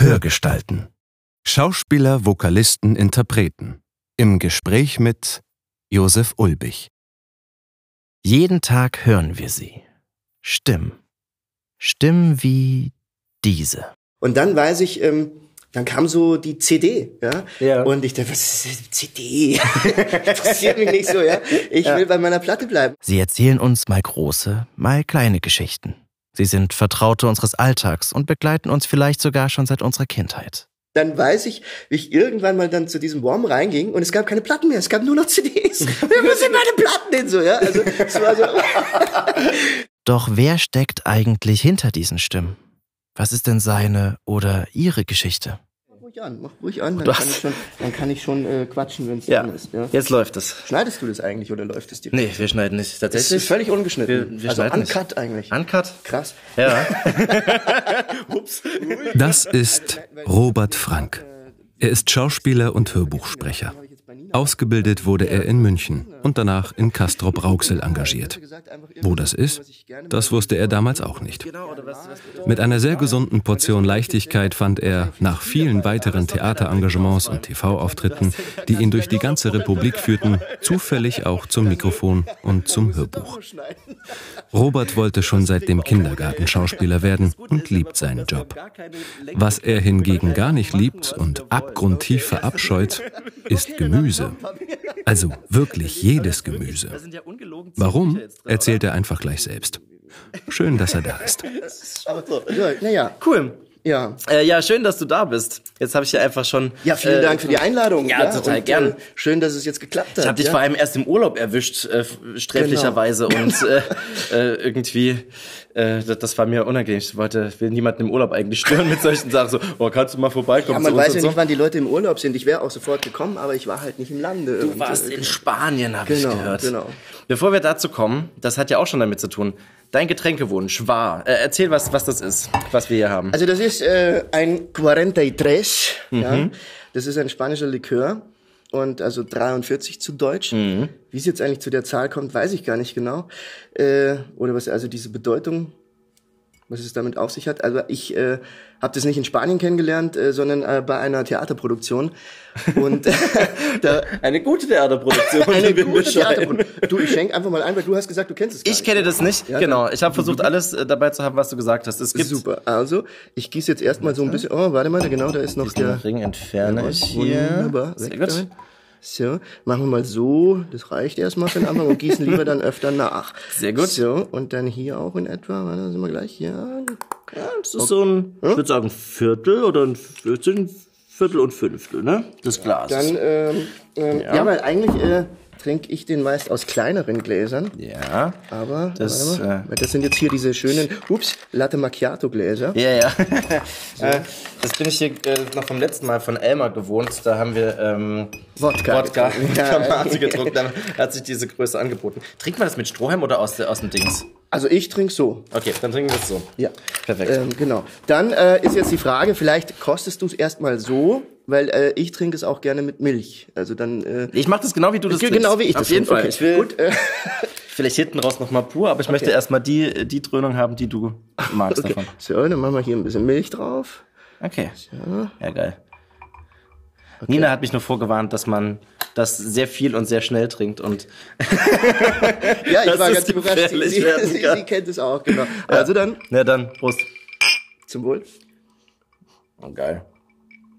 Hörgestalten. Schauspieler, Vokalisten, Interpreten. Im Gespräch mit Josef Ulbich. Jeden Tag hören wir sie. Stimmen. Stimmen wie diese. Und dann weiß ich, ähm, dann kam so die CD, ja. Ja. Und ich dachte, was ist CD? Interessiert mich nicht so, ja. Ich will bei meiner Platte bleiben. Sie erzählen uns mal große, mal kleine Geschichten. Sie sind Vertraute unseres Alltags und begleiten uns vielleicht sogar schon seit unserer Kindheit. Dann weiß ich, wie ich irgendwann mal dann zu diesem Warm reinging und es gab keine Platten mehr, es gab nur noch CDs. Wo sind meine Platten denn so, ja? Also, es war so. Doch wer steckt eigentlich hinter diesen Stimmen? Was ist denn seine oder ihre Geschichte? Mach ruhig an, mach ruhig an, dann kann ich schon, dann kann ich schon äh, quatschen, wenn es Ja. dran ist. Ja. Jetzt läuft es. Schneidest du das eigentlich oder läuft es dir? Nee, wir schneiden nicht. Das Tatsächlich. ist völlig ungeschnitten. Wir- wir also nicht. uncut eigentlich. Uncut? Krass. Ja. Das ist Robert Frank. Er ist Schauspieler und Hörbuchsprecher. Ausgebildet wurde er in München und danach in Castrop-Rauxel engagiert. Wo das ist, das wusste er damals auch nicht. Mit einer sehr gesunden Portion Leichtigkeit fand er, nach vielen weiteren Theaterengagements und TV-Auftritten, die ihn durch die ganze Republik führten, zufällig auch zum Mikrofon und zum Hörbuch. Robert wollte schon seit dem Kindergarten Schauspieler werden und liebt seinen Job. Was er hingegen gar nicht liebt und abgrundtief verabscheut, ist Gemüse. Also wirklich jedes Gemüse. Warum, erzählt er einfach gleich selbst. Schön, dass er da ist. Ja, naja, Cool. Ja. Äh, ja, schön, dass du da bist. Jetzt habe ich ja einfach schon. Ja, vielen äh, Dank für die Einladung. Ja, total und, gern. Äh, schön, dass es jetzt geklappt hat. Ich habe dich ja. vor allem erst im Urlaub erwischt, äh, sträflicherweise. Genau. Und äh, äh, irgendwie, äh, das, war mir unangenehm. Ich wollte, will niemanden im Urlaub eigentlich stören mit solchen Sachen. So, oh, kannst du mal vorbeikommen? Ja, man weiß ja so. nicht, wann die Leute im Urlaub sind. Ich wäre auch sofort gekommen, aber ich war halt nicht im Lande. Du warst in Spanien, habe ich Genau, gehört. genau. Bevor wir dazu kommen, das hat ja auch schon damit zu tun. Dein Getränkewunsch war. Äh, erzähl, was, was das ist, was wir hier haben. Also das ist äh, ein 43. Mhm. Ja. Das ist ein spanischer Likör. Und also 43 zu Deutsch. Mhm. Wie es jetzt eigentlich zu der Zahl kommt, weiß ich gar nicht genau. Äh, oder was also diese Bedeutung, was es damit auf sich hat. Also ich äh, habe das nicht in Spanien kennengelernt, äh, sondern äh, bei einer Theaterproduktion. Und da Eine gute Theaterproduktion. eine gute. Theaterproduktion. Du, ich schenk einfach mal ein, weil du hast gesagt, du kennst es gar Ich nicht. kenne das nicht, Ja, genau. Ich habe versucht, alles äh, dabei zu haben, was du gesagt hast. Es gibt Super. Also, ich gieße jetzt erstmal so ein bisschen. Oh, warte mal, genau, da ist noch den der. Ring entferne ich hier. Wunderbar. Sehr gut. damit. So, machen wir mal so. Das reicht erstmal für den Anfang und gießen lieber dann öfter nach. Sehr gut. So, und dann hier auch in etwa. Warte, sind wir gleich. Ja. Ja, das ist so ein, ich würde sagen, Viertel oder ein Viertel, Viertel und Fünftel, ne? Das Glas. Dann, ähm, ähm, ja. weil eigentlich äh, trinke ich den meist aus kleineren Gläsern. Ja. Aber, Das, mal, äh, das sind jetzt hier diese schönen, ups, Latte Macchiato Gläser. Ja, ja. Äh, das bin ich hier äh, noch vom letzten Mal von Elmar gewohnt. Da haben wir ähm, Wodka Wodka. Kamate getrunken. Dann hat sich diese Größe angeboten. Trinkt man das mit Strohhalm oder aus, aus dem Dings? Also ich trinke so. Okay, dann trinken wir es so. Ja. Perfekt. Ähm, genau. Dann äh, ist jetzt die Frage, vielleicht kostest du es erstmal so, weil äh, ich trinke es auch gerne mit Milch. Also dann äh, Ich mache das genau wie du das genau trinkst. wie ich Auf das jeden. Fall. Okay. Ich will Gut, äh, vielleicht hinten raus noch mal pur, aber ich möchte erstmal die, die Dröhnung haben, die du magst okay. davon. So, dann machen wir hier ein bisschen Milch drauf. Okay. Ja, geil. Nina hat mich nur vorgewarnt, dass man das sehr viel und sehr schnell trinkt und Ja, ich war ganz überrascht. Sie, sie, sie, kennt es auch, genau. Also dann, na dann, Prost. zum Wohl. Oh, geil.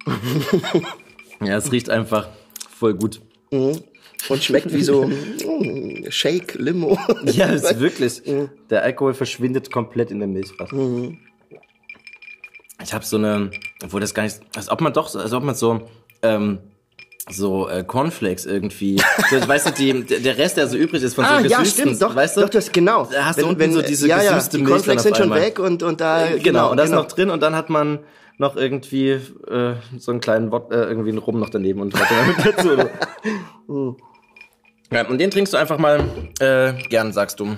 ja, es riecht einfach voll gut. Und schmeckt wie so Shake Limo. Ja, es ist wirklich. Der Alkohol verschwindet komplett in der Milch fast. Ich habe so eine, obwohl das gar nicht, als ob man doch, als ob man so, ähm, so äh, Cornflakes irgendwie, so, weißt du, die, der Rest, der so übrig ist von Ah, so ja, gesüßten, stimmt, doch, weißt du? doch, das, genau. Da hast du unten so diese ja, ja, gesüßte die Milch Cornflakes sind schon weg und, und da, Genau, und da ist genau. noch drin und dann hat man noch irgendwie äh, so einen kleinen Wod äh, irgendwie einen Rum noch daneben und dazu. Oder? ja, und den trinkst du einfach mal äh, gern, sagst du.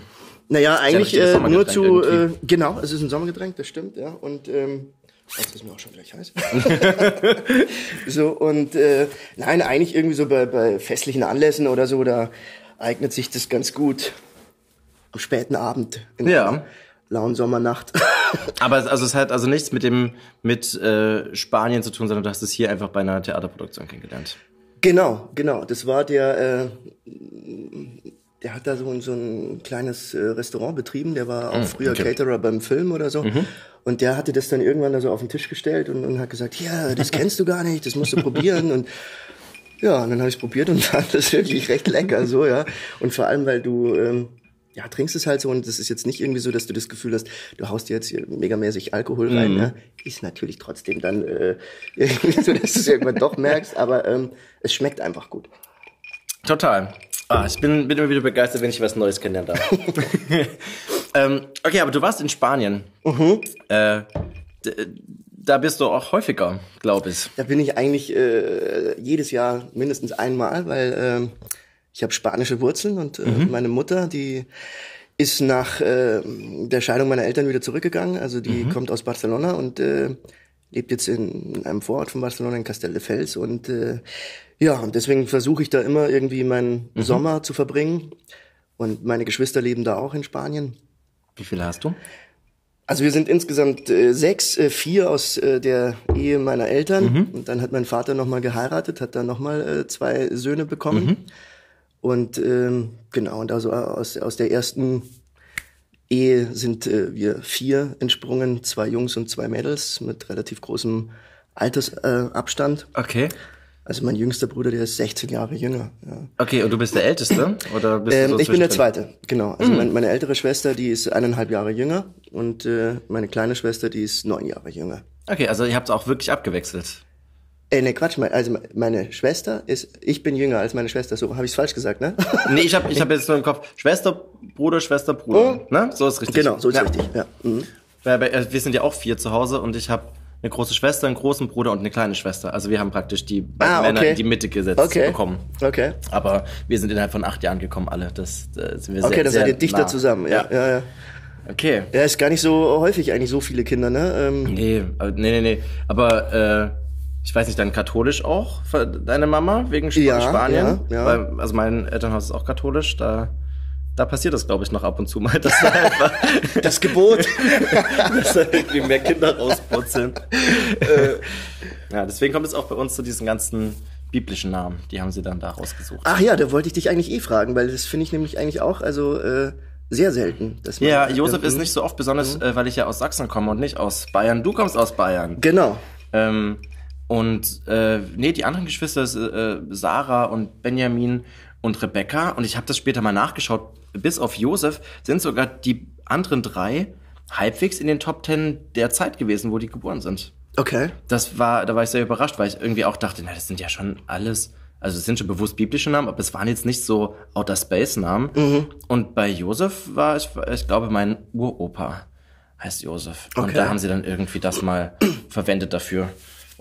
Naja, eigentlich äh, nur zu, äh, genau, es ist ein Sommergetränk, das stimmt, ja. Und ähm, jetzt ist mir auch schon gleich heiß. so, und äh, nein, eigentlich irgendwie so bei, bei festlichen Anlässen oder so, da eignet sich das ganz gut am späten Abend in Ja. Lauen Sommernacht. Aber also es hat also nichts mit dem mit äh, Spanien zu tun, sondern du hast es hier einfach bei einer Theaterproduktion kennengelernt. Genau, genau. Das war der, äh, der hat da so, ein- so ein kleines äh, Restaurant betrieben. Der war auch früher okay. Caterer beim Film oder so. Und der hatte das dann irgendwann da so auf den Tisch gestellt und, und hat gesagt, ja, das kennst du gar nicht, das musst du probieren. Und ja, und dann habe ich es probiert und fand das wirklich recht lecker, so, ja. Und vor allem, weil du, ähm, ja, trinkst es halt so und das ist jetzt nicht irgendwie so, dass du das Gefühl hast, du haust dir jetzt hier megamäßig Alkohol rein, ne? Ist natürlich trotzdem dann äh, irgendwie so, dass du es irgendwann doch merkst, aber ähm, es schmeckt einfach gut. Total. Ah, ich bin, bin immer wieder begeistert, wenn ich was Neues kennenlernen darf. ähm, okay, aber du warst in Spanien. Äh, d- da bist du auch häufiger, glaube ich. Da bin ich eigentlich äh, jedes Jahr mindestens einmal, weil ähm, ich habe spanische Wurzeln und äh, meine Mutter, die ist nach äh, der Scheidung meiner Eltern wieder zurückgegangen. Also die kommt aus Barcelona und äh, lebt jetzt in einem Vorort von Barcelona in Castelldefels und äh, ja, und deswegen versuche ich da immer irgendwie meinen Sommer zu verbringen. Und meine Geschwister leben da auch in Spanien. Wie viele hast du? Also wir sind insgesamt äh, sechs, äh, vier aus äh, der Ehe meiner Eltern. Und dann hat mein Vater nochmal geheiratet, hat dann nochmal äh, zwei Söhne bekommen. Und ähm, genau, und also aus, aus der ersten Ehe sind äh, wir vier entsprungen, zwei Jungs und zwei Mädels mit relativ großem Altersabstand. Äh. Okay. also mein jüngster Bruder, der ist 16 Jahre jünger. Ja. Okay, und du bist der Älteste? Oder bist du Ähm, so ich bin der? Zweite, genau. Also mein, meine ältere Schwester, die ist eineinhalb Jahre jünger und äh, meine kleine Schwester, die ist neun Jahre jünger. Okay, also ihr habt auch wirklich abgewechselt. Äh, ne, Quatsch, mein, also meine Schwester ist, ich bin jünger als meine Schwester, so habe ich es falsch gesagt, ne? Nee, ich habe ich hab jetzt nur im Kopf Schwester, Bruder, Schwester, Bruder. Ne? So ist richtig. genau, so ist ja. richtig, ja. Mhm. Weil, äh, wir sind ja auch vier zu Hause und ich habe eine große Schwester, einen großen Bruder und eine kleine Schwester. Also wir haben praktisch die beiden Ah, Männer okay. in die Mitte gesetzt Okay. bekommen. Okay. Aber wir sind innerhalb von acht Jahren gekommen, alle. Das äh, sind wir Okay, sehr, dann sehr seid ihr dichter nah. zusammen, ja, ja, ja. Okay. Ja, ist gar nicht so häufig eigentlich so viele Kinder, ne? Ähm, Nee, aber- nee, nee, nee. Aber äh, ich weiß nicht, dann katholisch auch, deine Mama, wegen Sp Ja, Spanien? ja, ja. Weil, also mein Elternhaus ist auch katholisch, da, da passiert das, glaube ich, noch ab und zu mal, dass da einfach das Gebot. dass da irgendwie mehr Kinder rausputzeln. äh, ja, deswegen kommt es auch bei uns zu diesen ganzen biblischen Namen. Die haben sie dann da rausgesucht. Ach ja, da wollte ich dich eigentlich eh fragen, weil das finde ich nämlich eigentlich auch, also äh, sehr selten. Ja, Josef ist nicht so oft, besonders äh, weil ich ja aus Sachsen komme und nicht aus Bayern. Du kommst aus Bayern. Genau. Ähm, und äh, nee, die anderen Geschwister, äh, Sarah und Benjamin und Rebecca, und ich habe das später mal nachgeschaut, bis auf Josef sind sogar die anderen drei halbwegs in den Top Ten der Zeit gewesen, wo die geboren sind. Okay. Das war, da war ich sehr überrascht, weil ich irgendwie auch dachte, na, das sind ja schon alles, also es sind schon bewusst biblische Namen, aber es waren jetzt nicht so Outer Space Namen. Und bei Josef war ich, ich glaube, mein Uropa heißt Josef. Und Okay. da haben sie dann irgendwie das mal verwendet dafür.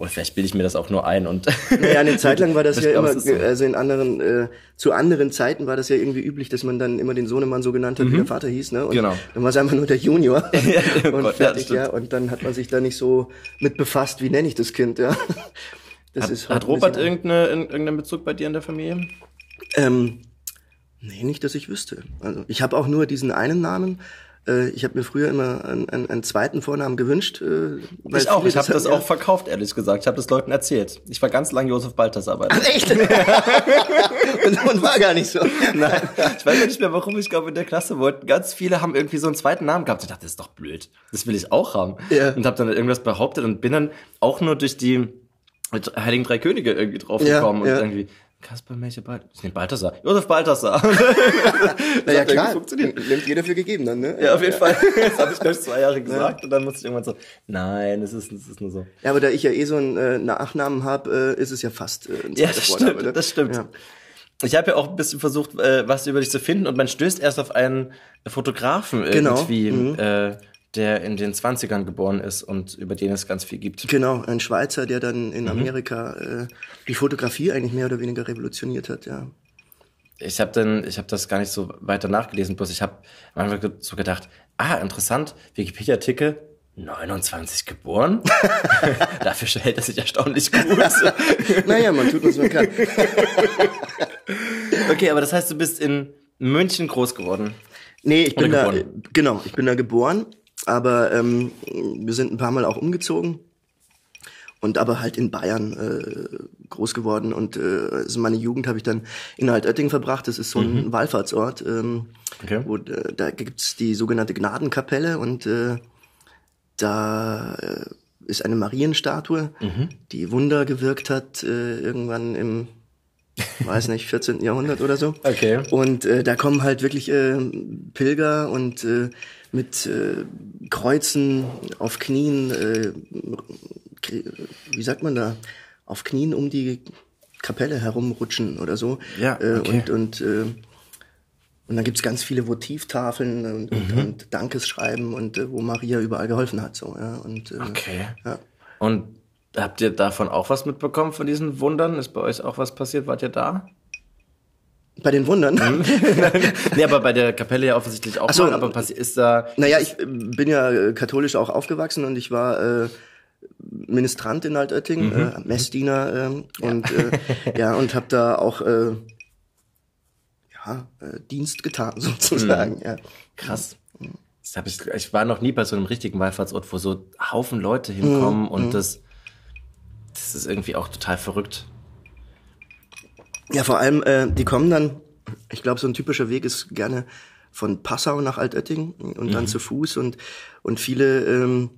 Oder vielleicht bilde ich mir das auch nur ein und. Naja, eine Zeit lang war das ja immer, so. also in anderen, äh, zu anderen Zeiten war das ja irgendwie üblich, dass man dann immer den Sohnemann so genannt hat, wie der Vater hieß, ne? Und Genau. dann war es einfach nur der Junior. oh und Gott, ja, fertig, ja, stimmt. Und dann hat man sich da nicht so mit befasst, wie nenne ich das Kind, ja. Das Hat, ist hat Robert irgendeine, irgendeinen Bezug bei dir in der Familie? Ähm, nee, nicht, dass ich wüsste. Also ich habe auch nur diesen einen Namen. Äh, ich habe mir früher immer einen, einen, einen zweiten Vornamen gewünscht. Äh, Ich auch. Ich habe das ja- auch verkauft, ehrlich gesagt. Ich habe das Leuten erzählt. Ich war ganz lang Josef Balthasar bei Ach, echt? und, und war gar nicht so. Nein, ich weiß ja nicht mehr warum. Ich glaube, in der Klasse wollten ganz viele haben irgendwie so einen zweiten Namen gehabt. Ich dachte, das ist doch blöd. Das will ich auch haben. Ja. Und habe dann irgendwas behauptet und bin dann auch nur durch die Heiligen Drei Könige irgendwie draufgekommen Ja, ja. und irgendwie Kaspar Melchior Balthasar. Ich nehme Balthasar. Josef Balthasar. Na ja, klar. funktioniert. Nimmt jeder für gegeben dann, ne? Ja, auf jeden Fall. Das habe ich gleich zwei Jahre gesagt und dann musste ich irgendwann so, nein, es ist, es ist nur so. Ja, aber da ich ja eh so einen äh, Nachnamen habe, äh, ist es ja fast äh, ein Ja, das Vorname, stimmt, ne? das stimmt. Ja. Ich habe ja auch ein bisschen versucht, äh, was über dich zu finden und man stößt erst auf einen Fotografen Genau. irgendwie, äh, der in den 20ern geboren ist und über den es ganz viel gibt. Genau, ein Schweizer, der dann Mhm. in Amerika äh, die Fotografie eigentlich mehr oder weniger revolutioniert hat, ja. Ich habe dann, ich habe das gar nicht so weiter nachgelesen, bloß ich habe manchmal so gedacht, ah, interessant, Wikipedia-Artikel, 29 geboren. Dafür hält er sich erstaunlich gut. Naja, man tut, was man kann. okay, aber das heißt, du bist in München groß geworden. Nee, ich bin Oder da, geboren. äh, genau, ich bin da geboren. Aber ähm, wir sind ein paar Mal auch umgezogen und aber halt in Bayern äh, groß geworden und äh, also meine Jugend habe ich dann in Altötting verbracht. Das ist so ein mhm. Wallfahrtsort, ähm, okay. wo äh, da gibt's die sogenannte Gnadenkapelle und äh, da äh, ist eine Marienstatue, mhm. die Wunder gewirkt hat äh, irgendwann im weiß nicht 14. Jahrhundert oder so. Okay. Und äh, da kommen halt wirklich äh, Pilger und äh, mit äh, Kreuzen auf Knien äh, wie sagt man da, auf Knien um die Kapelle herumrutschen oder so. Ja, äh, okay. Und, und, äh, und dann gibt's ganz viele Votivtafeln und, mhm. und, und Dankesschreiben und äh, wo Maria überall geholfen hat. So, ja. und, äh, okay. Ja. Und habt ihr davon auch was mitbekommen, von diesen Wundern? Ist bei euch auch was passiert? Wart ihr da? Bei den Wundern? Mhm. nee, aber bei der Kapelle ja offensichtlich auch Ach so, mal, aber ist da... Naja, ich bin ja katholisch auch aufgewachsen und ich war... Äh, Ministrant in Altötting, mhm. äh, Messdiener äh, und ja, äh, ja und habe da auch äh, ja äh, Dienst getan sozusagen. Mhm. Ja. Krass. Das hab ich, ich war noch nie bei so einem richtigen Wallfahrtsort, wo so Haufen Leute hinkommen mhm. und mhm. das das ist irgendwie auch total verrückt. Ja, vor allem äh, die kommen dann. Ich glaube, so ein typischer Weg ist gerne von Passau nach Altötting und dann mhm. zu Fuß und und viele ähm,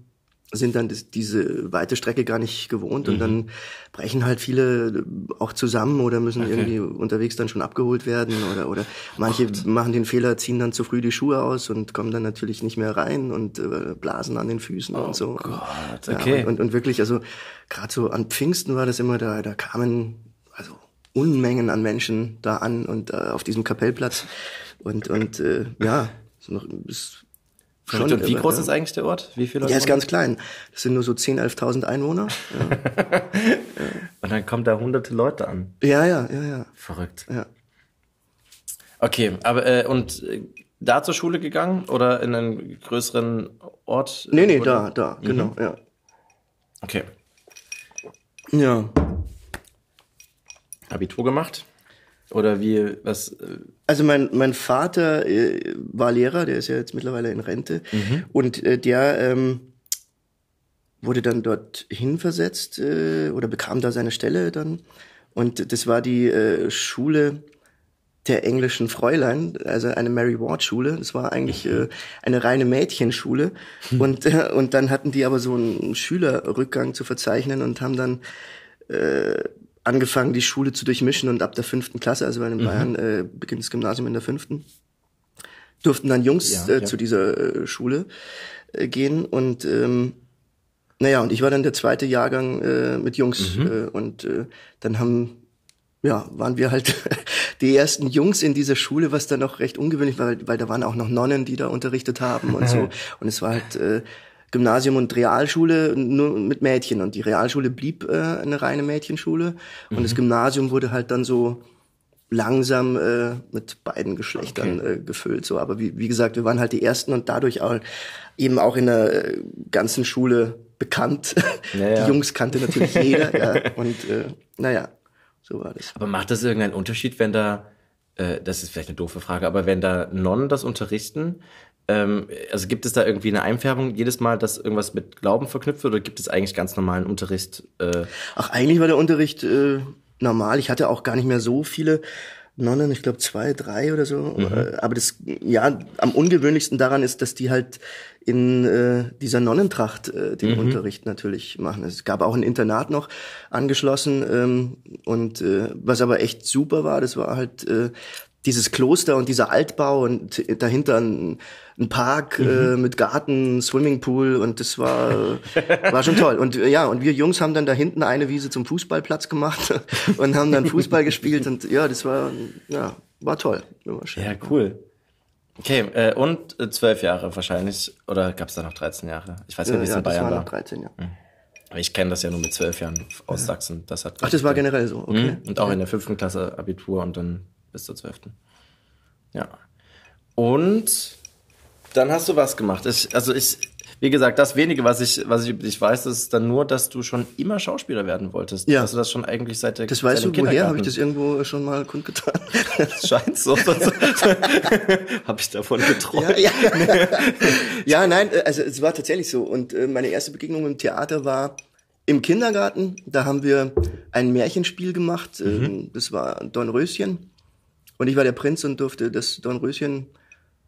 sind dann das, diese weite Strecke gar nicht gewohnt mhm. und dann brechen halt viele auch zusammen oder müssen okay. irgendwie unterwegs dann schon abgeholt werden oder oder manche Gott. machen den Fehler, ziehen dann zu früh die Schuhe aus und kommen dann natürlich nicht mehr rein und äh, blasen an den Füßen oh und so. Gott, okay. Ja, und, und, und wirklich, also gerade so an Pfingsten war das immer da, da kamen Unmengen an Menschen da an und äh, auf diesem Kapellplatz und und äh, ja, so noch bis Schon und wie groß ja. ist eigentlich der Ort? Wie viele Leute? Ja, ist ganz klein. Das sind nur so 10.000, 11.000 Einwohner. Ja. und dann kommen da hunderte Leute an. Ja, ja, ja, ja. Verrückt. Ja. Okay, aber äh, und äh, da zur Schule gegangen oder in einen größeren Ort? Nee, nee, oder? da, da, mhm. genau, ja. Okay. Ja. Abitur gemacht? Oder wie, was? Äh also mein, mein Vater äh, war Lehrer, der ist ja jetzt mittlerweile in Rente. Mhm. Und äh, der ähm, wurde dann dort hinversetzt äh, oder bekam da seine Stelle dann. Und das war die äh, Schule der englischen Fräulein, also eine Mary Ward Schule. Das war eigentlich mhm. äh, eine reine Mädchenschule. Mhm. Und, äh, und dann hatten die aber so einen Schülerrückgang zu verzeichnen und haben dann äh, angefangen, die Schule zu durchmischen und ab der fünften Klasse, also weil in mhm. Bayern äh, beginnt das Gymnasium in der fünften, durften dann Jungs ja, äh, ja. zu dieser äh, Schule äh, gehen und ähm, naja, und ich war dann der zweite Jahrgang äh, mit Jungs mhm. äh, und äh, dann haben ja, waren wir halt die ersten Jungs in dieser Schule, was dann noch recht ungewöhnlich war, weil, weil da waren auch noch Nonnen, die da unterrichtet haben und so. Und es war halt äh, Gymnasium und Realschule nur mit Mädchen und die Realschule blieb äh, eine reine Mädchenschule und das mhm. Gymnasium wurde halt dann so langsam äh, mit beiden Geschlechtern okay. äh, gefüllt so aber wie, wie gesagt wir waren halt die ersten und dadurch auch eben auch in der äh, ganzen Schule bekannt ja, ja. die Jungs kannte natürlich jeder ja, und äh, naja so war das aber macht das irgendeinen Unterschied wenn da äh, das ist vielleicht eine doofe Frage aber wenn da Nonnen das unterrichten ähm, also gibt es da irgendwie eine Einfärbung jedes Mal, dass irgendwas mit Glauben verknüpft wird, oder gibt es eigentlich ganz normalen Unterricht? Äh? Ach, eigentlich war der Unterricht äh, normal. Ich hatte auch gar nicht mehr so viele Nonnen, ich glaube zwei, drei oder so. Mhm. Äh, aber das, ja, am ungewöhnlichsten daran ist, dass die halt in äh, dieser Nonnentracht äh, den mhm. Unterricht natürlich machen. Es gab auch ein Internat noch angeschlossen ähm, und äh, was aber echt super war, das war halt äh, dieses Kloster und dieser Altbau und dahinter ein, ein Park äh, mhm. äh, mit Garten, Swimmingpool und das war war schon toll. Und äh, ja, und wir Jungs haben dann da hinten eine Wiese zum Fußballplatz gemacht und haben dann Fußball gespielt und ja, das war ja war toll. War ja, cool. Okay, äh, und äh, zwölf Jahre wahrscheinlich oder gab es da noch 13 Jahre? Ich weiß ja, wie es in Bayern war. Noch 13, ja. Mhm. Ich kenne das ja nur mit zwölf Jahren aus ja. Sachsen. Das hat Ach, das war generell so, okay. Mhm. Und auch in der fünften Klasse Abitur und dann bis zur zwölften. Ja. Und dann hast du was gemacht. Ich, also ich, Wie gesagt, das wenige, was ich, was ich über dich weiß, ist dann nur, dass du schon immer Schauspieler werden wolltest. Ja. Dass du das schon eigentlich seit der Das weißt du, woher? Habe ich das irgendwo schon mal kundgetan? Das scheint so. Habe ich davon geträumt. ja, ja. ja, nein, äh, also es war tatsächlich so. Und äh, meine erste Begegnung im Theater war im Kindergarten. Da haben wir ein Märchenspiel gemacht. ähm, Das war Dornröschen. Und ich war der Prinz und durfte das Dornröschen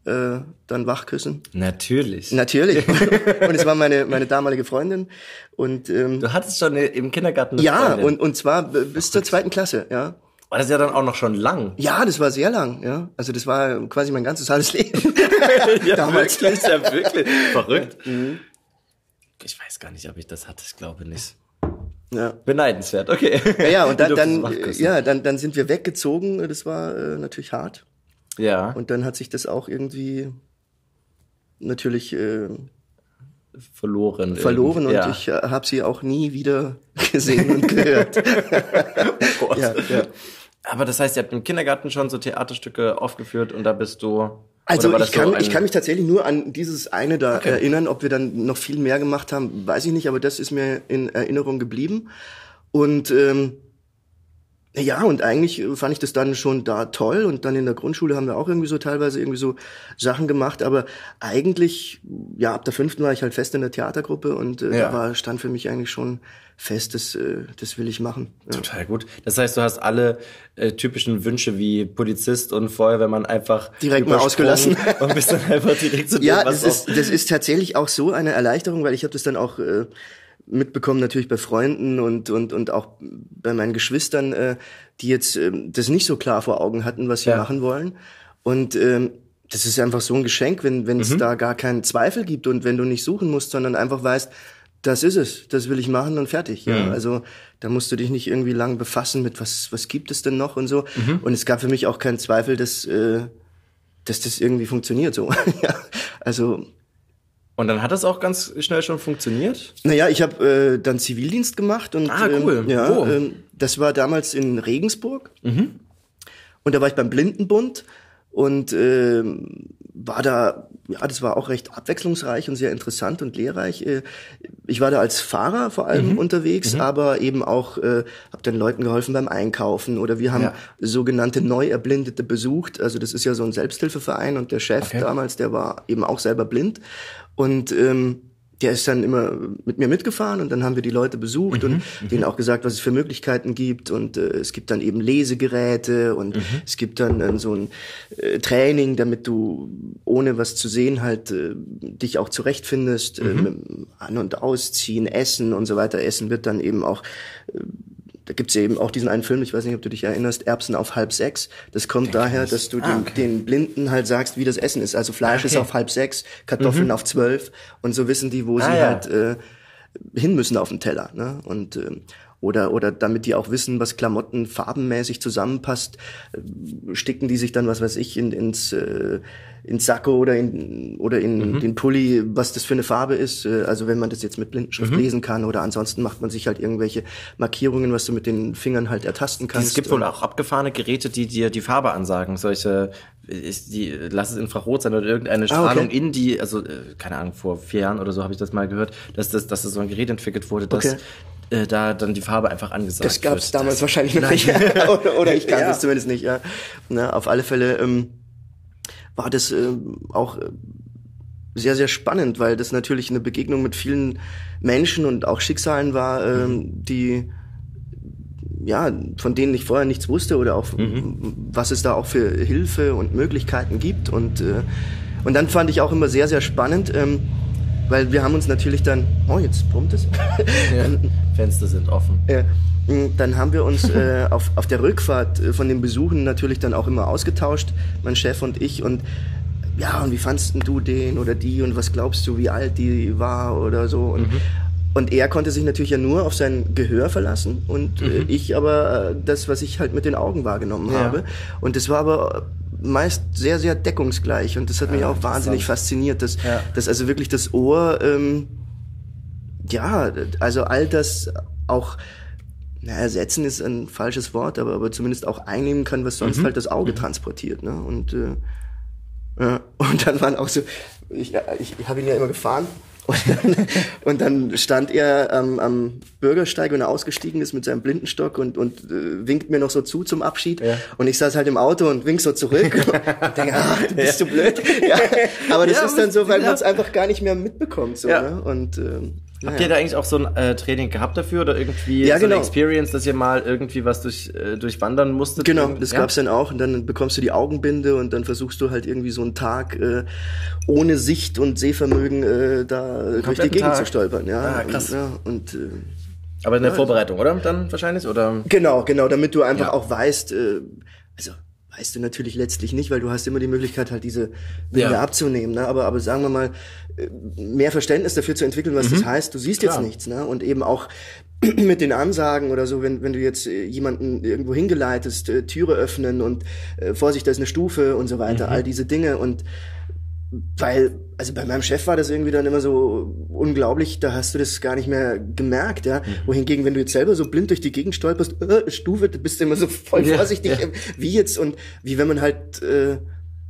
äh, dann wachküssen. Natürlich. Natürlich. und es war meine, meine damalige Freundin. Und ähm, Du hattest schon im Kindergarten eine ja, Freundin. und, und zwar bis zur zweiten Klasse, ja. War das ja dann auch noch schon lang. Ja, das war sehr lang, ja. Also das war quasi mein ganzes halbes Leben. ja, Damals. wirklich, ja wirklich verrückt. Ich weiß gar nicht, ob ich das hatte. Ich glaube nicht. ja. Beneidenswert, okay. Ja, ja, und dann, dann, ja, dann, dann sind wir weggezogen. Das war äh, natürlich hart. Ja, Und dann hat sich das auch irgendwie natürlich äh, verloren. verloren und ja. ich äh, habe sie auch nie wieder gesehen und gehört. Gott. ja, ja. Aber das heißt, ihr habt im Kindergarten schon so Theaterstücke aufgeführt und da bist du. Also ich so kann, ein- ich kann mich tatsächlich nur an dieses eine da erinnern. Ob wir dann noch viel mehr gemacht haben, weiß ich nicht, aber das ist mir in Erinnerung geblieben. Und ähm, ja, und eigentlich äh, fand ich das dann schon da toll. Und dann in der Grundschule haben wir auch irgendwie so teilweise irgendwie so Sachen gemacht. Aber eigentlich, ja, ab der fünften war ich halt fest in der Theatergruppe und äh, Ja. da war, stand für mich eigentlich schon fest, das, äh, das will ich machen. Ja. Total gut. Das heißt, du hast alle äh, typischen Wünsche wie Polizist und Feuerwehrmann einfach Direkt mal ausgelassen. und bist dann einfach direkt zu dem, Ja, das ist, das ist tatsächlich auch so eine Erleichterung, weil ich habe das dann auch äh, mitbekommen natürlich bei Freunden und und und auch bei meinen Geschwistern, äh, die jetzt ähm, das nicht so klar vor Augen hatten, was sie Ja. machen wollen. Und ähm, das ist einfach so ein Geschenk, wenn wenn es Mhm. da gar keinen Zweifel gibt und wenn du nicht suchen musst, sondern einfach weißt, das ist es, das will ich machen und fertig. Ja, Mhm. also da musst du dich nicht irgendwie lang befassen mit was was gibt es denn noch und so. Mhm. Und es gab für mich auch keinen Zweifel, dass äh, dass das irgendwie funktioniert so. ja, also Und dann hat das auch ganz schnell schon funktioniert. naja, ich habe äh, dann Zivildienst gemacht und Ah, cool. ähm, ja, Wo? ähm, das war damals in Regensburg Mhm. und da war ich beim Blindenbund und ähm, war da, ja, das war auch recht abwechslungsreich und sehr interessant und lehrreich. Äh, Ich war da als Fahrer vor allem Mhm. unterwegs, aber eben auch äh, habe den Leuten geholfen beim Einkaufen oder wir haben Ja. sogenannte Neuerblindete besucht. Also das ist ja so ein Selbsthilfeverein und der Chef Okay. damals, der war eben auch selber blind und ähm, der ist dann immer mit mir mitgefahren und dann haben wir die Leute besucht Mhm, und denen auch gesagt, was es für Möglichkeiten gibt und äh, es gibt dann eben Lesegeräte und Mhm. es gibt dann äh, so ein äh, Training, damit du ohne was zu sehen halt äh, dich auch zurechtfindest, Mhm. äh, dem An- und Ausziehen, Essen und so weiter. Essen wird dann eben auch äh, da gibt's ja eben auch diesen einen Film, ich weiß nicht, ob du dich erinnerst, Erbsen auf halb sechs. Das kommt daher, dass du Ah, den, okay. den Blinden halt sagst, wie das Essen ist. Also Fleisch ist Okay. auf halb sechs, Kartoffeln auf zwölf und so wissen die, wo Ah, sie ja. halt äh, hin müssen auf dem Teller. Ne? Und ähm, oder oder damit die auch wissen, was Klamotten farbenmäßig zusammenpasst, äh, sticken die sich dann was weiß ich in, ins äh, ins Sakko oder in oder in Mhm. den Pulli, was das für eine Farbe ist. Äh, also wenn man das jetzt mit Blindenschrift Mhm. lesen kann oder ansonsten macht man sich halt irgendwelche Markierungen, was du mit den Fingern halt ertasten kannst. Es gibt wohl auch abgefahrene Geräte, die dir die Farbe ansagen. Solche, ist die, lass es Infrarot sein oder irgendeine Ah, okay. Strahlung in die, also äh, keine Ahnung, vor vier Jahren oder so habe ich das mal gehört, dass das, dass das so ein Gerät entwickelt wurde, dass Okay. Äh, da dann die Farbe einfach angesagt Das gab's wird. damals Das- wahrscheinlich noch nicht. oder, oder ich kannte Ja. es zumindest nicht, ja. Na, auf alle Fälle ähm, war das ähm, auch äh, sehr, sehr spannend, weil das natürlich eine Begegnung mit vielen Menschen und auch Schicksalen war, ähm, die ja, von denen ich vorher nichts wusste oder auch was es da auch für Hilfe und Möglichkeiten gibt. Und, äh, und dann fand ich auch immer sehr, sehr spannend, ähm, weil wir haben uns natürlich dann, oh, jetzt brummt es. Ja. Fenster sind offen. Ja, mh, dann haben wir uns äh, auf, auf der Rückfahrt äh, von den Besuchen natürlich dann auch immer ausgetauscht, mein Chef und ich. Und ja, und wie fandst du den oder die und was glaubst du, wie alt die war oder so? Und, und er konnte sich natürlich ja nur auf sein Gehör verlassen und äh, ich aber äh, das, was ich halt mit den Augen wahrgenommen Ja. habe. Und das war aber meist sehr, sehr deckungsgleich und das hat mich Ja, auch wahnsinnig fasziniert, dass, Ja. dass also wirklich das Ohr ähm, ja, also all das auch, na, ersetzen ist ein falsches Wort, aber, aber zumindest auch einnehmen kann, was sonst halt das Auge transportiert. Ne? Und, äh, ja. und dann waren auch so, ich, ich, ich habe ihn ja immer gefahren. Und dann, und dann stand er ähm, am Bürgersteig, wenn er ausgestiegen ist mit seinem Blindenstock und, und äh, winkt mir noch so zu zum Abschied. Ja. Und ich saß halt im Auto und wink so zurück und denke, ach, du bist ja. so blöd. Ja. Aber das ja, ist dann so, weil man es einfach gar nicht mehr mitbekommt. So, ne? Und ähm, Habt ihr da eigentlich auch so ein äh, Training gehabt dafür oder irgendwie ja, so genau. eine Experience, dass ihr mal irgendwie was durch, äh, durchwandern musstet? Genau, das ja? gab's dann auch und dann bekommst du die Augenbinde und dann versuchst du halt irgendwie so einen Tag äh, ohne Sicht und Sehvermögen äh, da durch die Gegend Tag. zu stolpern. Ja, ah, krass. Und, ja, und, äh, Aber in der ja, Vorbereitung, oder? Dann wahrscheinlich? Oder? Genau, genau, damit du einfach auch weißt, äh, also weißt du natürlich letztlich nicht, weil du hast immer die Möglichkeit, halt diese Dinge ja. abzunehmen. Ne? Aber, aber sagen wir mal, äh, mehr Verständnis dafür zu entwickeln, was mhm. das heißt. Du siehst Klar. jetzt nichts. Ne? Und eben auch mit den Ansagen oder so, wenn, wenn du jetzt äh, jemanden irgendwo hingeleitest, äh, Türe öffnen und äh, Vorsicht, da ist eine Stufe und so weiter, mhm. all diese Dinge. Und weil, also bei meinem Chef war das irgendwie dann immer so unglaublich, da hast du das gar nicht mehr gemerkt, ja. Mhm. Wohingegen, wenn du jetzt selber so blind durch die Gegend stolperst, äh, Stufe, du bist immer so voll vorsichtig, ja. wie jetzt und wie wenn man halt, äh,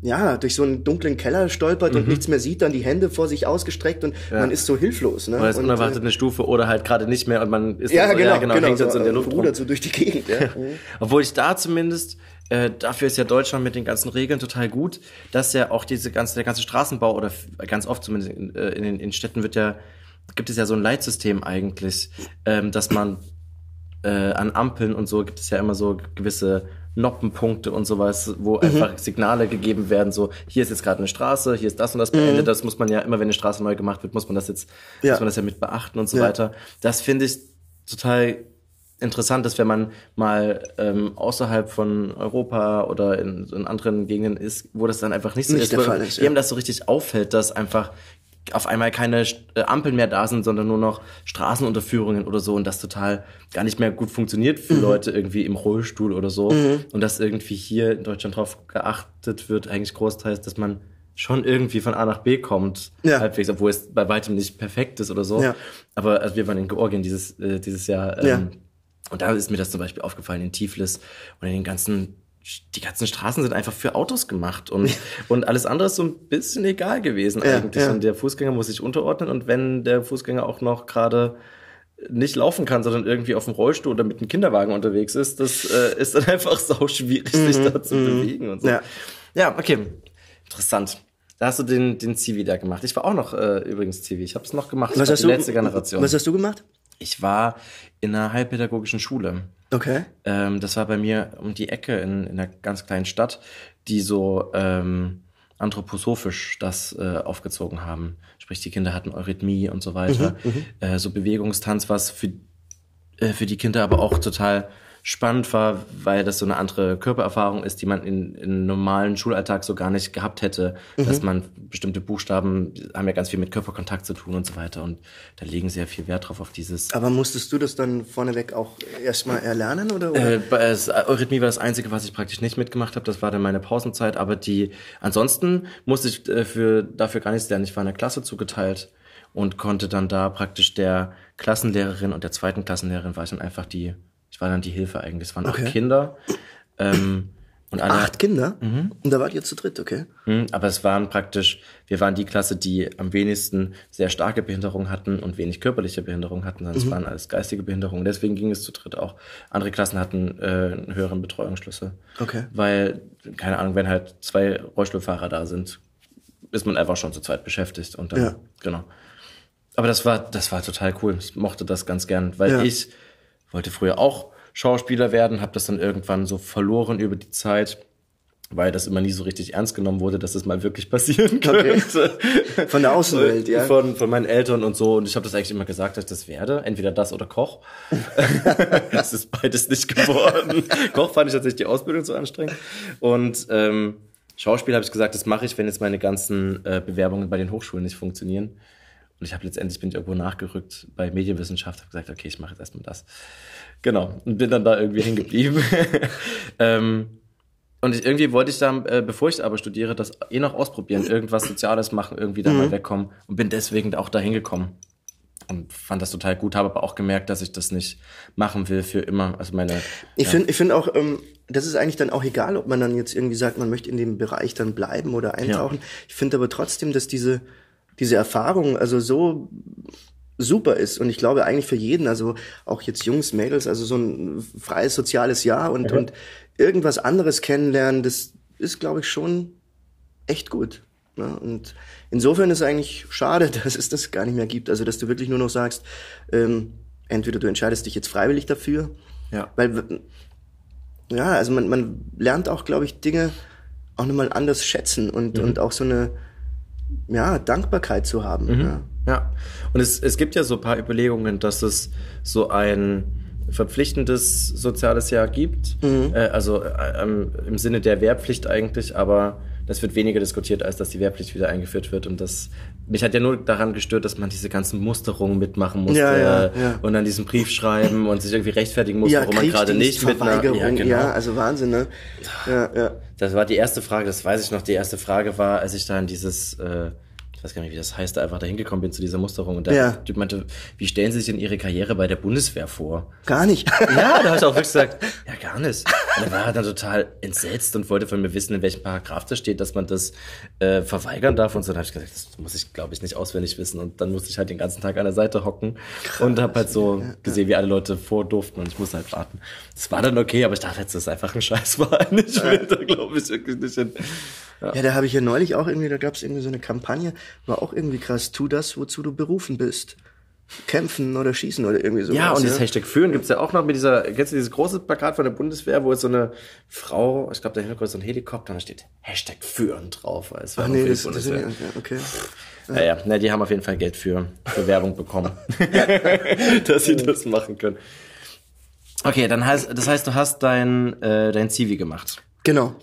ja, durch so einen dunklen Keller stolpert mhm. und nichts mehr sieht, dann die Hände vor sich ausgestreckt und ja. man ist so hilflos. Ne? Oder ist unerwartet eine Stufe oder halt gerade nicht mehr und man ist ja, so, genau, ja, genau, genau, hängt so, in der Luft rum. so durch die Gegend. Ja. Obwohl ich da zumindest äh, dafür ist ja Deutschland mit den ganzen Regeln total gut, dass ja auch diese ganze, der ganze Straßenbau oder ganz oft zumindest in, äh, in, den in Städten wird ja, gibt es ja so ein Leitsystem eigentlich, ähm, dass man äh, an Ampeln und so gibt es ja immer so gewisse Noppenpunkte und sowas, wo mhm. einfach Signale gegeben werden, so hier ist jetzt gerade eine Straße, hier ist das und das beendet. Mhm. Das muss man ja immer, wenn eine Straße neu gemacht wird, muss man das jetzt, ja. muss man das ja mit beachten und so ja. weiter. Das finde ich total interessant ist, wenn man mal ähm, außerhalb von Europa oder in, in anderen Gegenden ist, wo das dann einfach nicht so nicht ist, der Fall ist, ja. das so richtig auffällt, dass einfach auf einmal keine äh, Ampeln mehr da sind, sondern nur noch Straßenunterführungen oder so und das total gar nicht mehr gut funktioniert für mhm. Leute irgendwie im Rollstuhl oder so mhm. und dass irgendwie hier in Deutschland drauf geachtet wird, eigentlich großteils, dass man schon irgendwie von A nach B kommt, ja. halbwegs, obwohl es bei weitem nicht perfekt ist oder so. Ja. Aber also wir waren in Georgien dieses, äh, dieses Jahr ähm, ja und da ist mir das zum Beispiel aufgefallen in Tiflis und in den ganzen die ganzen Straßen sind einfach für Autos gemacht und, und alles andere ist so ein bisschen egal gewesen ja, eigentlich. Ja. Und der Fußgänger muss sich unterordnen und wenn der Fußgänger auch noch gerade nicht laufen kann, sondern irgendwie auf dem Rollstuhl oder mit einem Kinderwagen unterwegs ist, das äh, ist dann einfach sau schwierig, mhm, sich da zu mhm. bewegen und so. Ja. ja, okay. Interessant. Da hast du den, den Zivi da gemacht. Ich war auch noch äh, übrigens Zivi. Ich habe es noch gemacht. Was hast die du, letzte Generation. Was hast du gemacht? Ich war in einer heilpädagogischen Schule. Okay. Ähm, das war bei mir um die Ecke in, in einer ganz kleinen Stadt, die so ähm, anthroposophisch das äh, aufgezogen haben. Sprich, die Kinder hatten Eurythmie und so weiter. Mhm, mhm. äh, so Bewegungstanz, was für, äh, für die Kinder aber auch total spannend war, weil das so eine andere Körpererfahrung ist, die man in, in normalen Schulalltag so gar nicht gehabt hätte, mhm. dass man bestimmte Buchstaben haben ja ganz viel mit Körperkontakt zu tun und so weiter und da legen sehr viel Wert drauf auf dieses. Aber musstest du das dann vorneweg auch erstmal erlernen oder? oder? Äh, es, Eurythmie war das einzige, was ich praktisch nicht mitgemacht habe. Das war dann meine Pausenzeit, aber die ansonsten musste ich äh, für dafür gar nichts lernen. Ich war in der Klasse zugeteilt und konnte dann da praktisch der Klassenlehrerin und der zweiten Klassenlehrerin war ich dann einfach die ich war dann die Hilfe eigentlich. Es waren okay. acht Kinder. Ähm, und alle, acht Kinder? Mhm. Und da wart ihr zu dritt, okay? Mhm, aber es waren praktisch, wir waren die Klasse, die am wenigsten sehr starke Behinderung hatten und wenig körperliche Behinderung hatten, sondern mhm. es waren alles geistige Behinderungen. Deswegen ging es zu dritt auch. Andere Klassen hatten äh, einen höheren Betreuungsschlüssel. Okay. Weil, keine Ahnung, wenn halt zwei Rollstuhlfahrer da sind, ist man einfach schon zu zweit beschäftigt. Und dann, ja. genau. Aber das war, das war total cool. Ich mochte das ganz gern, weil ja. ich wollte früher auch Schauspieler werden, habe das dann irgendwann so verloren über die Zeit, weil das immer nie so richtig ernst genommen wurde, dass das mal wirklich passieren könnte. Okay. Von der Außenwelt, ja. Von, von meinen Eltern und so. Und ich habe das eigentlich immer gesagt, dass ich das werde. Entweder das oder Koch. das ist beides nicht geworden. Koch fand ich tatsächlich die Ausbildung zu anstrengend. Und ähm, Schauspiel habe ich gesagt, das mache ich, wenn jetzt meine ganzen äh, Bewerbungen bei den Hochschulen nicht funktionieren. Und ich habe letztendlich bin ich irgendwo nachgerückt bei Medienwissenschaft, habe gesagt, okay, ich mache jetzt erstmal das. Genau. Und bin dann da irgendwie hängen geblieben. ähm, und ich, irgendwie wollte ich dann, äh, bevor ich aber studiere, das eh noch ausprobieren, irgendwas Soziales machen, irgendwie da mhm. mal wegkommen und bin deswegen auch da hingekommen. und fand das total gut, habe aber auch gemerkt, dass ich das nicht machen will für immer. Also meine. Ich ja. finde, ich finde auch, ähm, das ist eigentlich dann auch egal, ob man dann jetzt irgendwie sagt, man möchte in dem Bereich dann bleiben oder eintauchen. Ja. Ich finde aber trotzdem, dass diese diese Erfahrung also so super ist und ich glaube eigentlich für jeden, also auch jetzt Jungs, Mädels, also so ein freies soziales Jahr und mhm. und irgendwas anderes kennenlernen, das ist glaube ich schon echt gut. Ne? Und insofern ist es eigentlich schade, dass es das gar nicht mehr gibt. Also dass du wirklich nur noch sagst, ähm, entweder du entscheidest dich jetzt freiwillig dafür, ja. weil ja, also man, man lernt auch, glaube ich, Dinge auch nochmal anders schätzen und, mhm. und auch so eine ja, Dankbarkeit zu haben. Mhm. Ja. ja. Und es, es gibt ja so ein paar Überlegungen, dass es so ein verpflichtendes soziales Jahr gibt, mhm. äh, also äh, im Sinne der Wehrpflicht eigentlich, aber das wird weniger diskutiert, als dass die Wehrpflicht wieder eingeführt wird. Und das mich hat ja nur daran gestört, dass man diese ganzen Musterungen mitmachen musste ja, ja, ja. und dann diesen Brief schreiben und sich irgendwie rechtfertigen musste, ja, warum man gerade nicht mit einer, ja, genau. ja, also Wahnsinn, ne? Ja, ja. Das war die erste Frage, das weiß ich noch. Die erste Frage war, als ich da in dieses äh, weiß gar nicht, wie das heißt, da einfach dahin gekommen bin zu dieser Musterung. Und der ja. Typ meinte, wie stellen Sie sich denn Ihre Karriere bei der Bundeswehr vor? Gar nicht. ja, da habe ich auch wirklich gesagt, ja, gar nicht. Und er war dann total entsetzt und wollte von mir wissen, in welchem Paragraph das steht, dass man das äh, verweigern darf. Und so dann habe ich gesagt, das muss ich, glaube ich, nicht auswendig wissen. Und dann musste ich halt den ganzen Tag an der Seite hocken Krass, und habe halt so ja, gesehen, wie alle Leute vor durften und ich musste halt warten. Es war dann okay, aber ich dachte jetzt, das ist einfach ein Scheißverein. Ich will da, glaube ich, wirklich nicht hin. Ja, ja da habe ich ja neulich auch irgendwie, da gab es irgendwie so eine Kampagne, war auch irgendwie krass, tu das, wozu du berufen bist. Kämpfen oder schießen oder irgendwie so. Ja, und dieses Hashtag führen gibt's ja auch noch mit dieser, kennst du dieses große Plakat von der Bundeswehr, wo jetzt so eine Frau, ich glaube, da Hintergrund ist so ein Helikopter und da steht Hashtag führen drauf. Es war Ach nee, das, das ja, okay. Ja, ja, na, die haben auf jeden Fall Geld für, für Werbung bekommen, dass sie das machen können. Okay, dann heißt, das heißt, du hast dein, äh, dein Zivi gemacht. Genau.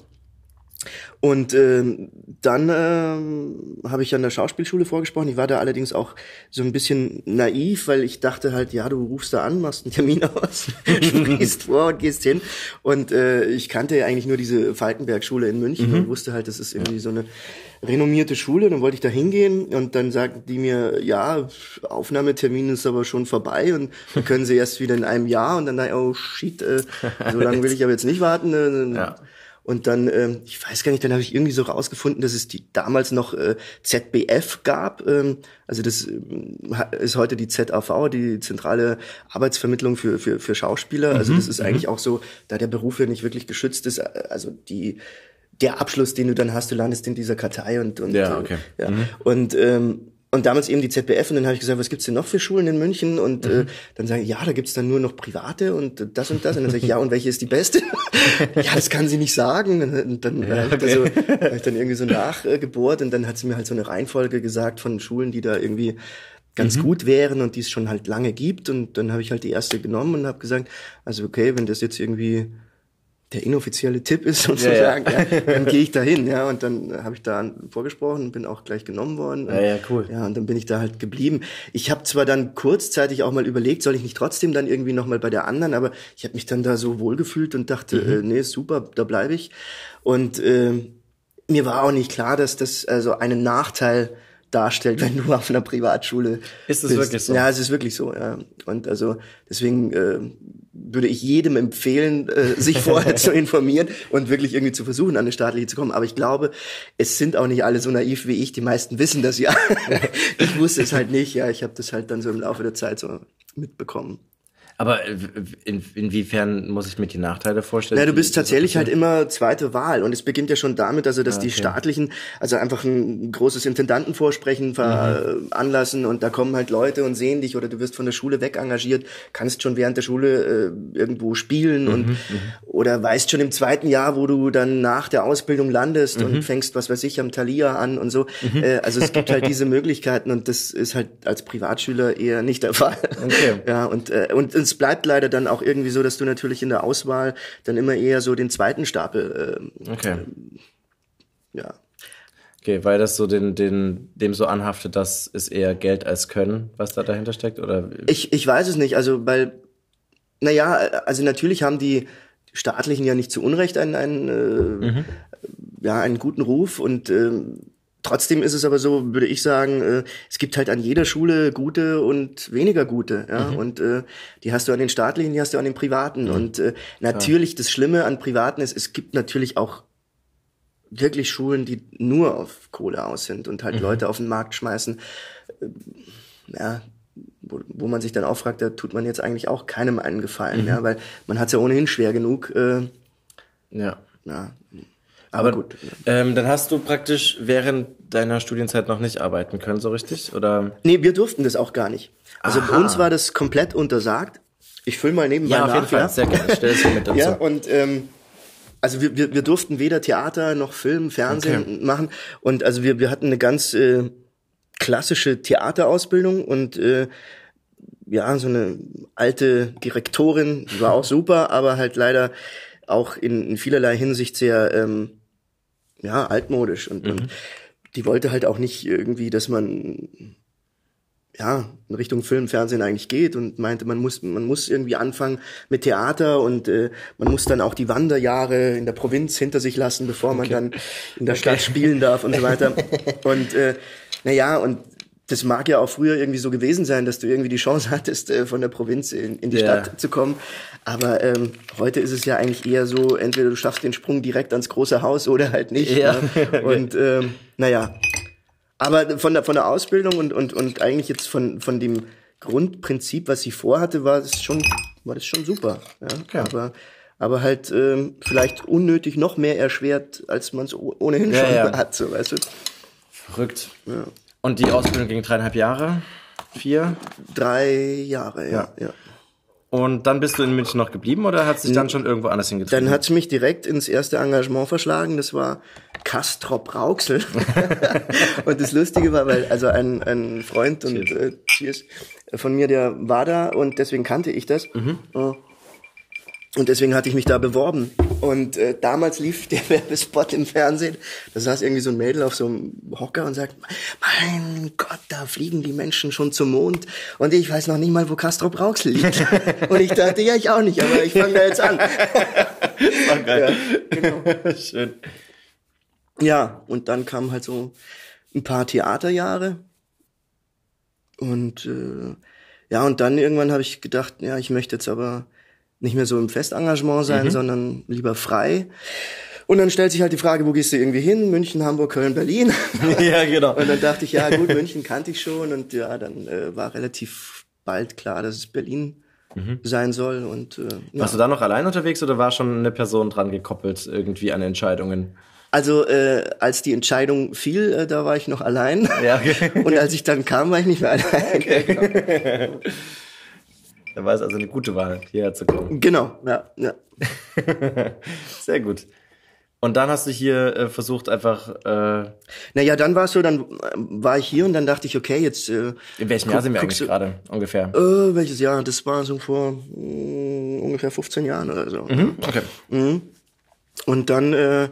Und ähm, dann ähm, habe ich an der Schauspielschule vorgesprochen. Ich war da allerdings auch so ein bisschen naiv, weil ich dachte halt, ja, du rufst da an, machst einen Termin aus, gehst vor und gehst hin. Und äh, ich kannte eigentlich nur diese Falkenberg-Schule in München mhm. und wusste halt, das ist irgendwie so eine renommierte Schule. Dann wollte ich da hingehen und dann sagten die mir, ja, Aufnahmetermin ist aber schon vorbei und dann können sie erst wieder in einem Jahr. Und dann oh shit, äh, so lange will ich aber jetzt nicht warten. Äh, ja. Und dann, ähm, ich weiß gar nicht, dann habe ich irgendwie so rausgefunden, dass es die damals noch äh, ZBF gab. Ähm, also das ähm, ist heute die ZAV, die zentrale Arbeitsvermittlung für, für, für Schauspieler. Also mhm, das ist mhm. eigentlich auch so, da der Beruf ja nicht wirklich geschützt ist, äh, also die der Abschluss, den du dann hast, du landest in dieser Kartei und, und ja, okay. Äh, ja. Mhm. und ähm, und damals eben die ZBF und dann habe ich gesagt, was gibt's denn noch für Schulen in München? Und äh, mhm. äh, dann sagen, ja, da gibt's dann nur noch private und das und das. Und dann sage ich, ja, und welche ist die beste? ja, das kann sie nicht sagen. Und dann ja, okay. also, habe ich dann irgendwie so nachgebohrt und dann hat sie mir halt so eine Reihenfolge gesagt von Schulen, die da irgendwie ganz mhm. gut wären und die es schon halt lange gibt. Und dann habe ich halt die erste genommen und habe gesagt, also okay, wenn das jetzt irgendwie der inoffizielle Tipp ist sozusagen, ja, ja. dann gehe ich da hin, ja, und dann habe ich da vorgesprochen, bin auch gleich genommen worden. Ja, ja, cool. Ja, und dann bin ich da halt geblieben. Ich habe zwar dann kurzzeitig auch mal überlegt, soll ich nicht trotzdem dann irgendwie nochmal bei der anderen, aber ich habe mich dann da so wohlgefühlt und dachte, mhm. äh, nee, super, da bleibe ich. Und äh, mir war auch nicht klar, dass das also einen Nachteil darstellt, wenn du auf einer Privatschule Ist es wirklich so? Ja, es ist wirklich so, ja. Und also deswegen äh, würde ich jedem empfehlen, äh, sich vorher zu informieren und wirklich irgendwie zu versuchen, an eine staatliche zu kommen. Aber ich glaube, es sind auch nicht alle so naiv wie ich. Die meisten wissen das ja. ich wusste es halt nicht. Ja, ich habe das halt dann so im Laufe der Zeit so mitbekommen. Aber in, inwiefern muss ich mir die Nachteile vorstellen? Na, du bist tatsächlich halt immer zweite Wahl und es beginnt ja schon damit, also dass ah, okay. die staatlichen, also einfach ein großes Intendantenvorsprechen veranlassen mhm. und da kommen halt Leute und sehen dich oder du wirst von der Schule weg engagiert, kannst schon während der Schule äh, irgendwo spielen mhm, und mhm. oder weißt schon im zweiten Jahr, wo du dann nach der Ausbildung landest und mhm. fängst, was weiß ich, am Thalia an und so. Mhm. Äh, also es gibt halt diese Möglichkeiten und das ist halt als Privatschüler eher nicht der Fall. Okay. Ja, und, äh, und es bleibt leider dann auch irgendwie so, dass du natürlich in der Auswahl dann immer eher so den zweiten Stapel. Äh, okay. Äh, ja. Okay, weil das so den, den, dem so anhaftet, dass es eher Geld als Können, was da dahinter steckt, oder? Ich, ich weiß es nicht, also, weil, naja, also natürlich haben die Staatlichen ja nicht zu Unrecht einen, einen, äh, mhm. ja, einen guten Ruf und, äh, Trotzdem ist es aber so, würde ich sagen, äh, es gibt halt an jeder Schule gute und weniger gute. Ja? Mhm. Und äh, die hast du an den staatlichen, die hast du an den privaten. Mhm. Und äh, natürlich ja. das Schlimme an privaten ist, es gibt natürlich auch wirklich Schulen, die nur auf Kohle aus sind und halt mhm. Leute auf den Markt schmeißen. Äh, ja, wo, wo man sich dann auch fragt, da tut man jetzt eigentlich auch keinem einen Gefallen, mhm. ja, weil man hat es ja ohnehin schwer genug. Äh, ja. Na, aber, gut. Ähm, dann hast du praktisch während deiner Studienzeit noch nicht arbeiten können, so richtig? Oder? Nee, wir durften das auch gar nicht. Also Aha. bei uns war das komplett untersagt. Ich fülle mal nebenbei ja, auf jeden Fall. Sehr gerne. Stell es mit dazu. ja, und ähm, also wir, wir, wir durften weder Theater noch Film, Fernsehen okay. machen. Und also wir, wir hatten eine ganz äh, klassische Theaterausbildung und äh, ja, so eine alte Direktorin, die war auch super, aber halt leider auch in, in vielerlei Hinsicht sehr ähm, ja, altmodisch und, mhm. und die wollte halt auch nicht irgendwie, dass man ja, in Richtung Film, Fernsehen eigentlich geht und meinte, man muss, man muss irgendwie anfangen mit Theater und äh, man muss dann auch die Wanderjahre in der Provinz hinter sich lassen, bevor man okay. dann in der Stadt spielen darf und so weiter. und äh, naja, und das mag ja auch früher irgendwie so gewesen sein, dass du irgendwie die Chance hattest, äh, von der Provinz in, in die yeah. Stadt zu kommen. Aber ähm, heute ist es ja eigentlich eher so, entweder du schaffst den Sprung direkt ans große Haus oder halt nicht. Ja. Ne? Und ähm, naja. Aber von der, von der Ausbildung und, und, und eigentlich jetzt von, von dem Grundprinzip, was sie vorhatte, war das schon, war das schon super. Ja? Okay. Aber, aber halt ähm, vielleicht unnötig noch mehr erschwert, als man es ohnehin ja, schon ja. hat, so weißt du. Verrückt. Ja. Und die Ausbildung ging dreieinhalb Jahre? Vier? Drei Jahre, ja. ja. Und dann bist du in München noch geblieben oder hat sich dann schon irgendwo anders hingetrieben? Dann hat es mich direkt ins erste Engagement verschlagen. Das war Kastrop Rauxel. und das Lustige war, weil also ein, ein Freund und cheers. Äh, cheers, von mir, der war da und deswegen kannte ich das. Mhm. Und deswegen hatte ich mich da beworben. Und äh, damals lief der Werbespot im Fernsehen. Da saß irgendwie so ein Mädel auf so einem Hocker und sagt, mein Gott, da fliegen die Menschen schon zum Mond. Und ich weiß noch nicht mal, wo Castro Brauxel liegt. und ich dachte, ja, ich auch nicht, aber ich fange da jetzt an. War geil. Ja, genau. Schön. Ja, und dann kamen halt so ein paar Theaterjahre. Und äh, ja, und dann irgendwann habe ich gedacht, ja, ich möchte jetzt aber nicht mehr so im Festengagement sein, mhm. sondern lieber frei. Und dann stellt sich halt die Frage, wo gehst du irgendwie hin? München, Hamburg, Köln, Berlin. ja, genau. Und dann dachte ich, ja gut, München kannte ich schon und ja, dann äh, war relativ bald klar, dass es Berlin mhm. sein soll. Und äh, warst ja. du da noch allein unterwegs oder war schon eine Person dran gekoppelt irgendwie an Entscheidungen? Also äh, als die Entscheidung fiel, äh, da war ich noch allein. Ja, okay. Und als ich dann kam, war ich nicht mehr allein. Okay, genau. Da war es also eine gute Wahl, hierher zu kommen. Genau, ja. ja. Sehr gut. Und dann hast du hier äh, versucht einfach. Äh naja, dann war es so, dann äh, war ich hier und dann dachte ich, okay, jetzt. Äh, In welchem Jahr sind wir eigentlich gerade ungefähr? Äh, welches Jahr? Das war so vor mh, mm, ungefähr 15 Jahren oder so. Mhm, okay. Mhm. Und dann äh,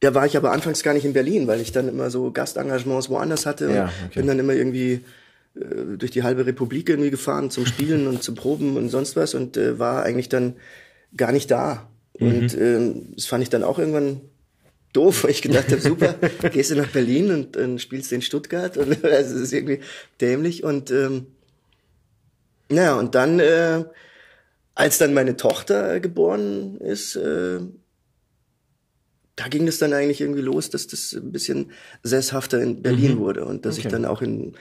ja, war ich aber anfangs gar nicht in Berlin, weil ich dann immer so Gastengagements woanders hatte. Ja, okay. Bin dann immer irgendwie äh, durch die halbe Republik irgendwie gefahren zum Spielen und zum Proben und sonst was und äh, war eigentlich dann gar nicht da. Mhm. Und äh, das fand ich dann auch irgendwann doof, weil ich gedacht habe, super, gehst du nach Berlin und, und spielst in Stuttgart und also das ist irgendwie dämlich und ähm, naja, und dann, äh, als dann meine Tochter geboren ist, äh, da ging es dann eigentlich irgendwie los, dass das ein bisschen sesshafter in Berlin mhm. wurde und dass okay. ich dann auch in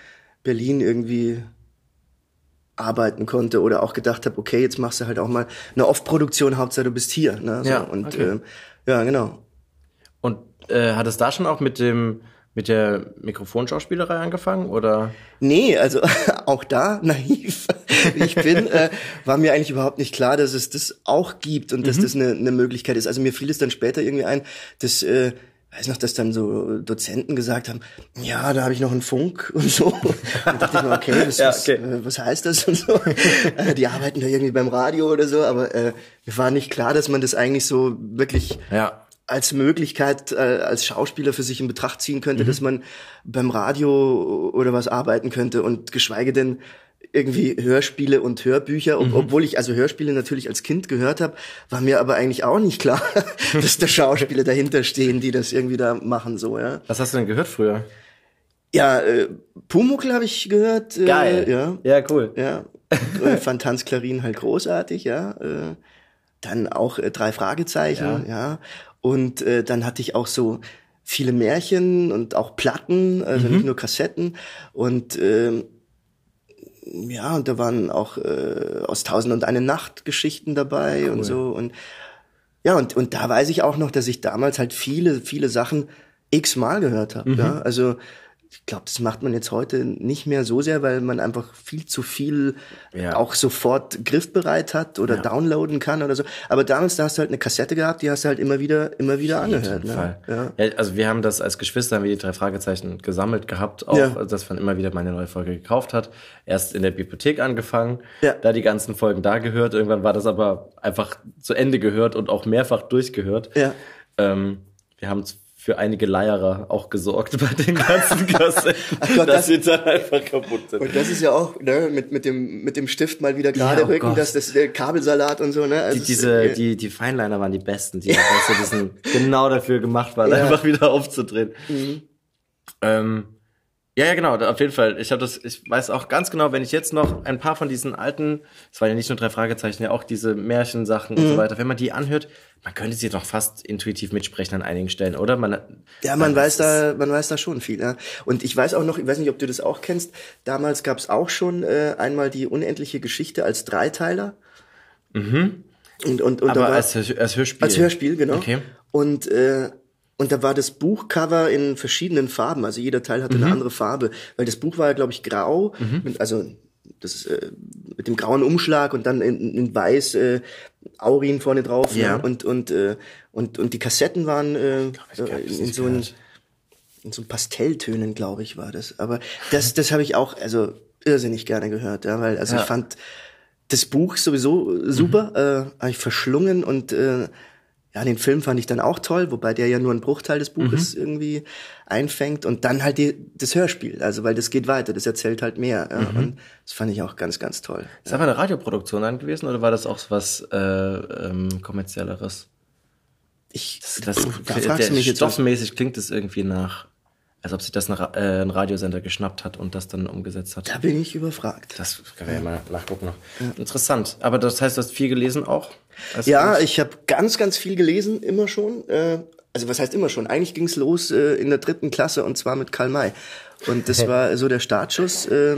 Berlin irgendwie arbeiten konnte oder auch gedacht habe, okay, jetzt machst du halt auch mal eine Off-Produktion, Hauptsache du bist hier. Ne? So, ja, und okay. äh, ja, genau. Und äh, hat es da schon auch mit dem mit der Mikrofonschauspielerei angefangen oder? Nee, also auch da naiv wie ich bin, äh, war mir eigentlich überhaupt nicht klar, dass es das auch gibt und dass mhm. das eine, eine Möglichkeit ist. Also mir fiel es dann später irgendwie ein, dass äh, weiß noch, dass dann so Dozenten gesagt haben, ja, da habe ich noch einen Funk und so. Und dachte ich mir, okay, was, ja, okay. Was, äh, was heißt das und so? Äh, die arbeiten da irgendwie beim Radio oder so, aber äh, mir war nicht klar, dass man das eigentlich so wirklich ja. als Möglichkeit äh, als Schauspieler für sich in Betracht ziehen könnte, mhm. dass man beim Radio oder was arbeiten könnte und geschweige denn irgendwie Hörspiele und Hörbücher, ob, Mhm. obwohl ich also Hörspiele natürlich als Kind gehört habe, war mir aber eigentlich auch nicht klar, dass da Schauspieler dahinter stehen, die das irgendwie da machen so, ja. Was hast du denn gehört früher? Ja, äh, Pumuckl habe ich gehört. Äh, Ja, Ja, cool. ja. Äh, Fand Tanz Klarin halt großartig, ja. Äh, dann auch äh, drei Fragezeichen, ja. Und äh, dann hatte ich auch so viele Märchen und auch Platten, also nicht nur Kassetten. Und ähm, ja, und da waren auch äh, aus Tausend und eine Nacht Geschichten dabei und so. Und ja, und, und da weiß ich auch noch, dass ich damals halt viele, viele Sachen x-mal gehört habe. Ja? Also ich glaube, das macht man jetzt heute nicht mehr so sehr, weil man einfach viel zu viel Ja. auch sofort griffbereit hat oder downloaden kann oder so. Aber damals, da hast du halt eine Kassette gehabt, die hast du halt immer wieder, immer wieder angehört. Ne? Ja. Ja, also wir haben das als Geschwister, haben wir die drei Fragezeichen gesammelt gehabt, auch, Ja. dass man immer wieder mal eine neue Folge gekauft hat. Erst in der Bibliothek angefangen, Ja. da die ganzen Folgen da gehört. Irgendwann war das aber einfach zu Ende gehört und auch mehrfach durchgehört. Ja. Ähm, wir haben für einige Leierer auch gesorgt bei den ganzen Kassetten, Gott, dass das- sie dann einfach kaputt sind. Und das ist ja auch ne, mit, mit, dem, mit dem Stift mal wieder gerade Ja, oh rücken, Gott. dass das der Kabelsalat und so, ne? Also Die, es- diese, äh, die, die Feinliner waren die besten, die weißt du, die sind genau dafür gemacht waren, Ja. einfach wieder aufzudrehen. Ähm, ja, ja, genau, auf jeden Fall. Ich habe das, ich weiß auch ganz genau, wenn ich jetzt noch ein paar von diesen alten, es waren ja nicht nur drei Fragezeichen, ja auch diese Märchensachen Mhm. und so weiter, wenn man die anhört, man könnte sie doch fast intuitiv mitsprechen an einigen Stellen, oder? Man, Ja, man weiß da, man weiß da schon viel. Ja. Und ich weiß auch noch, ich weiß nicht, ob du das auch kennst. Damals gab es auch schon äh, einmal die unendliche Geschichte als Dreiteiler. Mhm. Und und und aber als, als Hörspiel. als Hörspiel genau. Okay. Und äh, und da war das Buchcover in verschiedenen Farben. Also jeder Teil hatte Mhm. eine andere Farbe, weil das Buch war ja glaube ich grau, mit, also das äh, mit dem grauen Umschlag und dann in, in weiß äh, Aurin vorne drauf. Ja. Ne? Und und äh, und und die Kassetten waren äh, ich hab in, in so ein in so Pastelltönen, glaube ich, war das. Aber das, das habe ich auch, also irrsinnig gerne gehört, ja, weil also Ja. ich fand das Buch sowieso super, äh, habe ich verschlungen und äh, ja, den Film fand ich dann auch toll, wobei der ja nur einen Bruchteil des Buches irgendwie einfängt und dann halt die, das Hörspiel, also weil das geht weiter, das erzählt halt mehr ja, und das fand ich auch ganz, ganz toll. Ist aber eine Radioproduktion dann gewesen oder war das auch was äh, ähm, kommerzielleres? Ich, Das, da fragst der du mich jetzt stoffmäßig klingt es irgendwie nach, als ob sich das ein, Ra äh, ein Radiosender geschnappt hat und das dann umgesetzt hat. Da bin ich überfragt. Das können wir ja mal nachgucken noch. Interessant. Aber das heißt, du hast viel gelesen auch? Ja, ich habe ganz, ganz viel gelesen, immer schon. Äh, also was heißt immer schon? Eigentlich ging's los äh, in der dritten Klasse und zwar mit Karl May. Und das war so der Startschuss. Äh,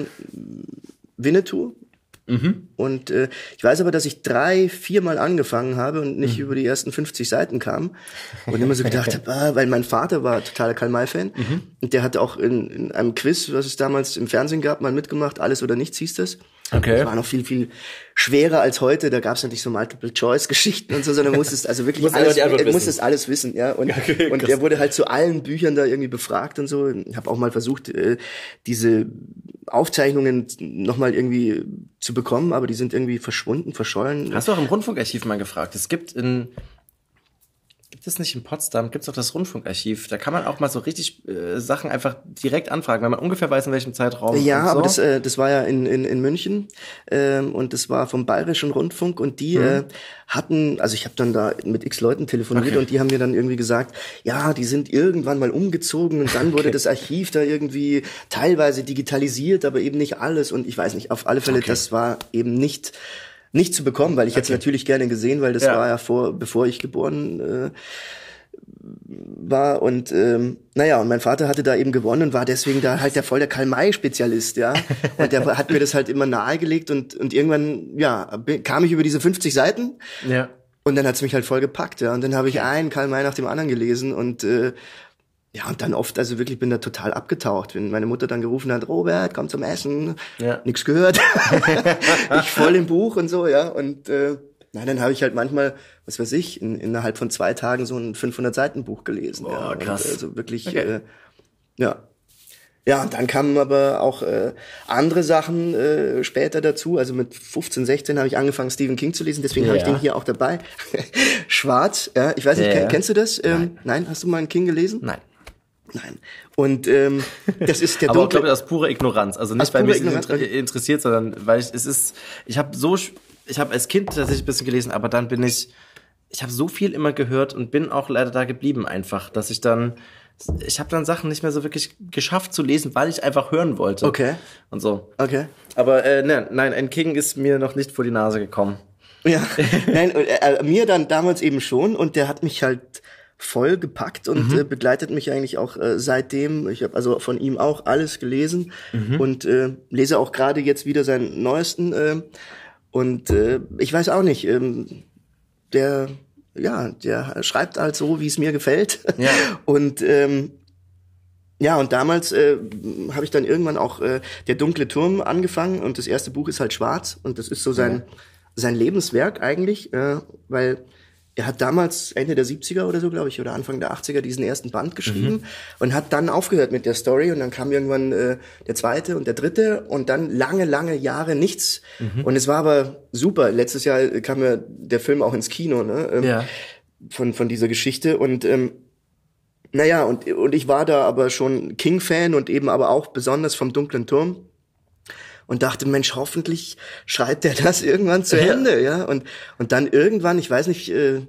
Winnetou. Und äh, ich weiß aber, dass ich drei, viermal angefangen habe und nicht über die ersten 50 Seiten kam. Und immer so gedacht habe, ah, weil mein Vater war totaler Karl May-Fan. Und der hatte auch in, in einem Quiz, was es damals im Fernsehen gab, mal mitgemacht. Alles oder nichts hieß das. Okay. Das war noch viel, viel schwerer als heute. Da gab es nicht so Multiple-Choice-Geschichten und so, sondern musstest also wirklich alles, äh, wissen. musstest alles wissen, ja. Und, Okay, und er wurde halt zu allen Büchern da irgendwie befragt und so. Ich habe auch mal versucht, äh, diese Aufzeichnungen nochmal irgendwie zu bekommen, aber die sind irgendwie verschwunden, verschollen. Hast du auch im Rundfunkarchiv mal gefragt? Es gibt in es nicht in Potsdam, gibt es doch das Rundfunkarchiv. Da kann man auch mal so richtig äh, Sachen einfach direkt anfragen, wenn man ungefähr weiß, in welchem Zeitraum. Ja, so. aber das, äh, das war ja in, in, in München ähm, und das war vom Bayerischen Rundfunk und die äh, hatten, also ich habe dann da mit x Leuten telefoniert Mhm. Okay. und die haben mir dann irgendwie gesagt, ja, die sind irgendwann mal umgezogen und dann wurde das Archiv da irgendwie teilweise digitalisiert, aber eben nicht alles und ich weiß nicht, auf alle Fälle, Okay. das war eben nicht nicht zu bekommen, weil ich jetzt natürlich gerne gesehen, weil das Ja. war ja vor, bevor ich geboren äh, war. Und ähm, naja und mein Vater hatte da eben gewonnen und war deswegen da halt der voll der Karl May Spezialist ja. Und der hat mir das halt immer nahegelegt und und irgendwann ja kam ich über diese 50 Seiten ja. und dann hat's mich halt voll gepackt ja. Und dann habe ich einen Karl May nach dem anderen gelesen und äh, ja, und dann oft, also wirklich bin da total abgetaucht. Wenn meine Mutter dann gerufen hat, Robert, komm zum Essen, Ja. nix gehört. ich voll im Buch und so, ja. Und äh, na, dann habe ich halt manchmal, was weiß ich, in, innerhalb von zwei Tagen so ein 500-Seiten-Buch gelesen. ja. Boah, krass. Und, also wirklich, Okay. äh, ja. Ja, und dann kamen aber auch äh, andere Sachen äh, später dazu. Also mit 15, 16 habe ich angefangen, Stephen King zu lesen. Deswegen habe ich Ja. den hier auch dabei. Schwarz, ja. Ich weiß nicht, Ja, ken- ja. kennst du das? Ähm, nein. Hast du mal einen King gelesen? Nein. Nein. Und ähm, das ist der Aber ich dunkle. glaube, das ist pure Ignoranz. Also nicht, weil mich Ignoranz, inter interessiert, sondern weil ich, es ist, ich habe so, ich habe als Kind tatsächlich ein bisschen gelesen, aber dann bin ich, ich habe so viel immer gehört und bin auch leider da geblieben einfach, dass ich dann, ich habe dann Sachen nicht mehr so wirklich geschafft zu lesen, weil ich einfach hören wollte. Okay. Und so. okay. Aber äh, nein, nein, ein King ist mir noch nicht vor die Nase gekommen. Ja, nein, äh, äh, mir dann damals eben schon und der hat mich halt voll gepackt und Mhm. äh, begleitet mich eigentlich auch äh, seitdem. Ich habe also von ihm auch alles gelesen Mhm. und äh, lese auch gerade jetzt wieder seinen neuesten. Äh, und äh, ich weiß auch nicht, ähm, der ja, der schreibt halt so, wie es mir gefällt. Ja. Und ähm, ja, und damals äh, habe ich dann irgendwann auch äh, der dunkle Turm angefangen und das erste Buch ist halt schwarz und das ist so sein sein Lebenswerk eigentlich, äh, weil er hat damals Ende der 70er oder so, glaube ich, oder Anfang der 80er diesen ersten Band geschrieben und hat dann aufgehört mit der Story und dann kam irgendwann äh, der zweite und der dritte und dann lange, lange Jahre nichts. Und es war aber super. Letztes Jahr kam ja der Film auch ins Kino, ne? Ähm, Ja. von, von dieser Geschichte und ähm, naja, und, und ich war da aber schon King-Fan und eben aber auch besonders vom Dunklen Turm und dachte, Mensch, hoffentlich schreibt er das irgendwann zu Ja. Ende, ja. Und, und dann irgendwann, ich weiß nicht, äh,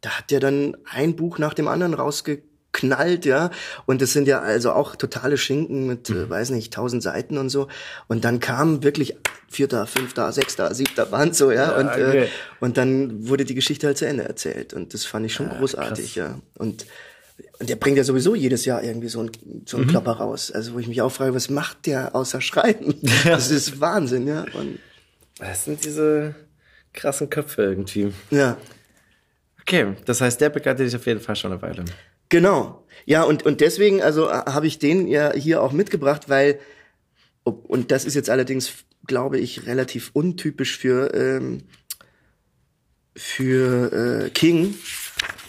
da hat er dann ein Buch nach dem anderen rausgeknallt, ja. Und das sind ja also auch totale Schinken mit, Mhm. äh, weiß nicht, tausend Seiten und so. Und dann kam wirklich vierter, fünfter, sechster, siebter Band so, ja. Ja, und, okay. äh, und dann wurde die Geschichte halt zu Ende erzählt. Und das fand ich schon großartig, ja. Und und der bringt ja sowieso jedes Jahr irgendwie so einen, so Mhm. einen Klopper raus. Also wo ich mich auch frage, was macht der außer Schreiben? Das ist Wahnsinn, ja. Und, Das sind diese krassen Köpfe irgendwie. ja, Okay, das heißt, der begleitet dich auf jeden Fall schon eine Weile. genau. Ja, und, und deswegen, also äh, habe ich den ja hier auch mitgebracht, weil, und das ist jetzt allerdings, glaube ich, relativ untypisch für, ähm, für äh, King.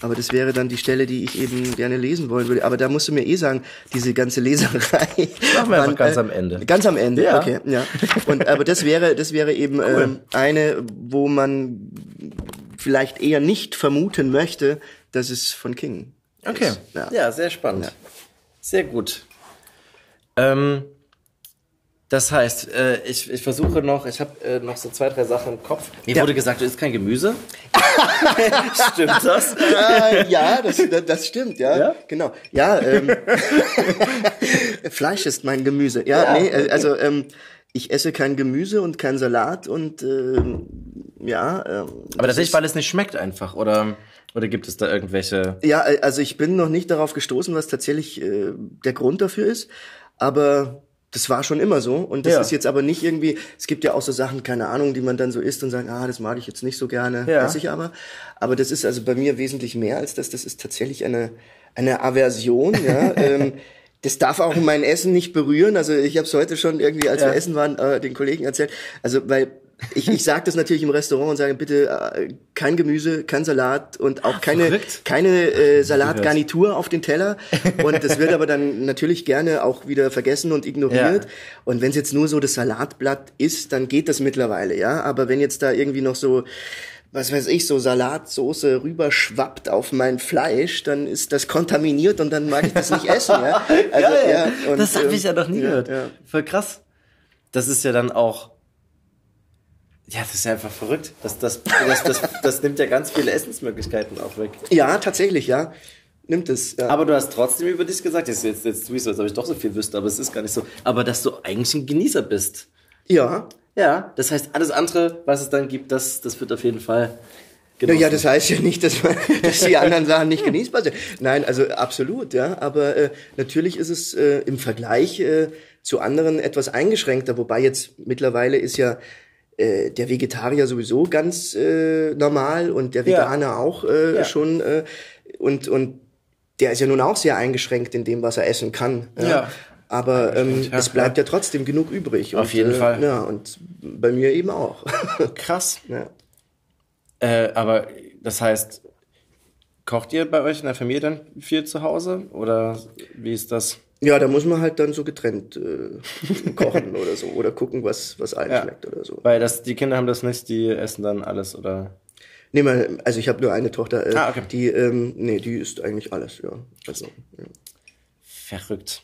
Aber das wäre dann die Stelle, die ich eben gerne lesen wollen würde. Aber da musst du mir eh sagen, diese ganze Leserei. Machen wir einfach ganz äh, am Ende. Ganz am Ende, Ja. okay, ja. Und aber das wäre, das wäre eben ähm, eine, wo man vielleicht eher nicht vermuten möchte, dass es von King. Okay. Ist. Ja. Ja. sehr spannend. Sehr gut. Ähm, das heißt, äh, ich, ich versuche noch, ich habe äh, noch so zwei, drei Sachen im Kopf. Mir Ja. wurde gesagt, du isst kein Gemüse. Stimmt das? Äh, ja, das, das, stimmt, ja. Ja? Genau. Ja, ähm, Fleisch ist mein Gemüse. Ja, Ja. nee, äh, also ähm, ich esse kein Gemüse und kein Salat und ähm, ja. Ähm, Aber das tatsächlich, ist- weil es nicht schmeckt einfach, oder, oder gibt es da irgendwelche... Ja, äh, also ich bin noch nicht darauf gestoßen, was tatsächlich äh, der Grund dafür ist, aber das war schon immer so und das Ja. ist jetzt aber nicht irgendwie, es gibt ja auch so Sachen, keine Ahnung, die man dann so isst und sagt, ah, das mag ich jetzt nicht so gerne, Ja. esse ich aber, aber das ist also bei mir wesentlich mehr als das, das ist tatsächlich eine eine Aversion, ja, ähm, das darf auch mein Essen nicht berühren. Also ich habe es heute schon irgendwie, als Ja. wir essen waren, äh, den Kollegen erzählt. Also weil ich, ich sage das natürlich im Restaurant und sage bitte äh, kein Gemüse, kein Salat und auch keine verrückt. keine äh, Salatgarnitur auf den Teller. Und das wird aber dann natürlich gerne auch wieder vergessen und ignoriert. Ja. Und wenn es jetzt nur so das Salatblatt ist, dann geht das mittlerweile, ja. Aber wenn jetzt da irgendwie noch so was weiß ich, so Salatsoße rüberschwappt auf mein Fleisch, dann ist das kontaminiert und dann mag ich das nicht essen, ja. Also, ja, und, das habe ähm, ich ja noch nie ja, gehört. ja. Voll krass. Das ist ja dann auch. Ja, das ist einfach verrückt. Das, das, das, das, das nimmt ja ganz viele Essensmöglichkeiten auch weg. Ja, tatsächlich, ja. Nimmt es. Ja. Aber du hast trotzdem über dich gesagt, jetzt, jetzt, jetzt tue ich so, als ob ich doch so viel wüsste, aber es ist gar nicht so. Aber dass du eigentlich ein Genießer bist. ja. Ja, das heißt, alles andere, was es dann gibt, das, das wird auf jeden Fall Ja, genossen. ja, das heißt ja nicht, dass, man, dass die anderen Sachen nicht genießbar sind. Nein, also absolut, ja. Aber äh, natürlich ist es äh, im Vergleich äh, zu anderen etwas eingeschränkter. Wobei jetzt mittlerweile ist ja äh, der Vegetarier sowieso ganz äh, normal und der Ja. Veganer auch äh, Ja. schon. Äh, und, und der ist ja nun auch sehr eingeschränkt in dem, was er essen kann. Ja. Aber ähm, ja, es bleibt ja trotzdem genug übrig. Auf und, jeden äh, Fall. Ja, und bei mir eben auch. krass. ja. Äh, aber das heißt, kocht ihr bei euch in der Familie dann viel zu Hause? Oder wie ist das? Ja, da muss man halt dann so getrennt äh, kochen oder so oder gucken, was was allen Ja. schmeckt oder so. Weil das, die Kinder haben das nicht, die essen dann alles oder. Nee, mal, also ich habe nur eine Tochter, äh, Ah, okay. die ähm, nee, die isst eigentlich alles, ja. Also, ja. Verrückt.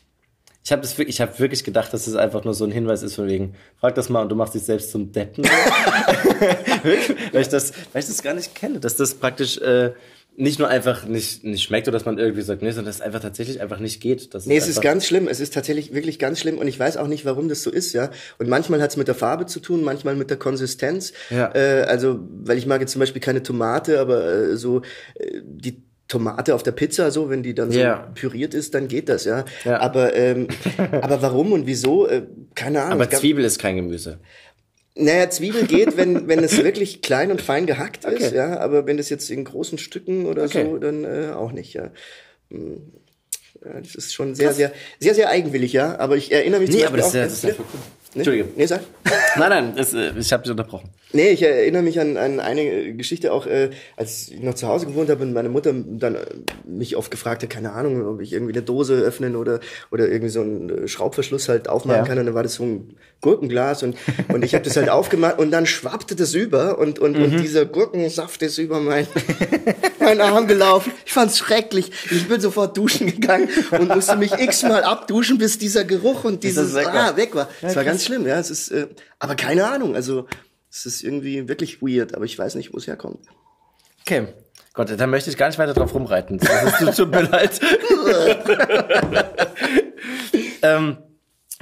Ich habe das wirklich, ich habe wirklich gedacht, dass es das einfach nur so ein Hinweis ist von wegen, frag das mal und du machst dich selbst zum Deppen. weil ich das, weil ich das gar nicht kenne, dass das praktisch äh, nicht nur einfach nicht, nicht schmeckt oder dass man irgendwie sagt, nee, sondern dass es einfach tatsächlich einfach nicht geht. Das nee, es ist ganz schlimm. Es ist tatsächlich wirklich ganz schlimm und ich weiß auch nicht, warum das so ist, ja. Und manchmal hat es mit der Farbe zu tun, manchmal mit der Konsistenz. Ja. Äh, also, weil ich mag jetzt zum Beispiel keine Tomate, aber äh, so äh, die Tomate auf der Pizza, so wenn die dann so Ja. püriert ist, dann geht das, ja. Ja. Aber ähm, aber warum und wieso? Äh, keine Ahnung. Aber Zwiebel ist kein Gemüse. Naja, Zwiebel geht, wenn, wenn es wirklich klein und fein gehackt ist, Okay. ja, aber wenn das jetzt in großen Stücken oder Okay. so, dann äh, auch nicht, ja. Hm. Das ist schon sehr, sehr, sehr, sehr eigenwillig, ja. Aber ich erinnere mich Nee, aber das ist auch, ja, das ist ja cool. Nee? Nee, sag. Nein, nein, das, äh, ich habe dich unterbrochen. Nee, ich erinnere mich an, an eine Geschichte auch, äh, als ich noch zu Hause gewohnt habe und meine Mutter dann äh, mich oft gefragt hat, keine Ahnung, ob ich irgendwie eine Dose öffnen oder oder irgendwie so einen äh, Schraubverschluss halt aufmachen Ja. kann. Und dann war das so ein Gurkenglas und und ich habe das halt aufgemacht und dann schwappte das über und und, und dieser Gurkensaft ist über mein meinen Arm gelaufen. Ich fand's schrecklich. Ich bin sofort duschen gegangen und musste mich x-mal abduschen, bis dieser Geruch und dieses weg war. ah, weg war. Es war krass. ganz schlimm, ja. Es ist, äh, aber keine Ahnung. Also es ist irgendwie wirklich weird, aber ich weiß nicht, wo es herkommt. Okay. Gott, da möchte ich gar nicht weiter drauf rumreiten. Das ist, tut mir leid. ähm,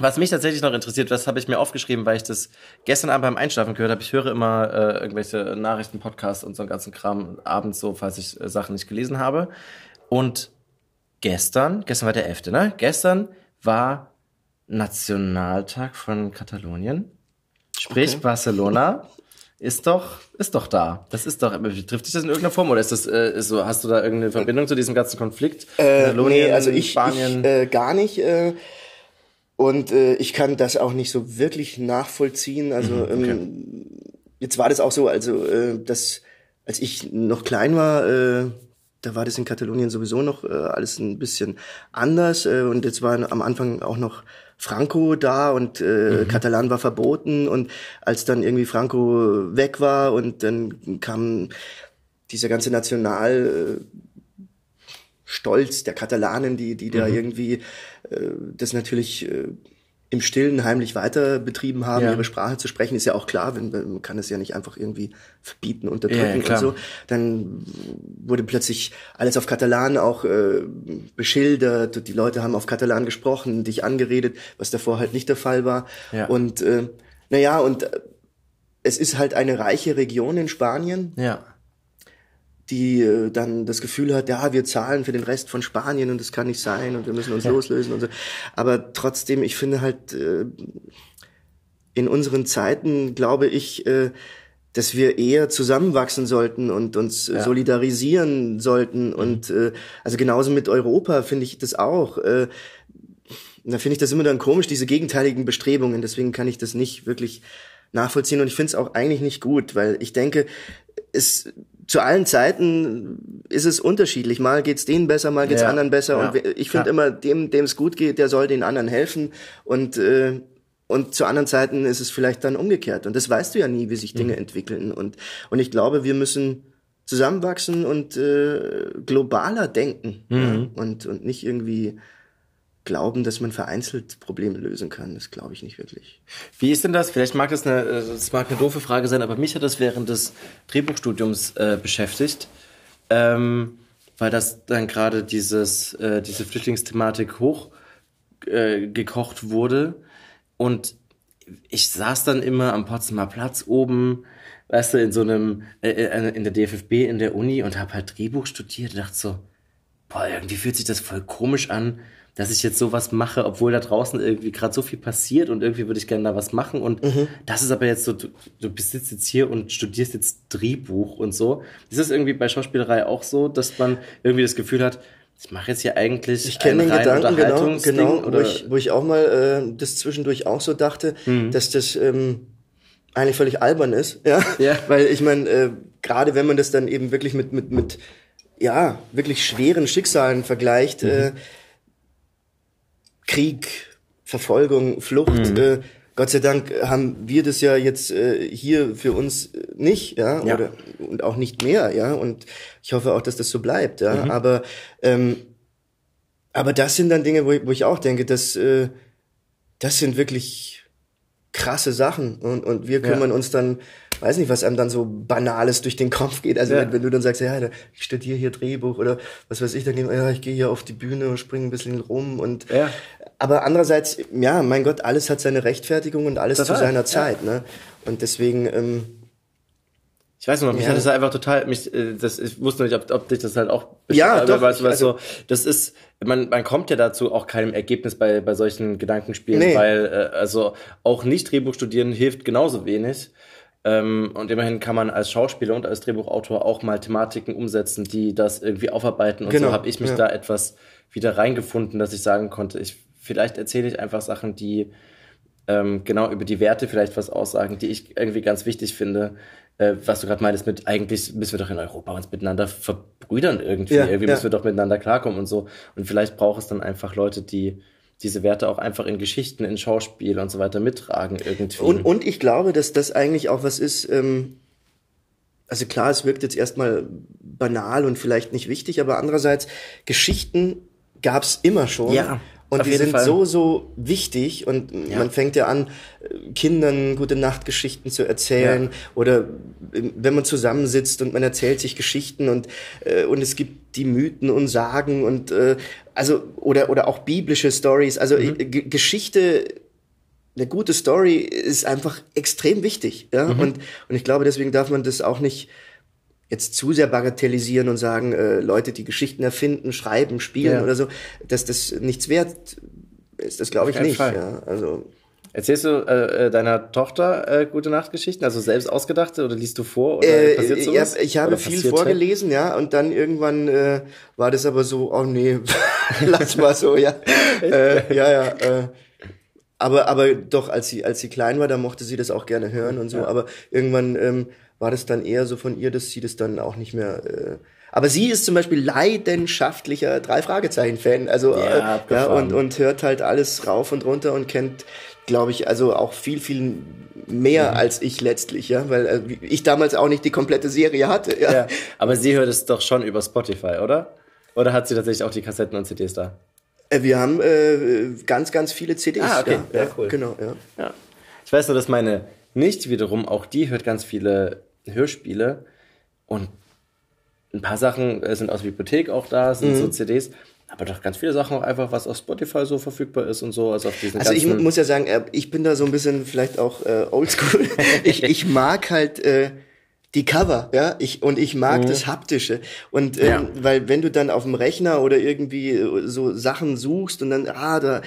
was mich tatsächlich noch interessiert, das habe ich mir aufgeschrieben, weil ich das gestern Abend beim Einschlafen gehört habe. Ich höre immer äh, irgendwelche Nachrichten, Podcasts und so einen ganzen Kram abends so, falls ich äh, Sachen nicht gelesen habe. Und gestern, gestern war der 11., ne? Gestern war Nationaltag von Katalonien. Sprich, Barcelona ist doch, ist doch da. Das ist doch, trifft dich das in irgendeiner Form oder ist das, äh, ist so, hast du da irgendeine Verbindung zu diesem ganzen Konflikt? Äh, nee, also ich, Spanien. ich äh, gar nicht. Äh, und äh, ich kann das auch nicht so wirklich nachvollziehen. Also Mhm, ähm, jetzt war das auch so, also äh, dass als ich noch klein war, äh, da war das in Katalonien sowieso noch äh, alles ein bisschen anders. Äh, und jetzt war am Anfang auch noch Franco da und äh, Katalan war verboten. Und als dann irgendwie Franco weg war und dann kam dieser ganze National äh, Stolz der Katalanen, die, die da irgendwie äh, das natürlich äh, im Stillen heimlich weiter betrieben haben, Ja. ihre Sprache zu sprechen, ist ja auch klar, wenn, man kann es ja nicht einfach irgendwie verbieten, Ja, unterdrücken ja, und klar. so. Dann wurde plötzlich alles auf Katalan auch äh, beschildert, und die Leute haben auf Katalan gesprochen, dich angeredet, was davor halt nicht der Fall war. Ja. Und äh, naja, und äh, es ist halt eine reiche Region in Spanien, ja. Die äh, dann das Gefühl hat, ja, wir zahlen für den Rest von Spanien und das kann nicht sein und wir müssen uns loslösen und so. Aber trotzdem, ich finde halt, äh, in unseren Zeiten glaube ich, äh, dass wir eher zusammenwachsen sollten und uns äh, solidarisieren sollten. Und äh, also genauso mit Europa finde ich das auch. Da finde ich das immer dann komisch, diese gegenteiligen Bestrebungen. Deswegen kann ich das nicht wirklich nachvollziehen. Und ich finde es auch eigentlich nicht gut, weil ich denke, es zu allen Zeiten ist es unterschiedlich. Mal geht's denen besser, mal geht's Ja, anderen besser. ja, und ich finde immer, dem, dem es gut geht, der soll den anderen helfen. Und äh, und zu anderen Zeiten ist es vielleicht dann umgekehrt. Und das weißt du ja nie, wie sich Mhm. Dinge entwickeln. Und und ich glaube, wir müssen zusammenwachsen und äh, globaler denken Mhm. und und nicht irgendwie glauben, dass man vereinzelt Probleme lösen kann. Das glaube ich nicht wirklich. Wie ist denn das? Vielleicht mag das eine, äh, das mag eine doofe Frage sein, aber mich hat das während des Drehbuchstudiums äh, beschäftigt, ähm, weil das dann gerade dieses, äh, diese Flüchtlingsthematik hoch äh, wurde und ich saß dann immer am Potsdamer Platz oben, weißt du, in so einem, äh, äh, in der DFFB, in der Uni und habe halt Drehbuch studiert und dachte so, boah, irgendwie fühlt sich das voll komisch an, dass ich jetzt sowas mache, obwohl da draußen irgendwie gerade so viel passiert und irgendwie würde ich gerne da was machen und das ist aber jetzt so, du, du bist jetzt hier und studierst jetzt Drehbuch und so. Ist das irgendwie bei Schauspielerei auch so, dass man irgendwie das Gefühl hat, ich mache jetzt hier eigentlich Ich kenne den Gedanken, genau, genau wo, ich, wo ich auch mal äh, das zwischendurch auch so dachte, dass das ähm, eigentlich völlig albern ist. Ja, Ja. weil ich meine, äh, gerade wenn man das dann eben wirklich mit, mit, mit ja, wirklich schweren Schicksalen vergleicht, äh, Krieg, Verfolgung, Flucht, äh, Gott sei Dank haben wir das ja jetzt äh, hier für uns nicht, ja, Ja. oder und auch nicht mehr, ja, und ich hoffe auch, dass das so bleibt, ja, aber ähm, aber das sind dann Dinge, wo ich, wo ich auch denke, dass äh, das sind wirklich krasse Sachen und, und wir kümmern ja. uns dann, weiß nicht, was einem dann so Banales durch den Kopf geht. Also ja. wenn, wenn, du dann sagst, ja, ich studiere hier Drehbuch oder was weiß ich, dann ja, ich gehe hier auf die Bühne und springe ein bisschen rum und ja. aber andererseits, ja, mein Gott, alles hat seine Rechtfertigung und alles Total. zu seiner Zeit, ne? Und deswegen ähm, ich weiß noch, mich ja. hat das einfach total, mich, äh, das, ich wusste nicht, ob, ob dich das halt auch ja, doch, weißt, weißt also, so, das ist, man, man kommt ja dazu auch keinem Ergebnis bei, bei solchen Gedankenspielen, nee. weil, äh, also auch nicht Drehbuch studieren hilft genauso wenig. Ähm, und immerhin kann man als Schauspieler und als Drehbuchautor auch mal Thematiken umsetzen, die das irgendwie aufarbeiten. Und genau. so habe ich mich ja. da etwas wieder reingefunden, dass ich sagen konnte, ich, vielleicht erzähle ich einfach Sachen, die ähm, genau über die Werte vielleicht was aussagen, die ich irgendwie ganz wichtig finde äh, was du gerade meintest, mit eigentlich müssen wir doch in Europa uns miteinander verbrüdern irgendwie. Ja, irgendwie ja. müssen wir doch miteinander klarkommen und so. Und vielleicht braucht es dann einfach Leute, die diese Werte auch einfach in Geschichten, in Schauspiel und so weiter mittragen irgendwie. Und, und ich glaube, dass das eigentlich auch was ist, ähm, also klar, es wirkt jetzt erstmal banal und vielleicht nicht wichtig, aber andererseits, Geschichten gab es immer schon. Ja. Und die sind Fall. so, so wichtig und ja. man fängt ja an, Kindern gute Nachtgeschichten zu erzählen ja. oder wenn man zusammensitzt und man erzählt sich Geschichten und, äh, und es gibt die Mythen und Sagen und äh, also oder, oder auch biblische Stories. Also mhm. Geschichte eine gute Story ist einfach extrem wichtig, ja. Mhm. Und, und ich glaube, deswegen darf man das auch nicht jetzt zu sehr bagatellisieren und sagen, äh, Leute, die Geschichten erfinden, schreiben, spielen ja. oder so, dass das nichts wert ist, das glaube ich nicht. Fall. Ja, also Erzählst du äh, äh, deiner Tochter äh, gute Nachtgeschichten, also selbst ausgedachte oder liest du vor oder äh, passiert sowas? Ich, ich habe viel vorgelesen, halt? ja, und dann irgendwann äh, war das aber so, oh nee, lass mal so, ja, äh, ja, ja. Äh, aber aber doch, als sie als sie klein war, da mochte sie das auch gerne hören und so. Ja. Aber irgendwann ähm, war das dann eher so von ihr, dass sie das dann auch nicht mehr. Äh, aber sie ist zum Beispiel leidenschaftlicher drei Fragezeichen Fan, also ja, äh, ja und und hört halt alles rauf und runter und kennt, glaube ich, also auch viel viel mehr mhm. als ich letztlich, ja, weil äh, ich damals auch nicht die komplette Serie hatte. Ja. ja. aber sie hört es doch schon über Spotify, oder? Oder hat sie tatsächlich auch die Kassetten und CDs da? Äh, wir haben äh, ganz, ganz viele CDs. Ah, okay. Ja, ja, cool. Genau, ja. ja. Ich weiß nur, dass meine nicht wiederum, auch die hört ganz viele Hörspiele und ein paar Sachen äh, sind aus der Bibliothek auch da, sind mhm. so CDs. Aber doch ganz viele Sachen auch einfach, was auf Spotify so verfügbar ist und so. Also, auf diesen also ich muss ja sagen, äh, ich bin da so ein bisschen vielleicht auch äh, oldschool. ich, ich mag halt äh, die Cover, ja, ich und ich mag mhm. das haptische und ähm, ja. weil wenn du dann auf dem Rechner oder irgendwie äh, so Sachen suchst und dann ah da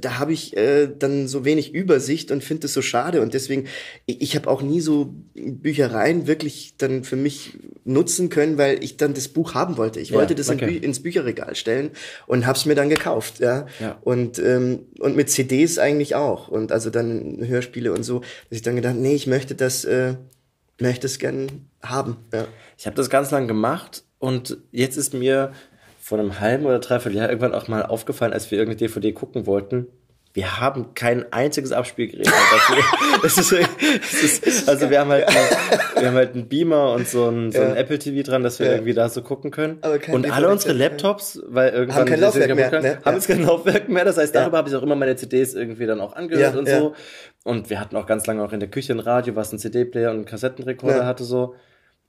da habe ich äh, dann so wenig Übersicht und finde es so schade und deswegen ich, ich habe auch nie so Büchereien wirklich dann für mich nutzen können, weil ich dann das Buch haben wollte. Ich ja, wollte das okay. in Bü ins Bücherregal stellen und habe es mir dann gekauft, ja. ja. Und ähm, und mit CDs eigentlich auch und also dann Hörspiele und so, dass ich dann gedacht, nee, ich möchte das äh, möchte es gern haben. Ja. Ich habe das ganz lang gemacht und jetzt ist mir vor einem halben oder dreiviertel Jahr irgendwann auch mal aufgefallen, als wir irgendeine DVD gucken wollten. Wir haben kein einziges Abspielgerät das ist, das ist, also wir haben halt, einen, wir haben halt einen Beamer und so ein, so ja. Apple TV dran, dass wir ja. irgendwie da so gucken können. und alle unsere Laptops, weil irgendwann haben kein Laufwerk mehr, können, ne? haben jetzt kein Laufwerk mehr. Das heißt, darüber habe ich auch immer meine CDs irgendwie dann auch angehört und so. Und wir hatten auch ganz lange auch in der Küche ein Radio, was einen CD-Player und einen Kassettenrekorder hatte so.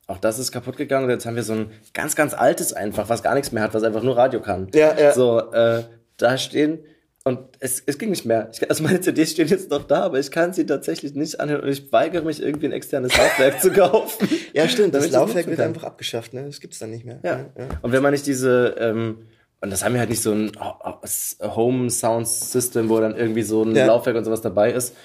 Auch das ist kaputt gegangen. Jetzt haben wir so ein ganz, ganz altes einfach, was gar nichts mehr hat, was einfach nur Radio kann. Ja, ja. So, äh, da stehen. Und es, es ging nicht mehr. Ich, also meine CDs stehen jetzt noch da, aber ich kann sie tatsächlich nicht anhören und ich weigere mich irgendwie ein externes Laufwerk zu kaufen. Ja, stimmt. Das Laufwerk wird einfach abgeschafft, ne? Das gibt's dann nicht mehr. Ja. ja. Und wenn man nicht diese, ähm, und das haben wir halt nicht so ein Home Sound System, wo dann irgendwie so ein ja. Laufwerk und sowas dabei ist.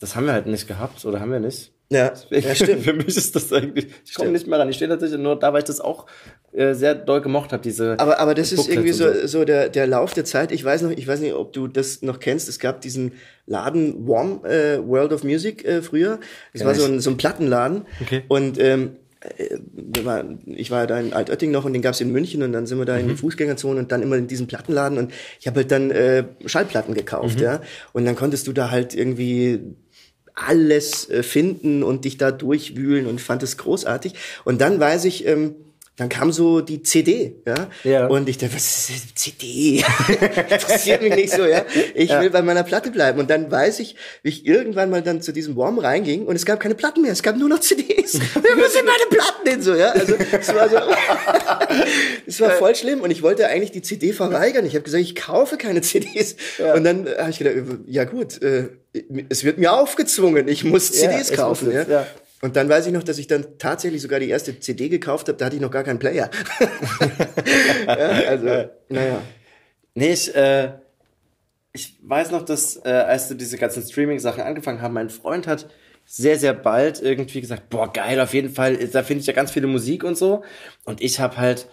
Das haben wir halt nicht gehabt oder haben wir nicht. Ja, Deswegen, ja stimmt. Für mich ist das eigentlich, ich komme nicht mehr ran. Ich stehe tatsächlich nur da, weil ich das auch äh, sehr doll gemocht habe, diese. Aber, aber das ist irgendwie so, so der, der Lauf der Zeit. Ich weiß noch, ich weiß nicht, ob du das noch kennst. Es gab diesen Laden WOM, äh, World of Music äh, früher. Es ja, war so ein, so ein Plattenladen. Okay. Und ähm, äh, war, ich war da in Altötting noch und den gab's in München und dann sind wir da mhm. in die Fußgängerzone und dann immer in diesem Plattenladen und ich habe halt dann äh, Schallplatten gekauft, mhm. ja. Und dann konntest du da halt irgendwie alles äh, finden und dich da durchwühlen und fand es großartig. Und dann weiß ich, ähm, dann kam so die CD, ja. Ja. Und ich dachte, was ist CD? Interessiert mich nicht so, ja. Ich will bei meiner Platte bleiben. Und dann weiß ich, wie ich irgendwann mal dann zu diesem Warm reinging und es gab keine Platten mehr, es gab nur noch CDs. ja, wo sind meine Platten denn so, ja? Also es war so, es war voll schlimm und ich wollte eigentlich die CD verweigern. Ich habe gesagt, ich kaufe keine CDs. Und dann habe ich gedacht, ja gut, äh, es wird mir aufgezwungen, ich muss Ja, CDs es kaufen, ja. jetzt, ja. Und dann weiß ich noch, dass ich dann tatsächlich sogar die erste CD gekauft habe, da hatte ich noch gar keinen Player. ja, also, naja. Nee, ich, äh, ich weiß noch, dass äh, als du diese ganzen Streaming-Sachen angefangen haben, mein Freund hat sehr, sehr bald irgendwie gesagt, boah, geil, auf jeden Fall, da finde ich ja ganz viele Musik und so. Und ich habe halt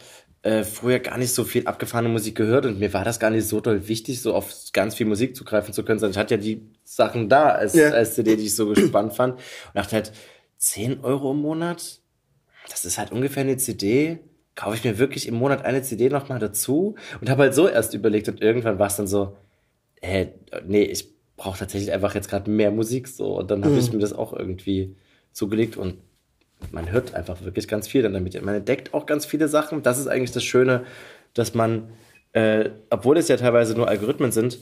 äh, früher gar nicht so viel abgefahrene Musik gehört und mir war das gar nicht so doll wichtig, so auf ganz viel Musik zugreifen zu können, sondern ich hatte ja die Sachen da als, Ja. als CD, die ich so gespannt fand. Und dachte halt, 10 Euro im Monat? Das ist halt ungefähr eine CD. Kaufe ich mir wirklich im Monat eine CD nochmal dazu? Und habe halt so erst überlegt und irgendwann war es dann so, äh, nee, ich brauche tatsächlich einfach jetzt gerade mehr Musik so. Und dann habe ich mir das auch irgendwie zugelegt und man hört einfach wirklich ganz viel dann damit. Man entdeckt auch ganz viele Sachen. Das ist eigentlich das Schöne, dass man, äh, obwohl es ja teilweise nur Algorithmen sind,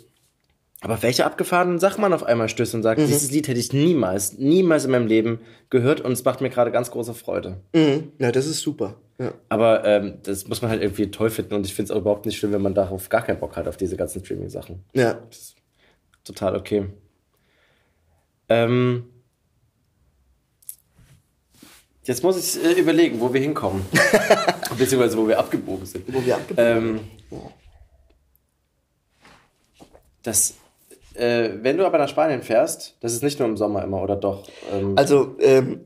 aber welche abgefahrenen Sachen man auf einmal stößt und sagt, dieses Lied hätte ich niemals, niemals in meinem Leben gehört und es macht mir gerade ganz große Freude. Mhm. Ja, das ist super. Ja. Aber ähm, das muss man halt irgendwie toll finden und ich finde es auch überhaupt nicht schlimm, wenn man darauf gar keinen Bock hat, auf diese ganzen Streaming-Sachen. ja. Total okay. Ähm, jetzt muss ich äh, überlegen, wo wir hinkommen. Beziehungsweise wo wir abgebogen sind. Wo wir abgebogen Ähm, das, äh, wenn du aber nach Spanien fährst, das ist nicht nur im Sommer immer, oder doch? Ähm, Also, ähm,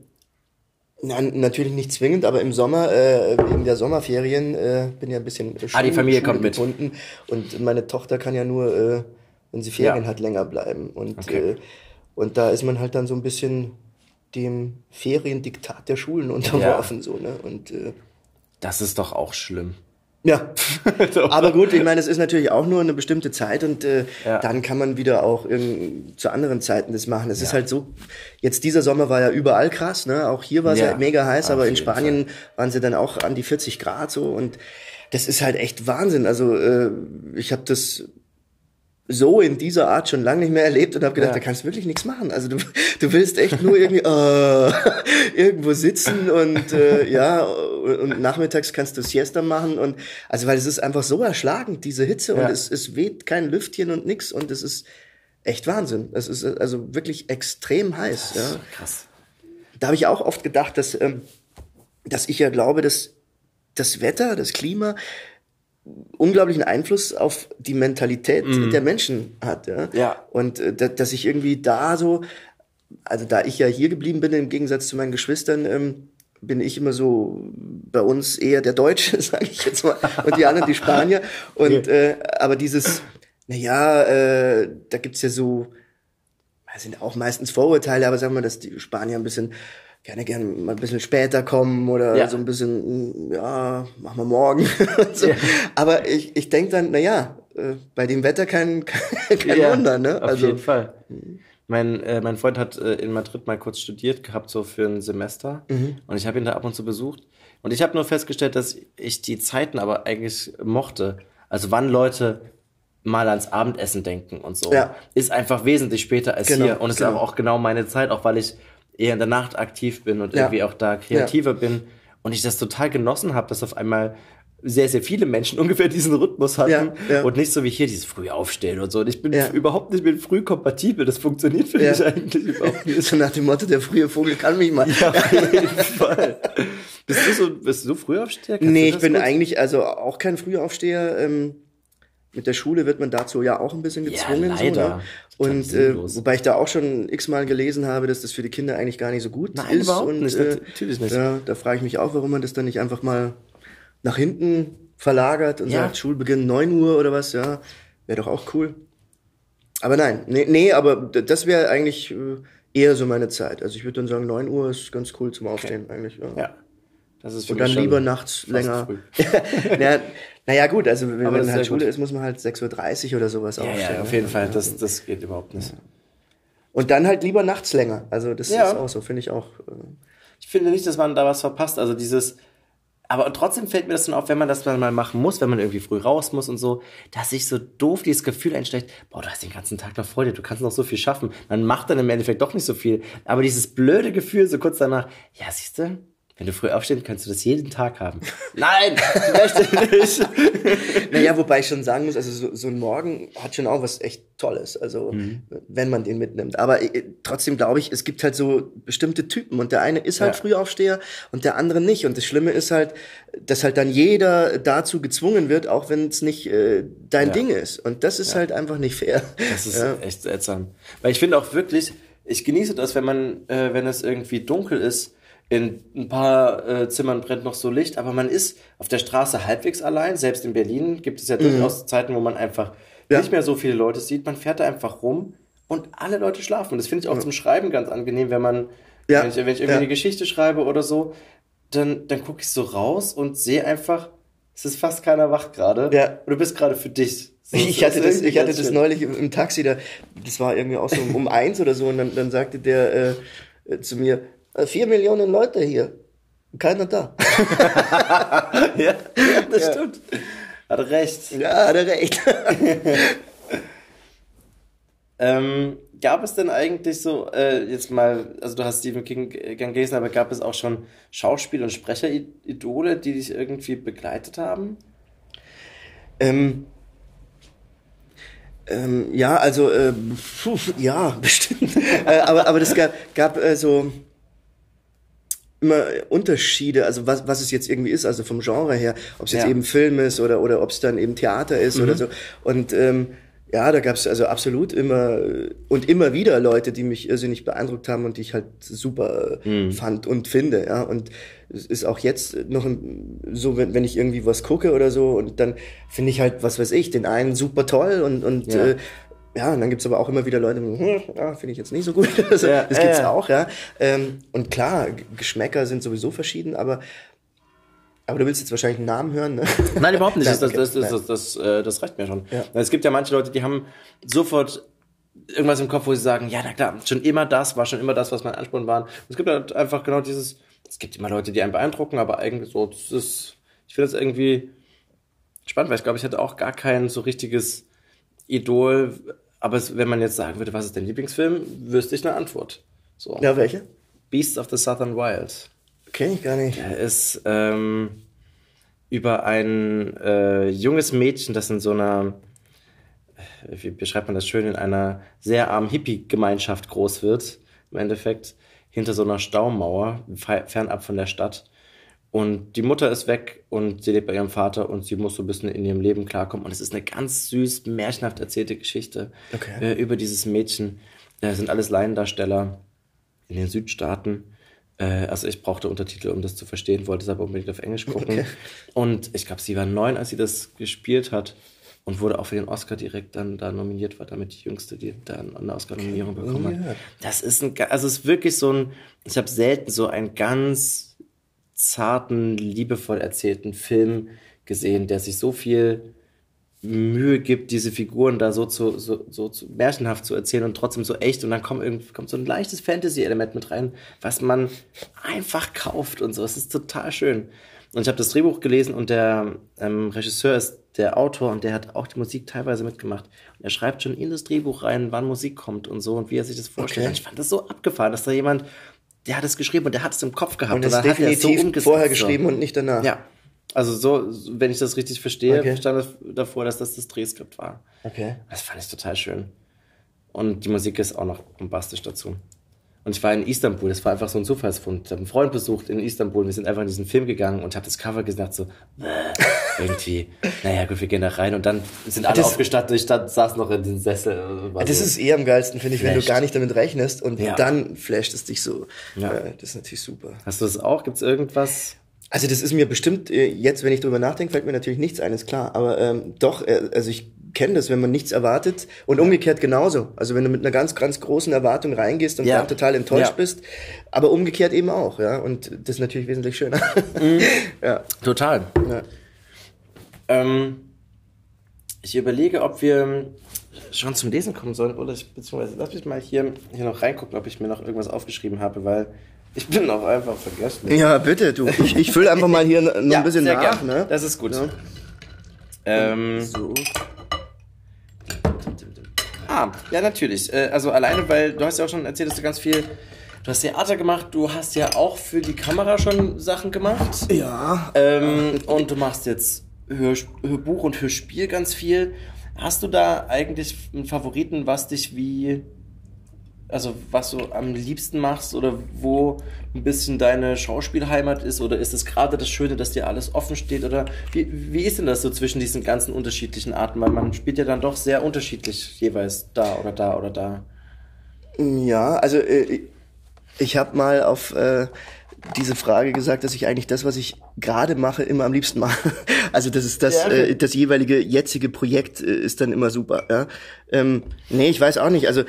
na, natürlich nicht zwingend, aber im Sommer, äh, wegen der Sommerferien, äh, bin ja ein bisschen äh, Ah, die Familie kommt mit. gebunden. Und meine Tochter kann ja nur, äh, wenn sie Ferien Ja. hat, länger bleiben. Und, Okay. äh, und da ist man halt dann so ein bisschen dem Feriendiktat der Schulen unterworfen. So, ne? Und äh, das ist doch auch schlimm. Ja, aber gut, ich meine, es ist natürlich auch nur eine bestimmte Zeit und äh, Ja. dann kann man wieder auch zu anderen Zeiten das machen. Es ist halt so, jetzt dieser Sommer war ja überall krass, ne? Auch hier war es Ja, ja mega heiß, auf aber in Spanien waren sie dann auch an die 40 Grad so und das ist halt echt Wahnsinn. Also äh, ich habe das so in dieser Art schon lange nicht mehr erlebt und habe gedacht, Ja. da kannst du wirklich nichts machen. Also du, du willst echt nur irgendwie äh, irgendwo sitzen und äh, ja und nachmittags kannst du Siesta machen und also weil es ist einfach so erschlagend diese Hitze Ja. und es, es weht kein Lüftchen und nix und es ist echt Wahnsinn. Es ist also wirklich extrem heiß. Ja. Krass. Da habe ich auch oft gedacht, dass ähm, dass ich ja glaube, dass das Wetter, das Klima unglaublichen Einfluss auf die Mentalität der Menschen hat. Ja? Ja. Und äh, da, dass ich irgendwie da so, also da ich ja hier geblieben bin, im Gegensatz zu meinen Geschwistern, ähm, bin ich immer so bei uns eher der Deutsche, sage ich jetzt mal, und die anderen die Spanier. Und äh, aber dieses, naja, äh, da gibt's ja so, sind auch meistens Vorurteile, aber sagen wir, dass die Spanier ein bisschen gerne gerne mal ein bisschen später kommen oder Ja. so ein bisschen, mm, ja, machen wir morgen. so. Aber ich, ich denke dann, na ja, äh, bei dem Wetter kein, kein, kein Ja, Wunder, ne? Auf jeden Fall. Mein, äh, mein Freund hat äh, in Madrid mal kurz studiert gehabt, so für ein Semester. Und ich habe ihn da ab und zu besucht. Und ich habe nur festgestellt, dass ich die Zeiten aber eigentlich mochte. Also wann Leute mal ans Abendessen denken und so. Ja. Ist einfach wesentlich später als Genau, hier. Und es ist genau. aber auch genau meine Zeit, auch weil ich eher in der Nacht aktiv bin und Ja. irgendwie auch da kreativer bin. Und ich das total genossen habe, dass auf einmal sehr, sehr viele Menschen ungefähr diesen Rhythmus hatten Ja, ja. und nicht so wie hier dieses früh aufstehen und so. Und ich bin Ja. überhaupt nicht mit früh kompatibel. Das funktioniert für Ja. mich eigentlich überhaupt nicht. So nach dem Motto, der frühe Vogel kann mich mal. Ja, auf jeden Fall. Bist du so, bist du Frühaufsteher? Kannst nee, ich bin gut? eigentlich also auch kein Frühaufsteher. Ähm, mit der Schule wird man dazu ja auch ein bisschen Ja, gezwungen. leider. So, ne? Und äh, wobei ich da auch schon x-mal gelesen habe, dass das für die Kinder eigentlich gar nicht so gut Nein, ist. überhaupt und, nicht. Äh, Natürlich nicht. Ja, da frage ich mich auch, warum man das dann nicht einfach mal nach hinten verlagert und Ja. sagt, Schulbeginn 9 Uhr oder was, ja. Wäre doch auch cool. Aber nein, nee, nee aber das wäre eigentlich äh, eher so meine Zeit. Also ich würde dann sagen, 9 Uhr ist ganz cool zum Aufstehen eigentlich. Ja. Ja. Das ist für Und dann lieber nachts länger. naja, naja, gut, also wenn, ist halt Schule gut. ist, muss man halt 6.30 Uhr oder sowas Ja, aufstehen. ja, auf ne? jeden Fall. Das, das geht überhaupt nicht. Und dann halt lieber nachts länger. Also das Ja. ist auch so, finde ich auch. Äh, Ich finde nicht, dass man da was verpasst. Also dieses, Aber trotzdem fällt mir das dann auf, wenn man das dann mal machen muss, wenn man irgendwie früh raus muss und so, dass sich so doof dieses Gefühl einschlägt, boah, du hast den ganzen Tag noch vor dir, du kannst noch so viel schaffen. Man macht dann im Endeffekt doch nicht so viel. Aber dieses blöde Gefühl so kurz danach, ja, siehst du, wenn du früh aufstehst, kannst du das jeden Tag haben. Nein, möchte ich nicht. naja, wobei ich schon sagen muss, also so, so ein Morgen hat schon auch was echt Tolles, also mhm. wenn man den mitnimmt. Aber äh, trotzdem glaube ich, es gibt halt so bestimmte Typen und der eine ist halt ja. Frühaufsteher und der andere nicht. Und das Schlimme ist halt, dass halt dann jeder dazu gezwungen wird, auch wenn es nicht äh, dein ja. Ding ist. Und das ist ja. halt einfach nicht fair. Das ist echt seltsam. Weil ich finde auch wirklich, ich genieße das, wenn man, äh, wenn es irgendwie dunkel ist, in ein paar äh, Zimmern brennt noch so Licht, aber man ist auf der Straße halbwegs allein. Selbst in Berlin gibt es ja mhm. durchaus Zeiten, wo man einfach ja. nicht mehr so viele Leute sieht. Man fährt da einfach rum und alle Leute schlafen. Und das finde ich auch ja. zum Schreiben ganz angenehm, wenn man, ja. wenn, ich, wenn ich irgendwie eine Geschichte schreibe oder so, dann, dann gucke ich so raus und sehe einfach, es ist fast keiner wach gerade. Ja. Und du bist gerade für dich. So, ich hatte das, ich hatte das neulich im, im, Taxi, da, das war irgendwie auch so um, um eins oder so, und dann, dann sagte der äh, zu mir, äh, vier Millionen Leute hier. Keiner da. ja, das ja. stimmt. Hat recht. Ja, hat er recht. ähm, gab es denn eigentlich so, äh, jetzt mal, also du hast Stephen King gern gelesen, aber gab es auch schon Schauspiel- und Sprecheridole, die dich irgendwie begleitet haben? Ähm, ähm, ja, also, äh, puh, ja, bestimmt. äh, aber, aber das gab, gab äh, so immer Unterschiede, also was, was es jetzt irgendwie ist, also vom Genre her, ob es jetzt ja. eben Film ist oder, oder ob es dann eben Theater ist mhm. oder so. Und ähm, ja, da gab es also absolut immer und immer wieder Leute, die mich irrsinnig beeindruckt haben und die ich halt super mhm. fand und finde, ja. Und es ist auch jetzt noch so, wenn, wenn ich irgendwie was gucke oder so und dann finde ich halt, was weiß ich, den einen super toll und, und ja. äh, ja, und dann gibt's aber auch immer wieder Leute, hm, ja, finde ich jetzt nicht so gut. das, ja, das gibt's ja. auch, ja. Ähm, und klar, Geschmäcker sind sowieso verschieden, aber aber du willst jetzt wahrscheinlich einen Namen hören, ne? Nein, überhaupt nicht. Das, das, das, das, das, das, äh, das reicht mir schon. Ja. Es gibt ja manche Leute, die haben sofort irgendwas im Kopf, wo sie sagen, ja, na klar, schon immer das, war schon immer das, was mein Ansporn war. Und es gibt halt einfach genau dieses, es gibt immer Leute, die einen beeindrucken, aber eigentlich so, das ist, ich finde das irgendwie spannend, weil ich glaube, ich hatte auch gar kein so richtiges Idol, aber es, wenn man jetzt sagen würde, was ist dein Lieblingsfilm, wüsste ich eine Antwort. So. Ja, welche? Beasts of the Southern Wild. Kenn ich gar nicht. Er ist ähm, über ein äh, junges Mädchen, das in so einer, äh, wie beschreibt man das schön, in einer sehr armen Hippie-Gemeinschaft groß wird, im Endeffekt, hinter so einer Staumauer, fernab von der Stadt. Und die Mutter ist weg und sie lebt bei ihrem Vater und sie muss so ein bisschen in ihrem Leben klarkommen. Und es ist eine ganz süß, märchenhaft erzählte Geschichte okay. äh, über dieses Mädchen. Das sind alles Laiendarsteller in den Südstaaten. Äh, also ich brauchte Untertitel, um das zu verstehen, wollte es aber unbedingt auf Englisch gucken. Okay. Und ich glaube, sie war neun, als sie das gespielt hat und wurde auch für den Oscar direkt dann da nominiert, war damit die jüngste, die dann eine Oscar-Nominierung bekommen hat. Das ist ein, also es ist wirklich so ein, ich habe selten so ein ganz zarten, liebevoll erzählten Film gesehen, der sich so viel Mühe gibt, diese Figuren da so zu, so, so zu märchenhaft zu erzählen und trotzdem so echt. Und dann kommt, kommt so ein leichtes Fantasy-Element mit rein, was man einfach kauft und so. Es ist total schön. Und ich habe das Drehbuch gelesen und der ähm, Regisseur ist der Autor und der hat auch die Musik teilweise mitgemacht. Und er schreibt schon in das Drehbuch rein, wann Musik kommt und so und wie er sich das vorstellt. Okay. Ich fand das so abgefahren, dass da jemand der hat es geschrieben und der hat es im Kopf gehabt. Und das definitiv so vorher geschrieben und nicht danach. Ja. Also so, wenn ich das richtig verstehe, okay. stand das davor, dass das das Drehskript war. Okay. Das fand ich total schön. Und die Musik ist auch noch bombastisch dazu. Und ich war in Istanbul, das war einfach so ein Zufallsfund. Ich habe einen Freund besucht in Istanbul, wir sind einfach in diesen Film gegangen und ich habe das Cover gesagt, so, irgendwie, naja gut, wir gehen da rein und dann sind alle das, aufgestattet, ich stand, saß noch in den Sessel. Das so ist eher am geilsten, finde ich, wenn du gar nicht damit rechnest und ja. dann flasht es dich so. Ja. Äh, das ist natürlich super. Hast du das auch? Gibt es irgendwas? Also das ist mir bestimmt, äh, jetzt, wenn ich drüber nachdenke, fällt mir natürlich nichts ein, ist klar. Aber ähm, doch, äh, also ich kenne das, wenn man nichts erwartet und umgekehrt genauso. Also wenn du mit einer ganz, ganz großen Erwartung reingehst und ja. dann total enttäuscht ja. bist, aber umgekehrt eben auch, ja. Und das ist natürlich wesentlich schöner. Mhm. ja. Total. Ja. Ähm, ich überlege, ob wir schon zum Lesen kommen sollen. Oder ich, beziehungsweise lass mich mal hier, hier noch reingucken, ob ich mir noch irgendwas aufgeschrieben habe, weil ich bin auch einfach vergessen. Ja, bitte, du. Ich, ich fülle einfach mal hier noch ein bisschen nach. gern. Ne? Das ist gut. Ja. Ähm, So. Ja, natürlich. Äh, also alleine, weil du hast ja auch schon erzählt, dass du ganz viel. Du hast Theater gemacht, du hast ja auch für die Kamera schon Sachen gemacht. Ja, Ähm, und du machst jetzt Hör, Hörbuch und Hörspiel ganz viel. Hast du da eigentlich einen Favoriten, was dich wie, also was du am liebsten machst oder wo ein bisschen deine Schauspielheimat ist? Oder ist es gerade das Schöne, dass dir alles offen steht? Oder wie, wie ist denn das so zwischen diesen ganzen unterschiedlichen Arten? Weil man spielt ja dann doch sehr unterschiedlich jeweils da oder da oder da. Ja, also äh, ich habe mal auf äh, diese Frage gesagt, dass ich eigentlich das, was ich gerade mache, immer am liebsten mache. Also das ist das, Ja, okay. äh, das jeweilige jetzige Projekt äh, ist dann immer super. Ja? Ähm, nee, ich weiß auch nicht. Also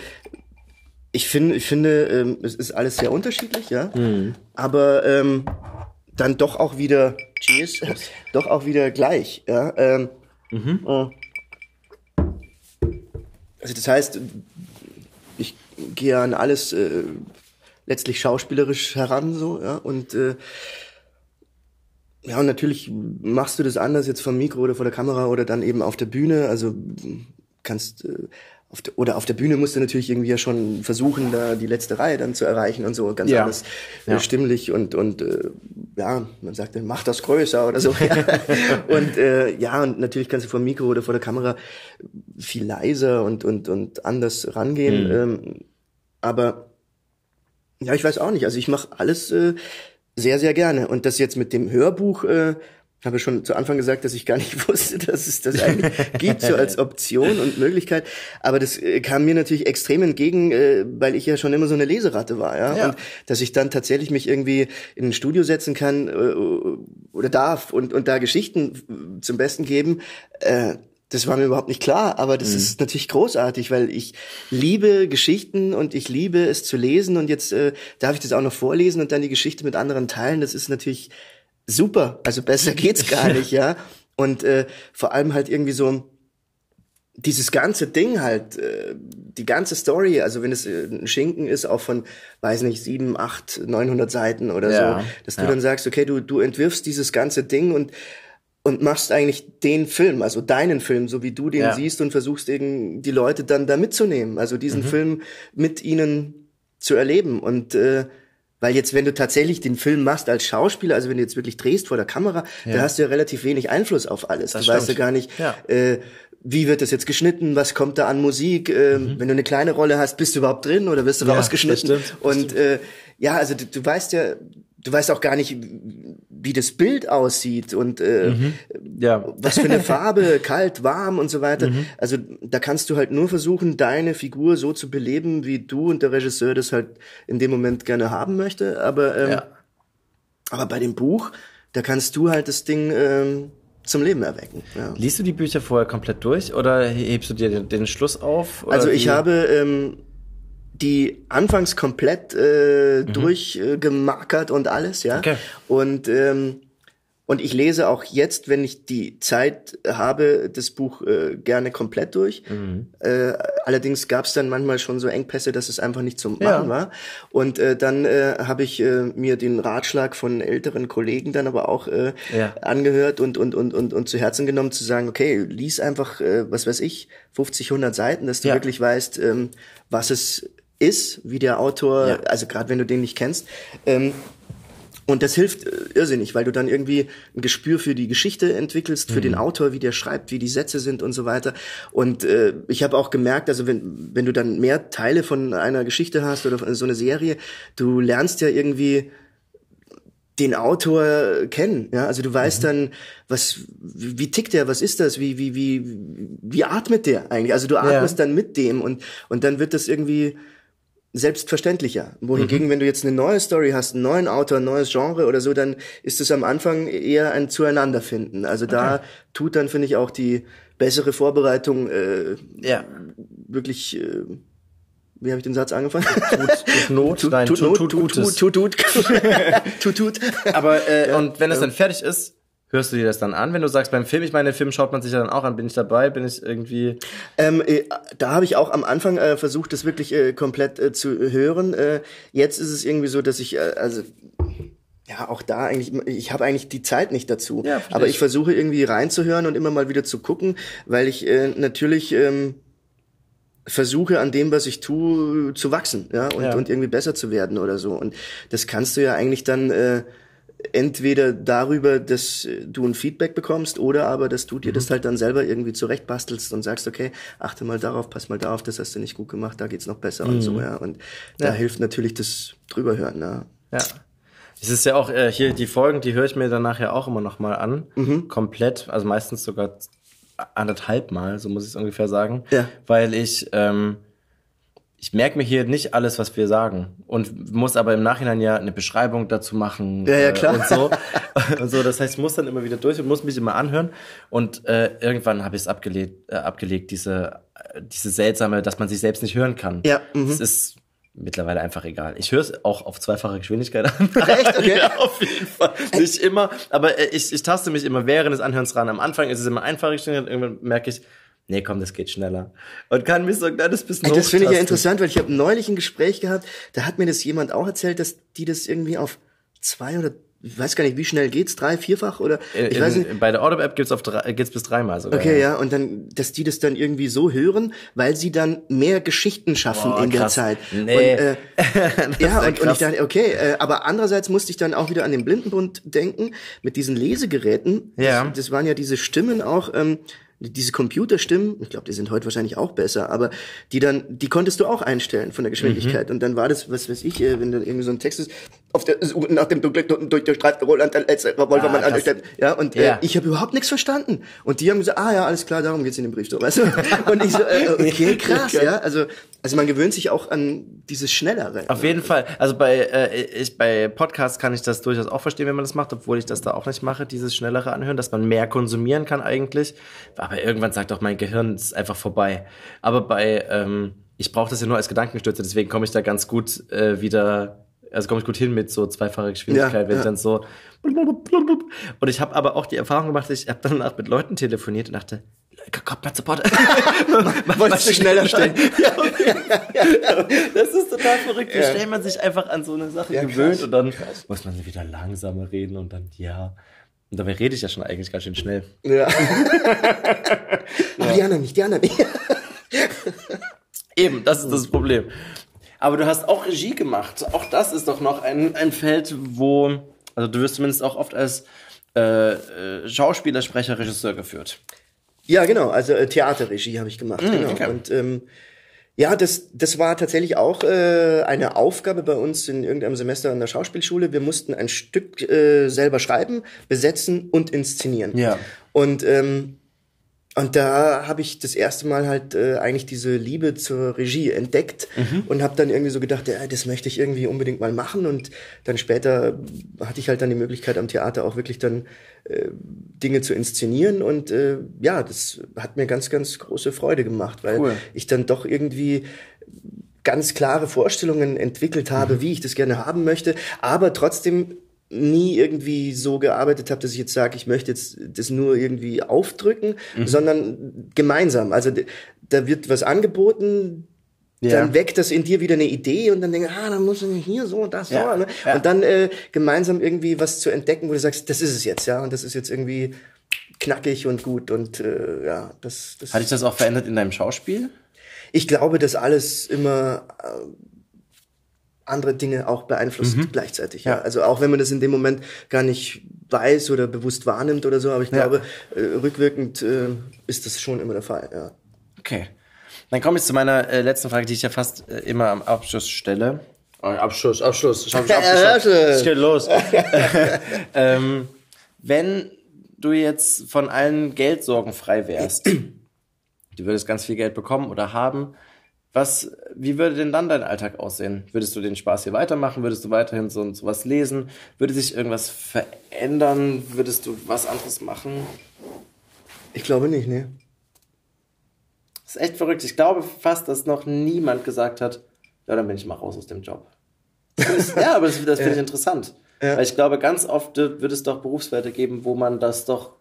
ich finde, ich finde, ähm, es ist alles sehr unterschiedlich, ja. Aber ähm, dann doch auch wieder, cheers, doch auch wieder gleich, ja. Ähm, äh, also das heißt, ich gehe an alles äh, letztlich schauspielerisch heran, so, ja, und äh, ja, und natürlich machst du das anders jetzt vom Mikro oder vor der Kamera oder dann eben auf der Bühne, also kannst äh, auf der, oder auf der Bühne musst du natürlich irgendwie ja schon versuchen, da die letzte Reihe dann zu erreichen und so ganz Ja. anders äh, Ja. stimmlich und und äh, ja, man sagt dann, mach das größer oder so. Ja. und äh, ja, und natürlich kannst du vor dem Mikro oder vor der Kamera viel leiser und und und anders rangehen. Ähm, aber ja, ich weiß auch nicht. Also ich mache alles äh, sehr, sehr gerne. Und das jetzt mit dem Hörbuch, äh, habe ich schon zu Anfang gesagt, dass ich gar nicht wusste, dass es das eigentlich gibt, so als Option und Möglichkeit. Aber das äh, kam mir natürlich extrem entgegen, äh, weil ich ja schon immer so eine Leseratte war, ja? Ja. Und dass ich dann tatsächlich mich irgendwie in ein Studio setzen kann äh, oder darf und, und da Geschichten zum Besten geben. Das war mir überhaupt nicht klar, aber das ist natürlich großartig, weil ich liebe Geschichten und ich liebe es zu lesen und jetzt darf ich das auch noch vorlesen und dann die Geschichte mit anderen teilen. Das ist natürlich super. Also besser geht's gar nicht, ja. Und äh, vor allem halt irgendwie so dieses ganze Ding halt, äh, die ganze Story, also wenn es äh, ein Schinken ist, auch von, weiß nicht, sieben, acht, neunhundert Seiten oder Ja, so, dass du ja. dann sagst, okay, du, du entwirfst dieses ganze Ding und und machst eigentlich den Film, also deinen Film, so wie du den Ja. siehst und versuchst eben die Leute dann da mitzunehmen, also diesen Mhm. Film mit ihnen zu erleben und äh, weil jetzt, wenn du tatsächlich den Film machst als Schauspieler, also wenn du jetzt wirklich drehst vor der Kamera, da hast du ja relativ wenig Einfluss auf alles. Das du weißt ja gar nicht, Ja. äh, wie wird das jetzt geschnitten, was kommt da an Musik. Äh, Wenn du eine kleine Rolle hast, bist du überhaupt drin oder wirst du Mhm. Ja, rausgeschnitten? das stimmt, das Und äh, ja, also du, du weißt ja, du weißt auch gar nicht, wie das Bild aussieht und äh, Ja. was für eine Farbe, kalt, warm und so weiter. Mhm. Also da kannst du halt nur versuchen, deine Figur so zu beleben, wie du und der Regisseur das halt in dem Moment gerne haben möchte. Aber ähm, Ja. aber bei dem Buch, da kannst du halt das Ding ähm, zum Leben erwecken. Ja. Liest du die Bücher vorher komplett durch oder hebst du dir den, den Schluss auf? Also ich habe ähm, die anfangs komplett äh, durchgemarkert äh, und alles, ja. Mhm. Okay. Und ähm, und ich lese auch jetzt, wenn ich die Zeit habe, das Buch äh, gerne komplett durch. Mhm. Äh, allerdings gab es dann manchmal schon so Engpässe, dass es einfach nicht zum Ja. Machen war. Und äh, dann äh, habe ich äh, mir den Ratschlag von älteren Kollegen dann aber auch äh, Ja. angehört und, und, und, und, und zu Herzen genommen, zu sagen, okay, lies einfach, äh, was weiß ich, 50, 100 Seiten, dass du Ja. wirklich weißt, ähm, was es ist, wie der Autor, Ja. also gerade wenn du den nicht kennst. Ähm, und das hilft äh, irrsinnig, weil du dann irgendwie ein Gespür für die Geschichte entwickelst, für den Autor, wie der schreibt, wie die Sätze sind und so weiter. Und äh, ich habe auch gemerkt, also wenn, wenn du dann mehr Teile von einer Geschichte hast oder von so eine Serie, du lernst ja irgendwie den Autor kennen, ja, also du weißt dann, was, wie, wie tickt der, was ist das, wie, wie, wie, wie atmet der eigentlich, also du atmest dann mit dem und, und dann wird das irgendwie selbstverständlicher. Wohingegen, wenn du jetzt eine neue Story hast, einen neuen Autor, ein neues Genre oder so, dann ist es am Anfang eher ein Zueinanderfinden. Also da tut dann, finde ich, auch die bessere Vorbereitung äh, Ja. wirklich, äh, wie habe ich den Satz angefangen? Tut Not, nein, tut, tut, tut, tut, tut, tut, tut, tut, tut. Aber äh, und wenn es dann fertig ist, Hörst du dir das dann an, wenn du sagst beim Film? Ich meine, den Film schaut man sich ja dann auch an. Bin ich dabei? Bin ich irgendwie? Ähm, äh, da habe ich auch am Anfang äh, versucht, das wirklich äh, komplett äh, zu hören. Äh, jetzt ist es irgendwie so, dass ich äh, also ja auch da eigentlich ich habe eigentlich die Zeit nicht dazu. Ja, aber ich. ich versuche irgendwie reinzuhören und immer mal wieder zu gucken, weil ich äh, natürlich ähm, versuche an dem, was ich tue, zu wachsen, ja und, Ja. und irgendwie besser zu werden oder so. Und das kannst du ja eigentlich dann äh, entweder darüber, dass du ein Feedback bekommst oder aber, dass du dir das halt dann selber irgendwie zurechtbastelst und sagst, okay, achte mal darauf, pass mal darauf, das hast du nicht gut gemacht, da geht's noch besser und so, ja. Und da Ja. hilft natürlich das drüberhören, ja. Ja. Es ist ja auch äh, hier die Folgen, die höre ich mir dann nachher auch immer noch mal an, komplett, also meistens sogar anderthalb Mal, so muss ich es ungefähr sagen, Ja. weil ich ähm, ich merke mir hier nicht alles, was wir sagen und muss aber im Nachhinein ja eine Beschreibung dazu machen Ja, ja, äh, klar. und so und so. Das heißt, ich muss dann immer wieder durch und muss mich immer anhören und äh, irgendwann habe ich es abgelegt, äh, abgelegt diese diese seltsame, dass man sich selbst nicht hören kann. Ja, mhm. Das ist mittlerweile einfach egal. Ich höre es auch auf zweifache Geschwindigkeit an. Echt? Okay. ja, auf jeden Fall. Nicht immer, aber äh, ich, ich taste mich immer während des Anhörens ran. Am Anfang ist es immer einfache Geschwindigkeit, irgendwann merke ich, nee, komm, das geht schneller. Und kann mich so ein kleines bisschen Ey, das finde ich ja interessant, weil ich habe neulich ein Gespräch gehabt, da hat mir das jemand auch erzählt, dass die das irgendwie auf zwei oder ich weiß gar nicht, wie schnell geht's, drei, vierfach oder ich In, weiß nicht. in, bei der Audio-App gibt's auf drei, geht's bis dreimal sogar. Okay, ja, und dann, dass die das dann irgendwie so hören, weil sie dann mehr Geschichten schaffen Boah, in der krass. Zeit. Nee. Und, äh, ja, und, und ich dachte, okay, äh, aber andererseits musste ich dann auch wieder an den Blindenbund denken, mit diesen Lesegeräten. Ja. Das, das waren ja diese Stimmen auch, ähm, diese Computerstimmen, ich glaube, die sind heute wahrscheinlich auch besser, aber die dann, die konntest du auch einstellen von der Geschwindigkeit. Mhm. Und dann war das, was weiß ich, äh, wenn da irgendwie so ein Text ist, auf der Suche nach dem Dunkel durch der Straße Roland, der letzte Revolvermann Ah, an der. Stadt. Ja, und äh, Ja. ich habe überhaupt nichts verstanden. Und die haben gesagt, ah ja, alles klar, darum geht's in dem Brief so, weißt du? Und ich so, äh, okay, krass, ja. Also, also man gewöhnt sich auch an dieses Schnellere. Auf jeden Fall. Also bei äh, ich bei Podcasts kann ich das durchaus auch verstehen, wenn man das macht, obwohl ich das da auch nicht mache, dieses schnellere Anhören, dass man mehr konsumieren kann eigentlich. Aber irgendwann sagt auch mein Gehirn, es ist einfach vorbei. Aber bei ähm, ich brauche das ja nur als Gedankenstütze, deswegen komme ich da ganz gut äh, wieder also komme ich gut hin mit so zweifacher Geschwindigkeit, Ja, wenn ja. ich dann so und ich habe aber auch die Erfahrung gemacht, ich habe danach mit Leuten telefoniert und dachte, kommt mal Pod. Wolltest du schneller stellen? ja, okay. Das ist total verrückt, wie schnell man sich einfach an so eine Sache gewöhnt krass, und dann muss man wieder langsamer reden und dann ja. Und dabei rede ich ja schon eigentlich ganz schön schnell. Ja. Aber die anderen nicht, die anderen nicht. Eben, das ist das Problem. Aber du hast auch Regie gemacht. Auch das ist doch noch ein, ein Feld, wo, also du wirst zumindest auch oft als äh, äh, Schauspieler, Sprecher, Regisseur geführt. Ja, genau. Also äh, Theaterregie habe ich gemacht. genau. okay. Und ähm, ja, das, das war tatsächlich auch äh, eine Aufgabe bei uns in irgendeinem Semester an der Schauspielschule. Wir mussten ein Stück äh, selber schreiben, besetzen und inszenieren. Ja. Und ähm, und da habe ich das erste Mal halt äh, eigentlich diese Liebe zur Regie entdeckt und habe dann irgendwie so gedacht, ja, das möchte ich irgendwie unbedingt mal machen. Und dann später hatte ich halt dann die Möglichkeit am Theater auch wirklich dann äh, Dinge zu inszenieren. Und äh, ja, das hat mir ganz, ganz große Freude gemacht, weil Cool. ich dann doch irgendwie ganz klare Vorstellungen entwickelt habe, wie ich das gerne haben möchte, aber trotzdem nie irgendwie so gearbeitet habe, dass ich jetzt sage, ich möchte jetzt das nur irgendwie aufdrücken, sondern gemeinsam. Also da wird was angeboten, Ja. dann weckt das in dir wieder eine Idee und dann denkst du, ah, dann muss ich hier so, das Ja, so. Ne? ja. Und dann äh, gemeinsam irgendwie was zu entdecken, wo du sagst, das ist es jetzt, ja, und das ist jetzt irgendwie knackig und gut und äh, ja, das, das Hat dich das auch verändert in deinem Schauspiel? ich glaube, dass alles immer äh, andere Dinge auch beeinflusst gleichzeitig. Ja. Ja. Also auch wenn man das in dem Moment gar nicht weiß oder bewusst wahrnimmt oder so, aber ich Ja. glaube, äh, rückwirkend äh, ist das schon immer der Fall. Ja. Okay. Dann komme ich zu meiner äh, letzten Frage, die ich ja fast äh, immer am Abschluss stelle. Oh, Abschluss, Abschluss. Ich habe Ja, Abschluss. Es geht los. ähm, wenn du jetzt von allen Geldsorgen frei wärst, du würdest ganz viel Geld bekommen oder haben, was, wie würde denn dann dein Alltag aussehen? Würdest du den Spaß hier weitermachen? Würdest du weiterhin so und sowas lesen? Würde sich irgendwas verändern? Würdest du was anderes machen? Ich glaube nicht, ne? Das ist echt verrückt. Ich glaube fast, dass noch niemand gesagt hat, ja, dann bin ich mal raus aus dem Job. Ja, aber das, das finde ich interessant. Ja. Weil ich glaube, ganz oft wird es doch Berufswerte geben, wo man das doch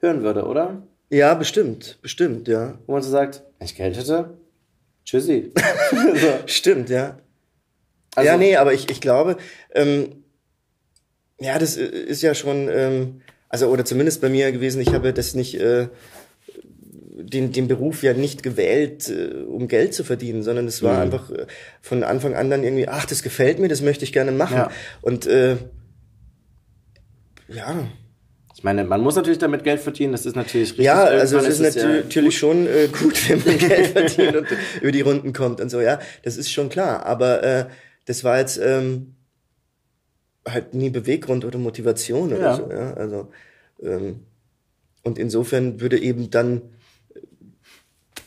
hören würde, oder? Ja, bestimmt, bestimmt, ja. Wo man so sagt, wenn ich Geld hätte, tschüssi. so. Stimmt, ja. Also, ja, nee, aber ich, ich glaube, ähm, ja, das ist ja schon, ähm, also oder zumindest bei mir gewesen, ich habe das nicht, äh, den, den Beruf ja nicht gewählt, äh, um Geld zu verdienen, sondern es war mhm. einfach äh, von Anfang an dann irgendwie, ach, das gefällt mir, das möchte ich gerne machen. Ja. Und äh, ja. Ich meine, man muss natürlich damit Geld verdienen, das ist natürlich richtig. Ja, also es ist, ist natürlich ja schon äh, gut, wenn man Geld verdient und über die Runden kommt und so, ja, das ist schon klar. Aber äh, das war jetzt ähm, halt nie Beweggrund oder Motivation oder ja. so, ja. Also ähm, und insofern würde eben dann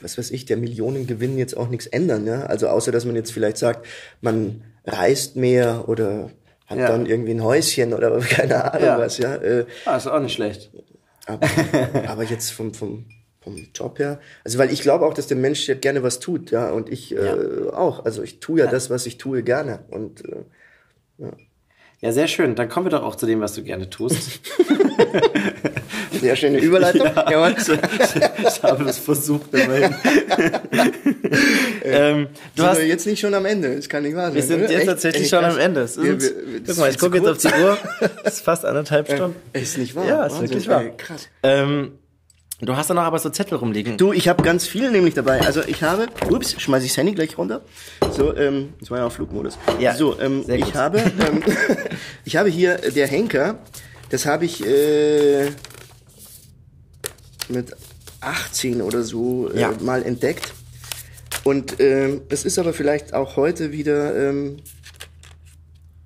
was weiß ich, der Millionengewinn jetzt auch nichts ändern. Ja? Also außer, dass man jetzt vielleicht sagt, man reist mehr oder hat ja. dann irgendwie ein Häuschen oder keine Ahnung ja. was. Ja, äh, ah, ist auch nicht schlecht. Aber, aber jetzt vom, vom, vom Job her, also weil ich glaube auch, dass der Mensch ja gerne was tut, ja, und ich äh, auch. Also ich tue ja, das, was ich tue, gerne. Und äh, ja. Ja, sehr schön. Dann kommen wir doch auch zu dem, was du gerne tust. Sehr schöne Überleitung. Ja, ich, ich, habe das versucht, immerhin. ähm, du sind hast wir jetzt nicht schon am Ende. Das kann nicht wahr sein. Wir sind oder? jetzt echt, tatsächlich echt schon am Ende. Ist, ja, wir, guck mal, ich gucke jetzt auf die Uhr. Es ist fast anderthalb Stunden. Äh, ist nicht wahr. Ja, ist Wahnsinn. wirklich wahr. Krass. Ähm, Du hast da noch aber so Zettel rumliegen. Du, ich habe ganz viele nämlich dabei. Also ich habe, ups, schmeiß ich das Handy gleich runter. So, ähm, das war ja auf Flugmodus. Ja. So, ähm, ich habe, ähm, ich habe hier der Henker. Das habe ich äh, mit 18 oder so äh, ja. mal entdeckt. Und ähm, es ist aber vielleicht auch heute wieder ähm,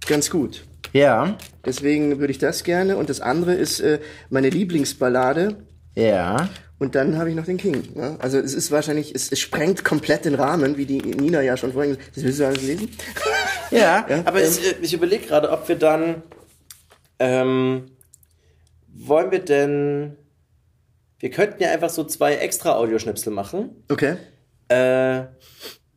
ganz gut. Ja. Deswegen würde ich das gerne. Und das andere ist äh, meine Lieblingsballade. Ja. Und dann habe ich noch den King. Ja? Also es ist wahrscheinlich, es, es sprengt komplett den Rahmen, wie die Nina ja schon vorhin gesagt hat. Das willst du alles lesen? Ja, ja aber ähm, ich, ich überlege gerade, ob wir dann ähm, wollen wir denn wir könnten ja einfach so zwei extra Audioschnipsel machen. Okay. Äh,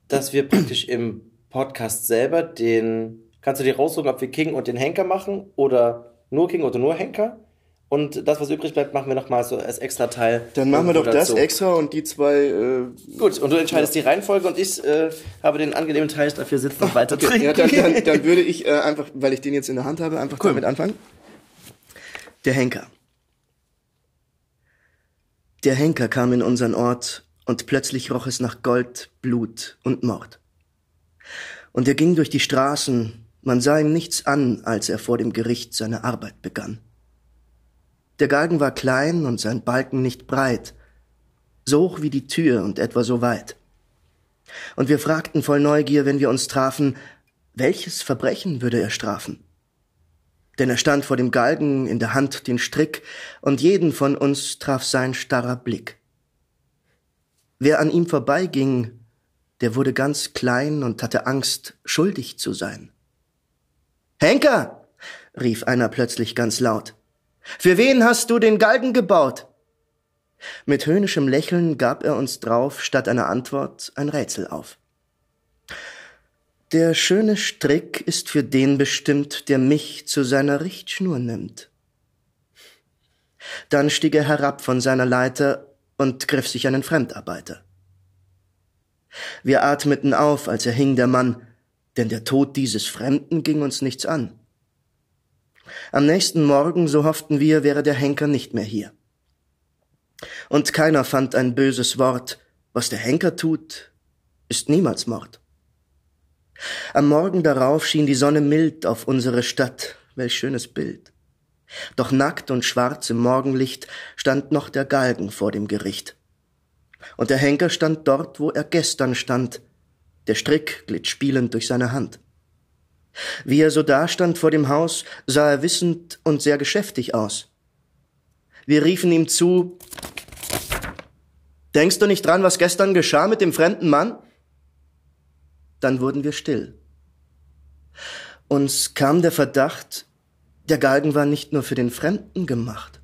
dass wir praktisch im Podcast selber den. Kannst du dir raussuchen, ob wir King und den Henker machen oder nur King oder nur Henker? Und das, was übrig bleibt, machen wir nochmal so als extra Teil. Dann machen wir doch das so. extra und die zwei. Äh, Gut, und du entscheidest ja. die Reihenfolge und ich äh, habe den angenehmen Teil dafür sitzen und weiter okay. Ja, dann, dann, dann würde ich äh, einfach, weil ich den jetzt in der Hand habe, einfach cool. damit anfangen. Der Henker. Der Henker kam in unseren Ort, und plötzlich roch es nach Gold, Blut und Mord. Und er ging durch die Straßen, man sah ihm nichts an, als er vor dem Gericht seine Arbeit begann. Der Galgen war klein und sein Balken nicht breit, so hoch wie die Tür und etwa so weit. Und wir fragten voll Neugier, wenn wir uns trafen, welches Verbrechen würde er strafen? denn er stand vor dem Galgen, in der Hand den Strick, und jeden von uns traf sein starrer Blick. Wer an ihm vorbeiging, der wurde ganz klein und hatte Angst, schuldig zu sein. Henker! rief einer plötzlich ganz laut. Für wen hast du den Galgen gebaut? Mit höhnischem Lächeln gab er uns drauf statt einer Antwort ein Rätsel auf. Der schöne Strick ist für den bestimmt, der mich zu seiner Richtschnur nimmt. Dann stieg er herab von seiner Leiter und griff sich einen Fremdarbeiter. Wir atmeten auf, als er hing, der Mann, denn der Tod dieses Fremden ging uns nichts an. Am nächsten Morgen, so hofften wir, wäre der Henker nicht mehr hier. Und keiner fand ein böses Wort. Was der Henker tut, ist niemals Mord. Am Morgen darauf schien die Sonne mild auf unsere Stadt. Welch schönes Bild. Doch nackt und schwarz im Morgenlicht stand noch der Galgen vor dem Gericht. Und der Henker stand dort, wo er gestern stand. Der Strick glitt spielend durch seine Hand. Wie er so dastand vor dem Haus, sah er wissend und sehr geschäftig aus. Wir riefen ihm zu, Denkst du nicht dran, was gestern geschah mit dem fremden Mann? Dann wurden wir still. Uns kam der Verdacht, der Galgen war nicht nur für den Fremden gemacht.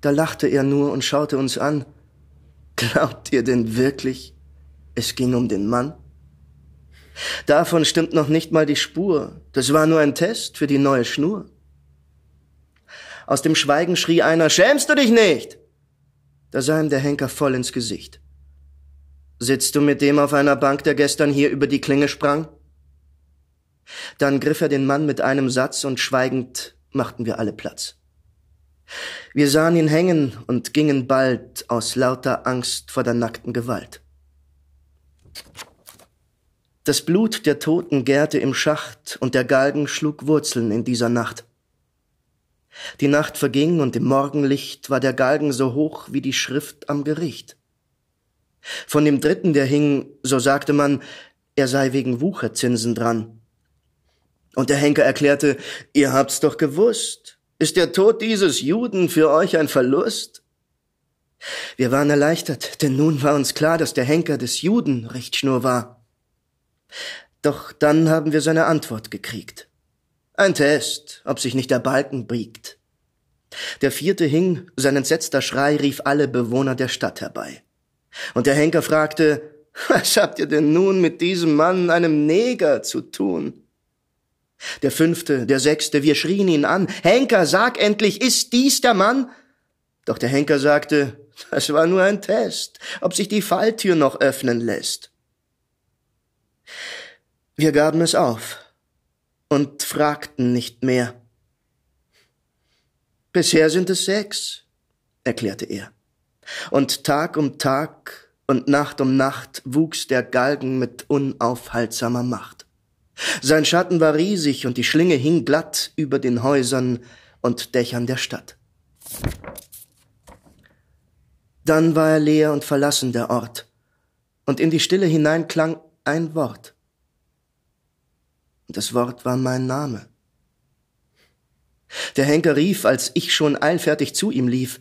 Da lachte er nur und schaute uns an. Glaubt ihr denn wirklich, es ging um den Mann? Davon stimmt noch nicht mal die Spur. Das war nur ein Test für die neue Schnur. Aus dem Schweigen schrie einer, schämst du dich nicht? Da sah ihm der Henker voll ins Gesicht. Sitzt du mit dem auf einer Bank, der gestern hier über die Klinge sprang? Dann griff er den Mann mit einem Satz und schweigend machten wir alle Platz. Wir sahen ihn hängen und gingen bald aus lauter Angst vor der nackten Gewalt. Das Blut der Toten gärte im Schacht und der Galgen schlug Wurzeln in dieser Nacht. Die Nacht verging und im Morgenlicht war der Galgen so hoch wie die Schrift am Gericht. Von dem dritten, der hing, so sagte man, er sei wegen Wucherzinsen dran. Und der Henker erklärte, ihr habt's doch gewusst. Ist der Tod dieses Juden für euch ein Verlust? Wir waren erleichtert, denn nun war uns klar, dass der Henker des Juden Richtschnur war. Doch dann haben wir seine Antwort gekriegt. Ein Test, ob sich nicht der Balken biegt. Der vierte hing, sein entsetzter Schrei rief alle Bewohner der Stadt herbei. Und der Henker fragte, was habt ihr denn nun mit diesem Mann, einem Neger, zu tun? Der fünfte, der sechste, wir schrien ihn an, Henker, sag endlich, ist dies der Mann? Doch der Henker sagte, das war nur ein Test, ob sich die Falltür noch öffnen lässt. Wir gaben es auf und fragten nicht mehr. Bisher sind es sechs, erklärte er. Und Tag um Tag und Nacht um Nacht wuchs der Galgen mit unaufhaltsamer Macht. Sein Schatten war riesig und die Schlinge hing glatt über den Häusern und Dächern der Stadt. Dann war er leer und verlassen der Ort, und in die Stille hinein klang ein Wort. Das Wort war mein Name. Der Henker rief, als ich schon eilfertig zu ihm lief.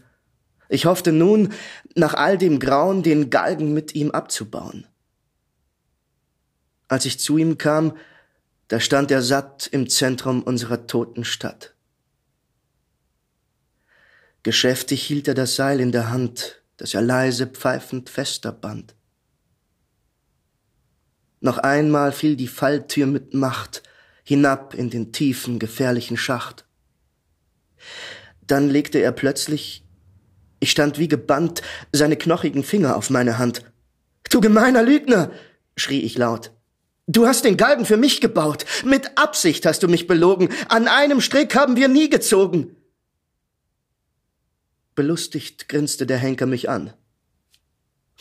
Ich hoffte nun, nach all dem Grauen den Galgen mit ihm abzubauen. Als ich zu ihm kam, da stand er satt im Zentrum unserer toten Stadt. Geschäftig hielt er das Seil in der Hand, das er leise pfeifend fester band. Noch einmal fiel die Falltür mit Macht hinab in den tiefen, gefährlichen Schacht. Dann legte er plötzlich, ich stand wie gebannt, seine knochigen Finger auf meine Hand. Du gemeiner Lügner! schrie ich laut. Du hast den Galgen für mich gebaut. Mit Absicht hast du mich belogen. An einem Strick haben wir nie gezogen. Belustigt grinste der Henker mich an.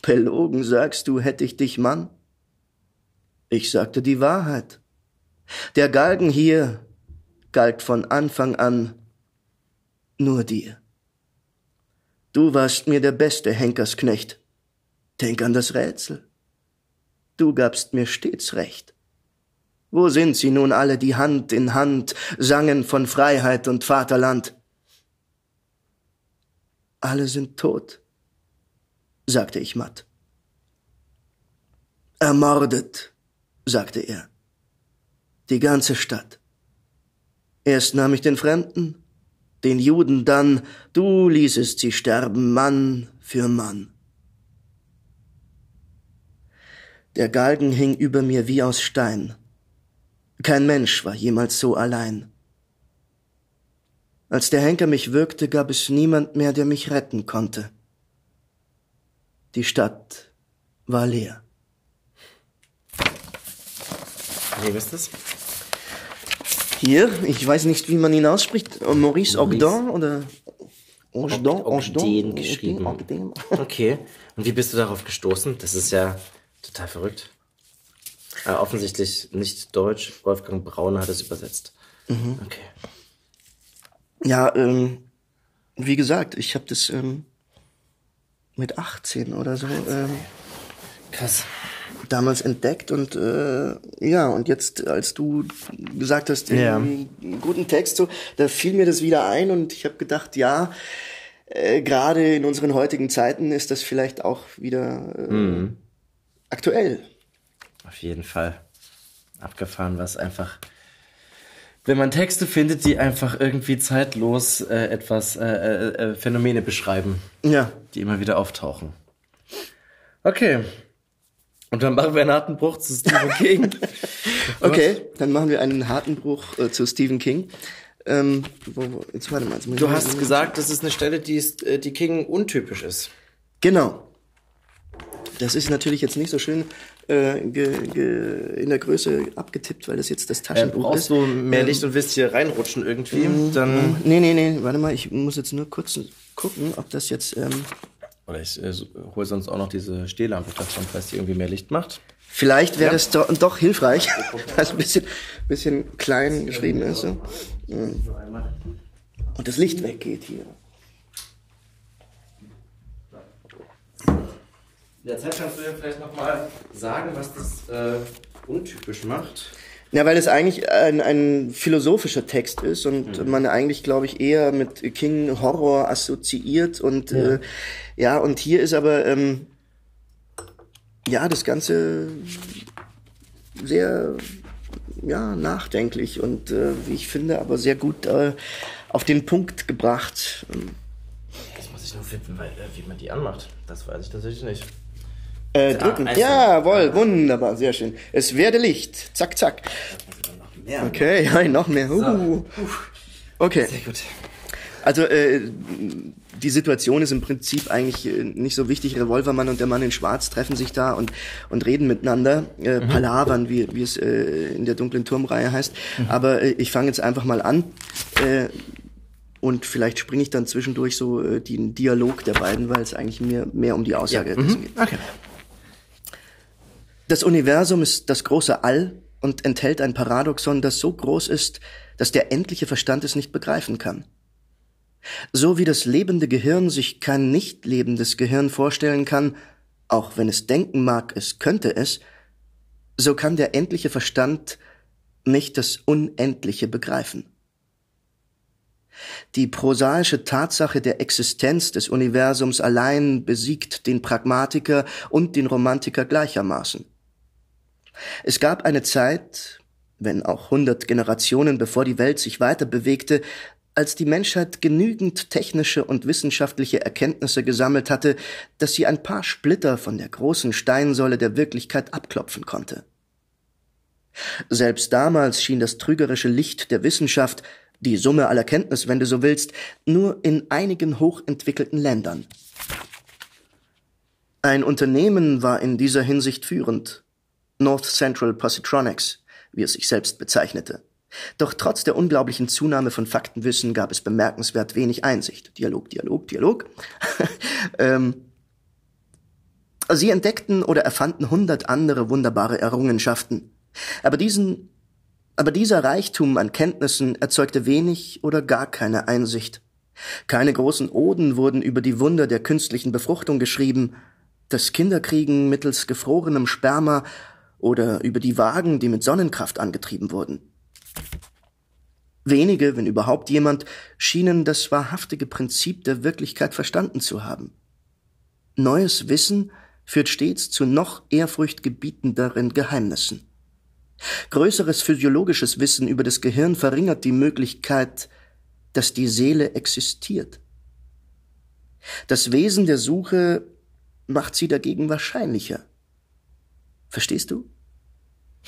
Belogen, sagst du, hätte ich dich, Mann? Ich sagte die Wahrheit. Der Galgen hier galt von Anfang an nur dir. Du warst mir der beste Henkersknecht. Denk an das Rätsel. Du gabst mir stets recht. Wo sind sie nun alle, die Hand in Hand sangen von Freiheit und Vaterland? Alle sind tot, sagte ich matt. Ermordet, sagte er. Die ganze Stadt. Erst nahm ich den Fremden, den Juden dann, du ließest sie sterben, Mann für Mann. Der Galgen hing über mir wie aus Stein. Kein Mensch war jemals so allein. Als der Henker mich würgte, gab es niemand mehr, der mich retten konnte. Die Stadt war leer. Wem ist das? Hier, ich weiß nicht, wie man ihn ausspricht. Maurice Ogden oder Ogden, Ogden geschrieben. Ogden. Okay. Und wie bist du darauf gestoßen? Das ist ja total verrückt. Äh, offensichtlich nicht deutsch. Wolfgang Braun hat es übersetzt. Mhm. Okay. Ja, ähm, wie gesagt, ich habe das ähm, mit 18 oder so ähm, krass damals entdeckt und äh, ja und jetzt als du gesagt hast einen guten Text so da fiel mir das wieder ein und ich habe gedacht ja äh, gerade in unseren heutigen Zeiten ist das vielleicht auch wieder äh, mhm. aktuell auf jeden Fall abgefahren was einfach wenn man Texte findet, die einfach irgendwie zeitlos äh, etwas äh, äh, äh, Phänomene beschreiben, ja, die immer wieder auftauchen. Okay. Und dann machen wir einen harten Bruch zu Stephen King. okay, dann machen wir einen harten Bruch äh, zu Stephen King. Ähm, wo, wo, jetzt warte mal. Jetzt du hast gesagt, das ist eine Stelle, die, ist, äh, die King untypisch ist. Genau. Das ist natürlich jetzt nicht so schön äh, ge, ge, in der Größe abgetippt, weil das jetzt das Taschenbuch äh, brauchst ist. du mehr Licht ähm, und willst hier reinrutschen irgendwie? Ähm, dann nee, nee, nee, warte mal, ich muss jetzt nur kurz gucken, ob das jetzt... Ähm, oder ich äh, hole sonst auch noch diese Stehlampe davon, falls die irgendwie mehr Licht macht. Vielleicht wäre ja. das doch, doch hilfreich, weil es ein bisschen, bisschen klein geschrieben ist. So. Und das Licht weggeht hier. In der Zeit kannst du ja vielleicht nochmal sagen, was das äh, untypisch macht. Ja, weil es eigentlich ein, ein philosophischer Text ist und mhm. man eigentlich, glaube ich, eher mit King Horror assoziiert und ja, äh, ja und hier ist aber ähm, ja das Ganze sehr ja nachdenklich und äh, wie ich finde aber sehr gut äh, auf den Punkt gebracht. Das muss ich nur finden, weil äh, wie man die anmacht, das weiß ich tatsächlich nicht. Äh, drücken. Jawohl, wunderbar, sehr schön. Es werde Licht. Zack, zack. Okay, ja, noch mehr. Uh. Okay. Sehr gut. Also äh, die Situation ist im Prinzip eigentlich äh, nicht so wichtig. Revolvermann und der Mann in Schwarz treffen sich da und und reden miteinander, äh, mhm. palavern, wie wie es äh, in der dunklen Turmreihe heißt. Mhm. Aber äh, ich fange jetzt einfach mal an. Äh, und vielleicht springe ich dann zwischendurch so äh, den Dialog der beiden, weil es eigentlich mir mehr um die Aussage ja. mhm. geht. Okay. Das Universum ist das große All und enthält ein Paradoxon, das so groß ist, dass der endliche Verstand es nicht begreifen kann. So wie das lebende Gehirn sich kein nicht lebendes Gehirn vorstellen kann, auch wenn es denken mag, es könnte es, so kann der endliche Verstand nicht das Unendliche begreifen. Die prosaische Tatsache der Existenz des Universums allein besiegt den Pragmatiker und den Romantiker gleichermaßen. Es gab eine Zeit, wenn auch hundert Generationen bevor die Welt sich weiter bewegte, als die Menschheit genügend technische und wissenschaftliche Erkenntnisse gesammelt hatte, dass sie ein paar Splitter von der großen Steinsäule der Wirklichkeit abklopfen konnte. Selbst damals schien das trügerische Licht der Wissenschaft, die Summe aller Kenntnis, wenn du so willst, nur in einigen hochentwickelten Ländern. Ein Unternehmen war in dieser Hinsicht führend, North Central Positronics, wie es sich selbst bezeichnete. Doch trotz der unglaublichen Zunahme von Faktenwissen gab es bemerkenswert wenig Einsicht. Dialog, Dialog, Dialog. ähm, sie entdeckten oder erfanden hundert andere wunderbare Errungenschaften. Aber diesen, aber dieser Reichtum an Kenntnissen erzeugte wenig oder gar keine Einsicht. Keine großen Oden wurden über die Wunder der künstlichen Befruchtung geschrieben. Das Kinderkriegen mittels gefrorenem Sperma oder über die Wagen, die mit Sonnenkraft angetrieben wurden. Wenige, wenn überhaupt jemand, schienen das wahrhaftige Prinzip der Wirklichkeit verstanden zu haben. Neues Wissen führt stets zu noch ehrfurchtgebietenderen Geheimnissen. Größeres physiologisches Wissen über das Gehirn verringert die Möglichkeit, dass die Seele existiert. Das Wesen der Suche macht sie dagegen wahrscheinlicher. Verstehst du?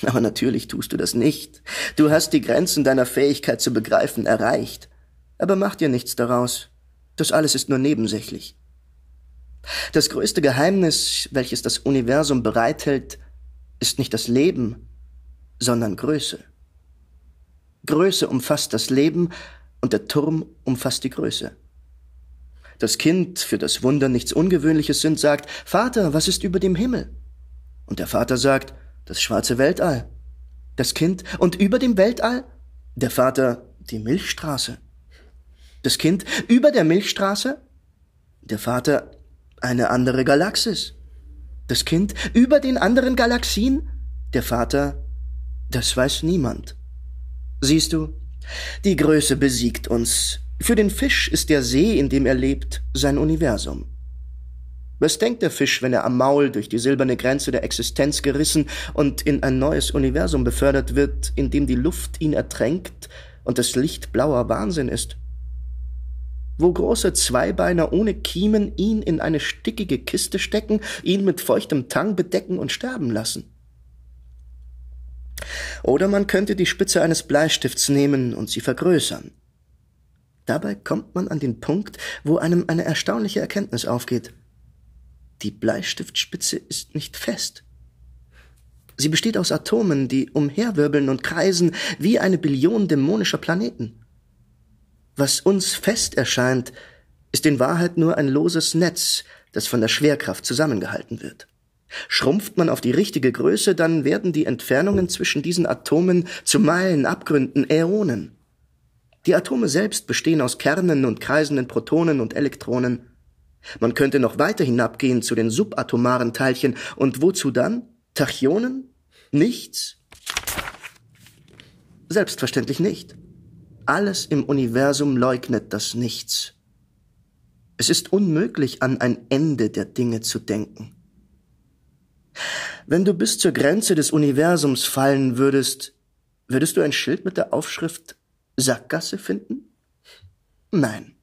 Aber natürlich tust du das nicht. Du hast die Grenzen deiner Fähigkeit zu begreifen erreicht. Aber mach dir nichts daraus. Das alles ist nur nebensächlich. Das größte Geheimnis, welches das Universum bereithält, ist nicht das Leben, sondern Größe. Größe umfasst das Leben und der Turm umfasst die Größe. Das Kind, für das Wunder nichts Ungewöhnliches sind, sagt, Vater, was ist über dem Himmel? Und der Vater sagt, das schwarze Weltall. Das Kind und über dem Weltall der Vater die Milchstraße. Das Kind über der Milchstraße der Vater eine andere Galaxis. Das Kind über den anderen Galaxien der Vater das weiß niemand. Siehst du, die Größe besiegt uns. Für den Fisch ist der See, in dem er lebt, sein Universum. Was denkt der Fisch, wenn er am Maul durch die silberne Grenze der Existenz gerissen und in ein neues Universum befördert wird, in dem die Luft ihn ertränkt und das Licht blauer Wahnsinn ist? wo große Zweibeiner ohne Kiemen ihn in eine stickige Kiste stecken, ihn mit feuchtem Tang bedecken und sterben lassen. Oder man könnte die Spitze eines Bleistifts nehmen und sie vergrößern. Dabei kommt man an den Punkt, wo einem eine erstaunliche Erkenntnis aufgeht. Die Bleistiftspitze ist nicht fest. Sie besteht aus Atomen, die umherwirbeln und kreisen wie eine Billion dämonischer Planeten. Was uns fest erscheint, ist in Wahrheit nur ein loses Netz, das von der Schwerkraft zusammengehalten wird. Schrumpft man auf die richtige Größe, dann werden die Entfernungen zwischen diesen Atomen zu Meilen, Abgründen, Äonen. Die Atome selbst bestehen aus Kernen und kreisenden Protonen und Elektronen. Man könnte noch weiter hinabgehen zu den subatomaren Teilchen. Und wozu dann? Tachyonen? Nichts? Selbstverständlich nicht. Alles im Universum leugnet das Nichts. Es ist unmöglich, an ein Ende der Dinge zu denken. Wenn du bis zur Grenze des Universums fallen würdest, würdest du ein Schild mit der Aufschrift Sackgasse finden? Nein.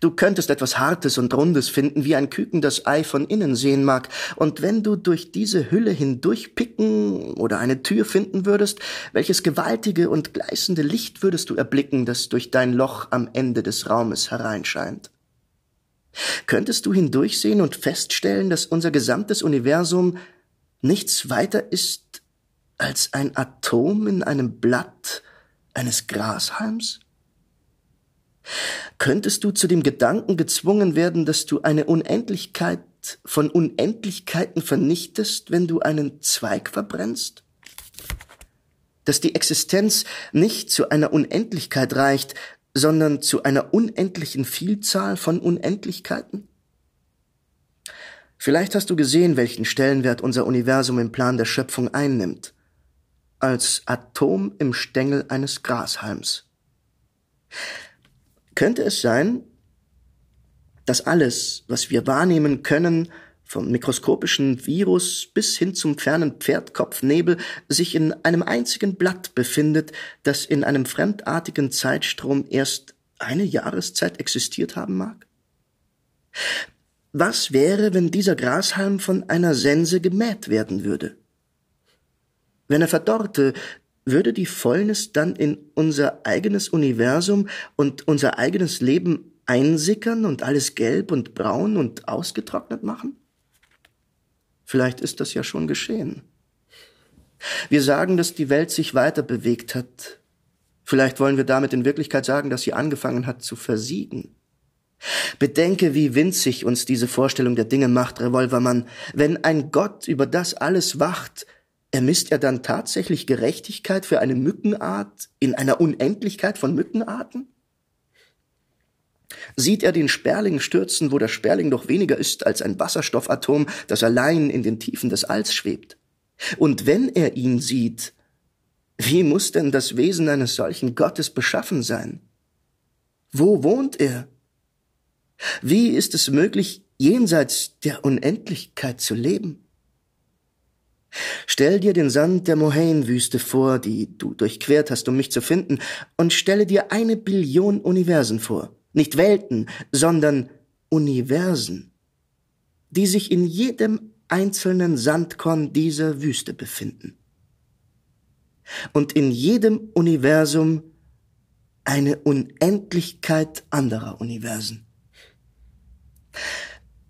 Du könntest etwas Hartes und Rundes finden, wie ein Küken das Ei von innen sehen mag, und wenn du durch diese Hülle hindurchpicken oder eine Tür finden würdest, welches gewaltige und gleißende Licht würdest du erblicken, das durch dein Loch am Ende des Raumes hereinscheint. Könntest du hindurchsehen und feststellen, dass unser gesamtes Universum nichts weiter ist als ein Atom in einem Blatt eines Grashalms? Könntest du zu dem Gedanken gezwungen werden, dass du eine Unendlichkeit von Unendlichkeiten vernichtest, wenn du einen Zweig verbrennst? Dass die Existenz nicht zu einer Unendlichkeit reicht, sondern zu einer unendlichen Vielzahl von Unendlichkeiten? Vielleicht hast du gesehen, welchen Stellenwert unser Universum im Plan der Schöpfung einnimmt. Als Atom im Stängel eines Grashalms. Könnte es sein, dass alles, was wir wahrnehmen können, vom mikroskopischen Virus bis hin zum fernen Pferdkopfnebel, sich in einem einzigen Blatt befindet, das in einem fremdartigen Zeitstrom erst eine Jahreszeit existiert haben mag? Was wäre, wenn dieser Grashalm von einer Sense gemäht werden würde? Wenn er verdorrte, würde die Fäulnis dann in unser eigenes Universum und unser eigenes Leben einsickern und alles gelb und braun und ausgetrocknet machen? Vielleicht ist das ja schon geschehen. Wir sagen, dass die Welt sich weiter bewegt hat. Vielleicht wollen wir damit in Wirklichkeit sagen, dass sie angefangen hat zu versiegen. Bedenke, wie winzig uns diese Vorstellung der Dinge macht, Revolvermann. Wenn ein Gott über das alles wacht, Ermisst er dann tatsächlich Gerechtigkeit für eine Mückenart in einer Unendlichkeit von Mückenarten? Sieht er den Sperling stürzen, wo der Sperling doch weniger ist als ein Wasserstoffatom, das allein in den Tiefen des Alls schwebt? Und wenn er ihn sieht, wie muss denn das Wesen eines solchen Gottes beschaffen sein? Wo wohnt er? Wie ist es möglich, jenseits der Unendlichkeit zu leben? Stell dir den Sand der Mohaine-Wüste vor, die du durchquert hast, um mich zu finden, und stelle dir eine Billion Universen vor. Nicht Welten, sondern Universen, die sich in jedem einzelnen Sandkorn dieser Wüste befinden. Und in jedem Universum eine Unendlichkeit anderer Universen.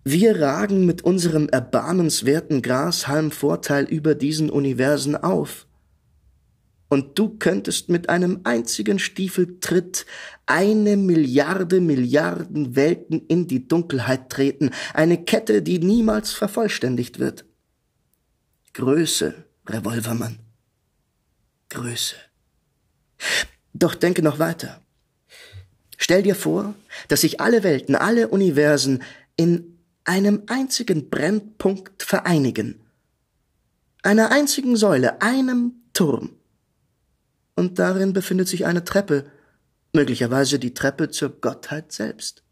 Wir ragen mit unserem erbarmenswerten Grashalmvorteil über diesen Universen auf. Und du könntest mit einem einzigen Stiefeltritt eine Milliarde Milliarden Welten in die Dunkelheit treten, eine Kette, die niemals vervollständigt wird. Größe, Revolvermann. Größe. Doch denke noch weiter. Stell dir vor, dass sich alle Welten, alle Universen in einem einzigen Brennpunkt vereinigen, einer einzigen Säule, einem Turm. Und darin befindet sich eine Treppe, möglicherweise die Treppe zur Gottheit selbst.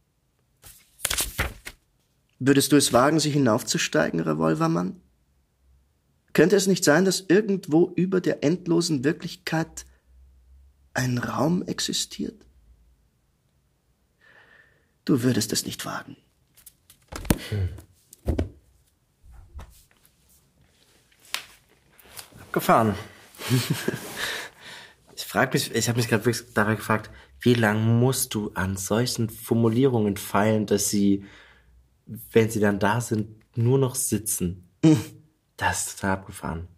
Würdest du es wagen, sie hinaufzusteigen, Revolvermann? Könnte es nicht sein, dass irgendwo über der endlosen Wirklichkeit ein Raum existiert? Du würdest es nicht wagen. Abgefahren. ich frage mich, ich habe mich gerade wirklich dabei gefragt, wie lange musst du an solchen Formulierungen feilen, dass sie, wenn sie dann da sind, nur noch sitzen? Das ist total abgefahren.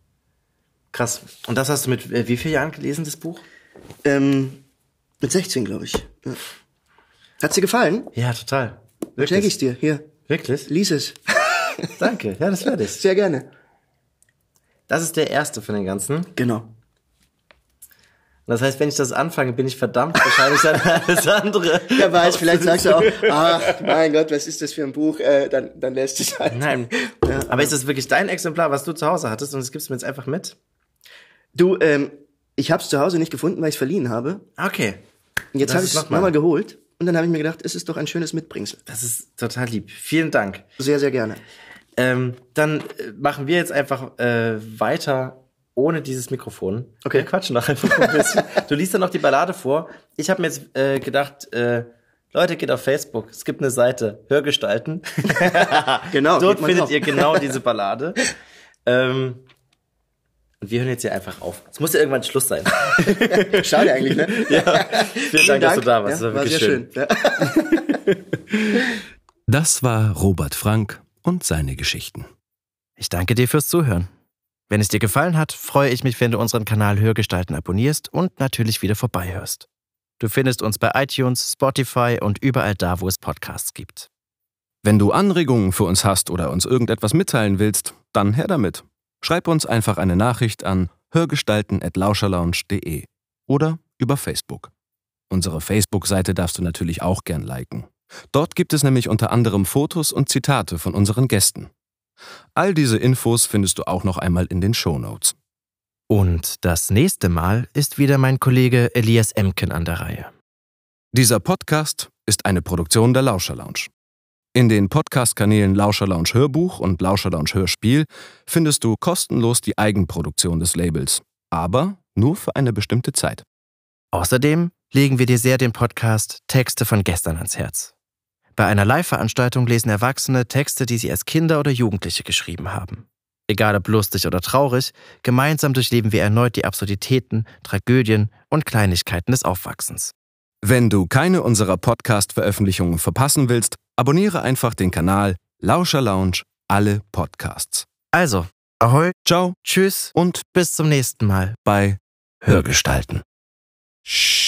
Krass. Und das hast du mit äh, wie vielen Jahren gelesen, das Buch? Ähm, mit 16, glaube ich. Ja. Hat's dir gefallen? Ja, total. Wirklich. Schenke ich's dir. Hier. Wirklich? Lies es. Danke. Ja, das werde ich. Sehr gerne. Das ist der erste von den ganzen. Genau. Das heißt, wenn ich das anfange, bin ich verdammt wahrscheinlich dann alles andere. Wer weiß, vielleicht sagst du auch, ach, mein Gott, was ist das für ein Buch? Äh, dann, dann lässt es halt. Nein. Ja. Aber ist das wirklich dein Exemplar, was du zu Hause hattest und das gibst du mir jetzt einfach mit? Du, ähm, ich habe es zu Hause nicht gefunden, weil ich es verliehen habe. Okay. Und jetzt habe ich es nochmal noch geholt und dann habe ich mir gedacht, es ist doch ein schönes Mitbringsel. Das ist total lieb. Vielen Dank. Sehr, sehr gerne. Ähm, dann äh, machen wir jetzt einfach äh, weiter ohne dieses Mikrofon. Okay. Wir quatschen noch einfach ein bisschen. du liest dann noch die Ballade vor. Ich habe mir jetzt äh, gedacht, äh, Leute, geht auf Facebook. Es gibt eine Seite, Hörgestalten. genau. Dort findet ihr genau diese Ballade. ähm, und wir hören jetzt hier einfach auf. Es muss ja irgendwann Schluss sein. Schade eigentlich, ne? ja. Vielen, Vielen Dank, Dank, dass du da warst. Ja, das war, war sehr schön. schön. Ja. das war Robert Frank und seine Geschichten. Ich danke dir fürs Zuhören. Wenn es dir gefallen hat, freue ich mich, wenn du unseren Kanal Hörgestalten abonnierst und natürlich wieder vorbeihörst. Du findest uns bei iTunes, Spotify und überall da, wo es Podcasts gibt. Wenn du Anregungen für uns hast oder uns irgendetwas mitteilen willst, dann her damit. Schreib uns einfach eine Nachricht an hörgestalten.lauscherlounge.de oder über Facebook. Unsere Facebook-Seite darfst du natürlich auch gern liken. Dort gibt es nämlich unter anderem Fotos und Zitate von unseren Gästen. All diese Infos findest du auch noch einmal in den Show Notes. Und das nächste Mal ist wieder mein Kollege Elias Emken an der Reihe. Dieser Podcast ist eine Produktion der Lauscher Lounge. In den Podcast-Kanälen Lauscher Lounge Hörbuch und Lauscher Lounge Hörspiel findest du kostenlos die Eigenproduktion des Labels, aber nur für eine bestimmte Zeit. Außerdem legen wir dir sehr den Podcast Texte von gestern ans Herz. Bei einer Live-Veranstaltung lesen Erwachsene Texte, die sie als Kinder oder Jugendliche geschrieben haben. Egal ob lustig oder traurig, gemeinsam durchleben wir erneut die Absurditäten, Tragödien und Kleinigkeiten des Aufwachsens. Wenn du keine unserer Podcast-Veröffentlichungen verpassen willst, abonniere einfach den Kanal Lauscher Lounge alle Podcasts. Also, ahoi, ciao, tschüss und bis zum nächsten Mal bei Hörgestalten. Shh.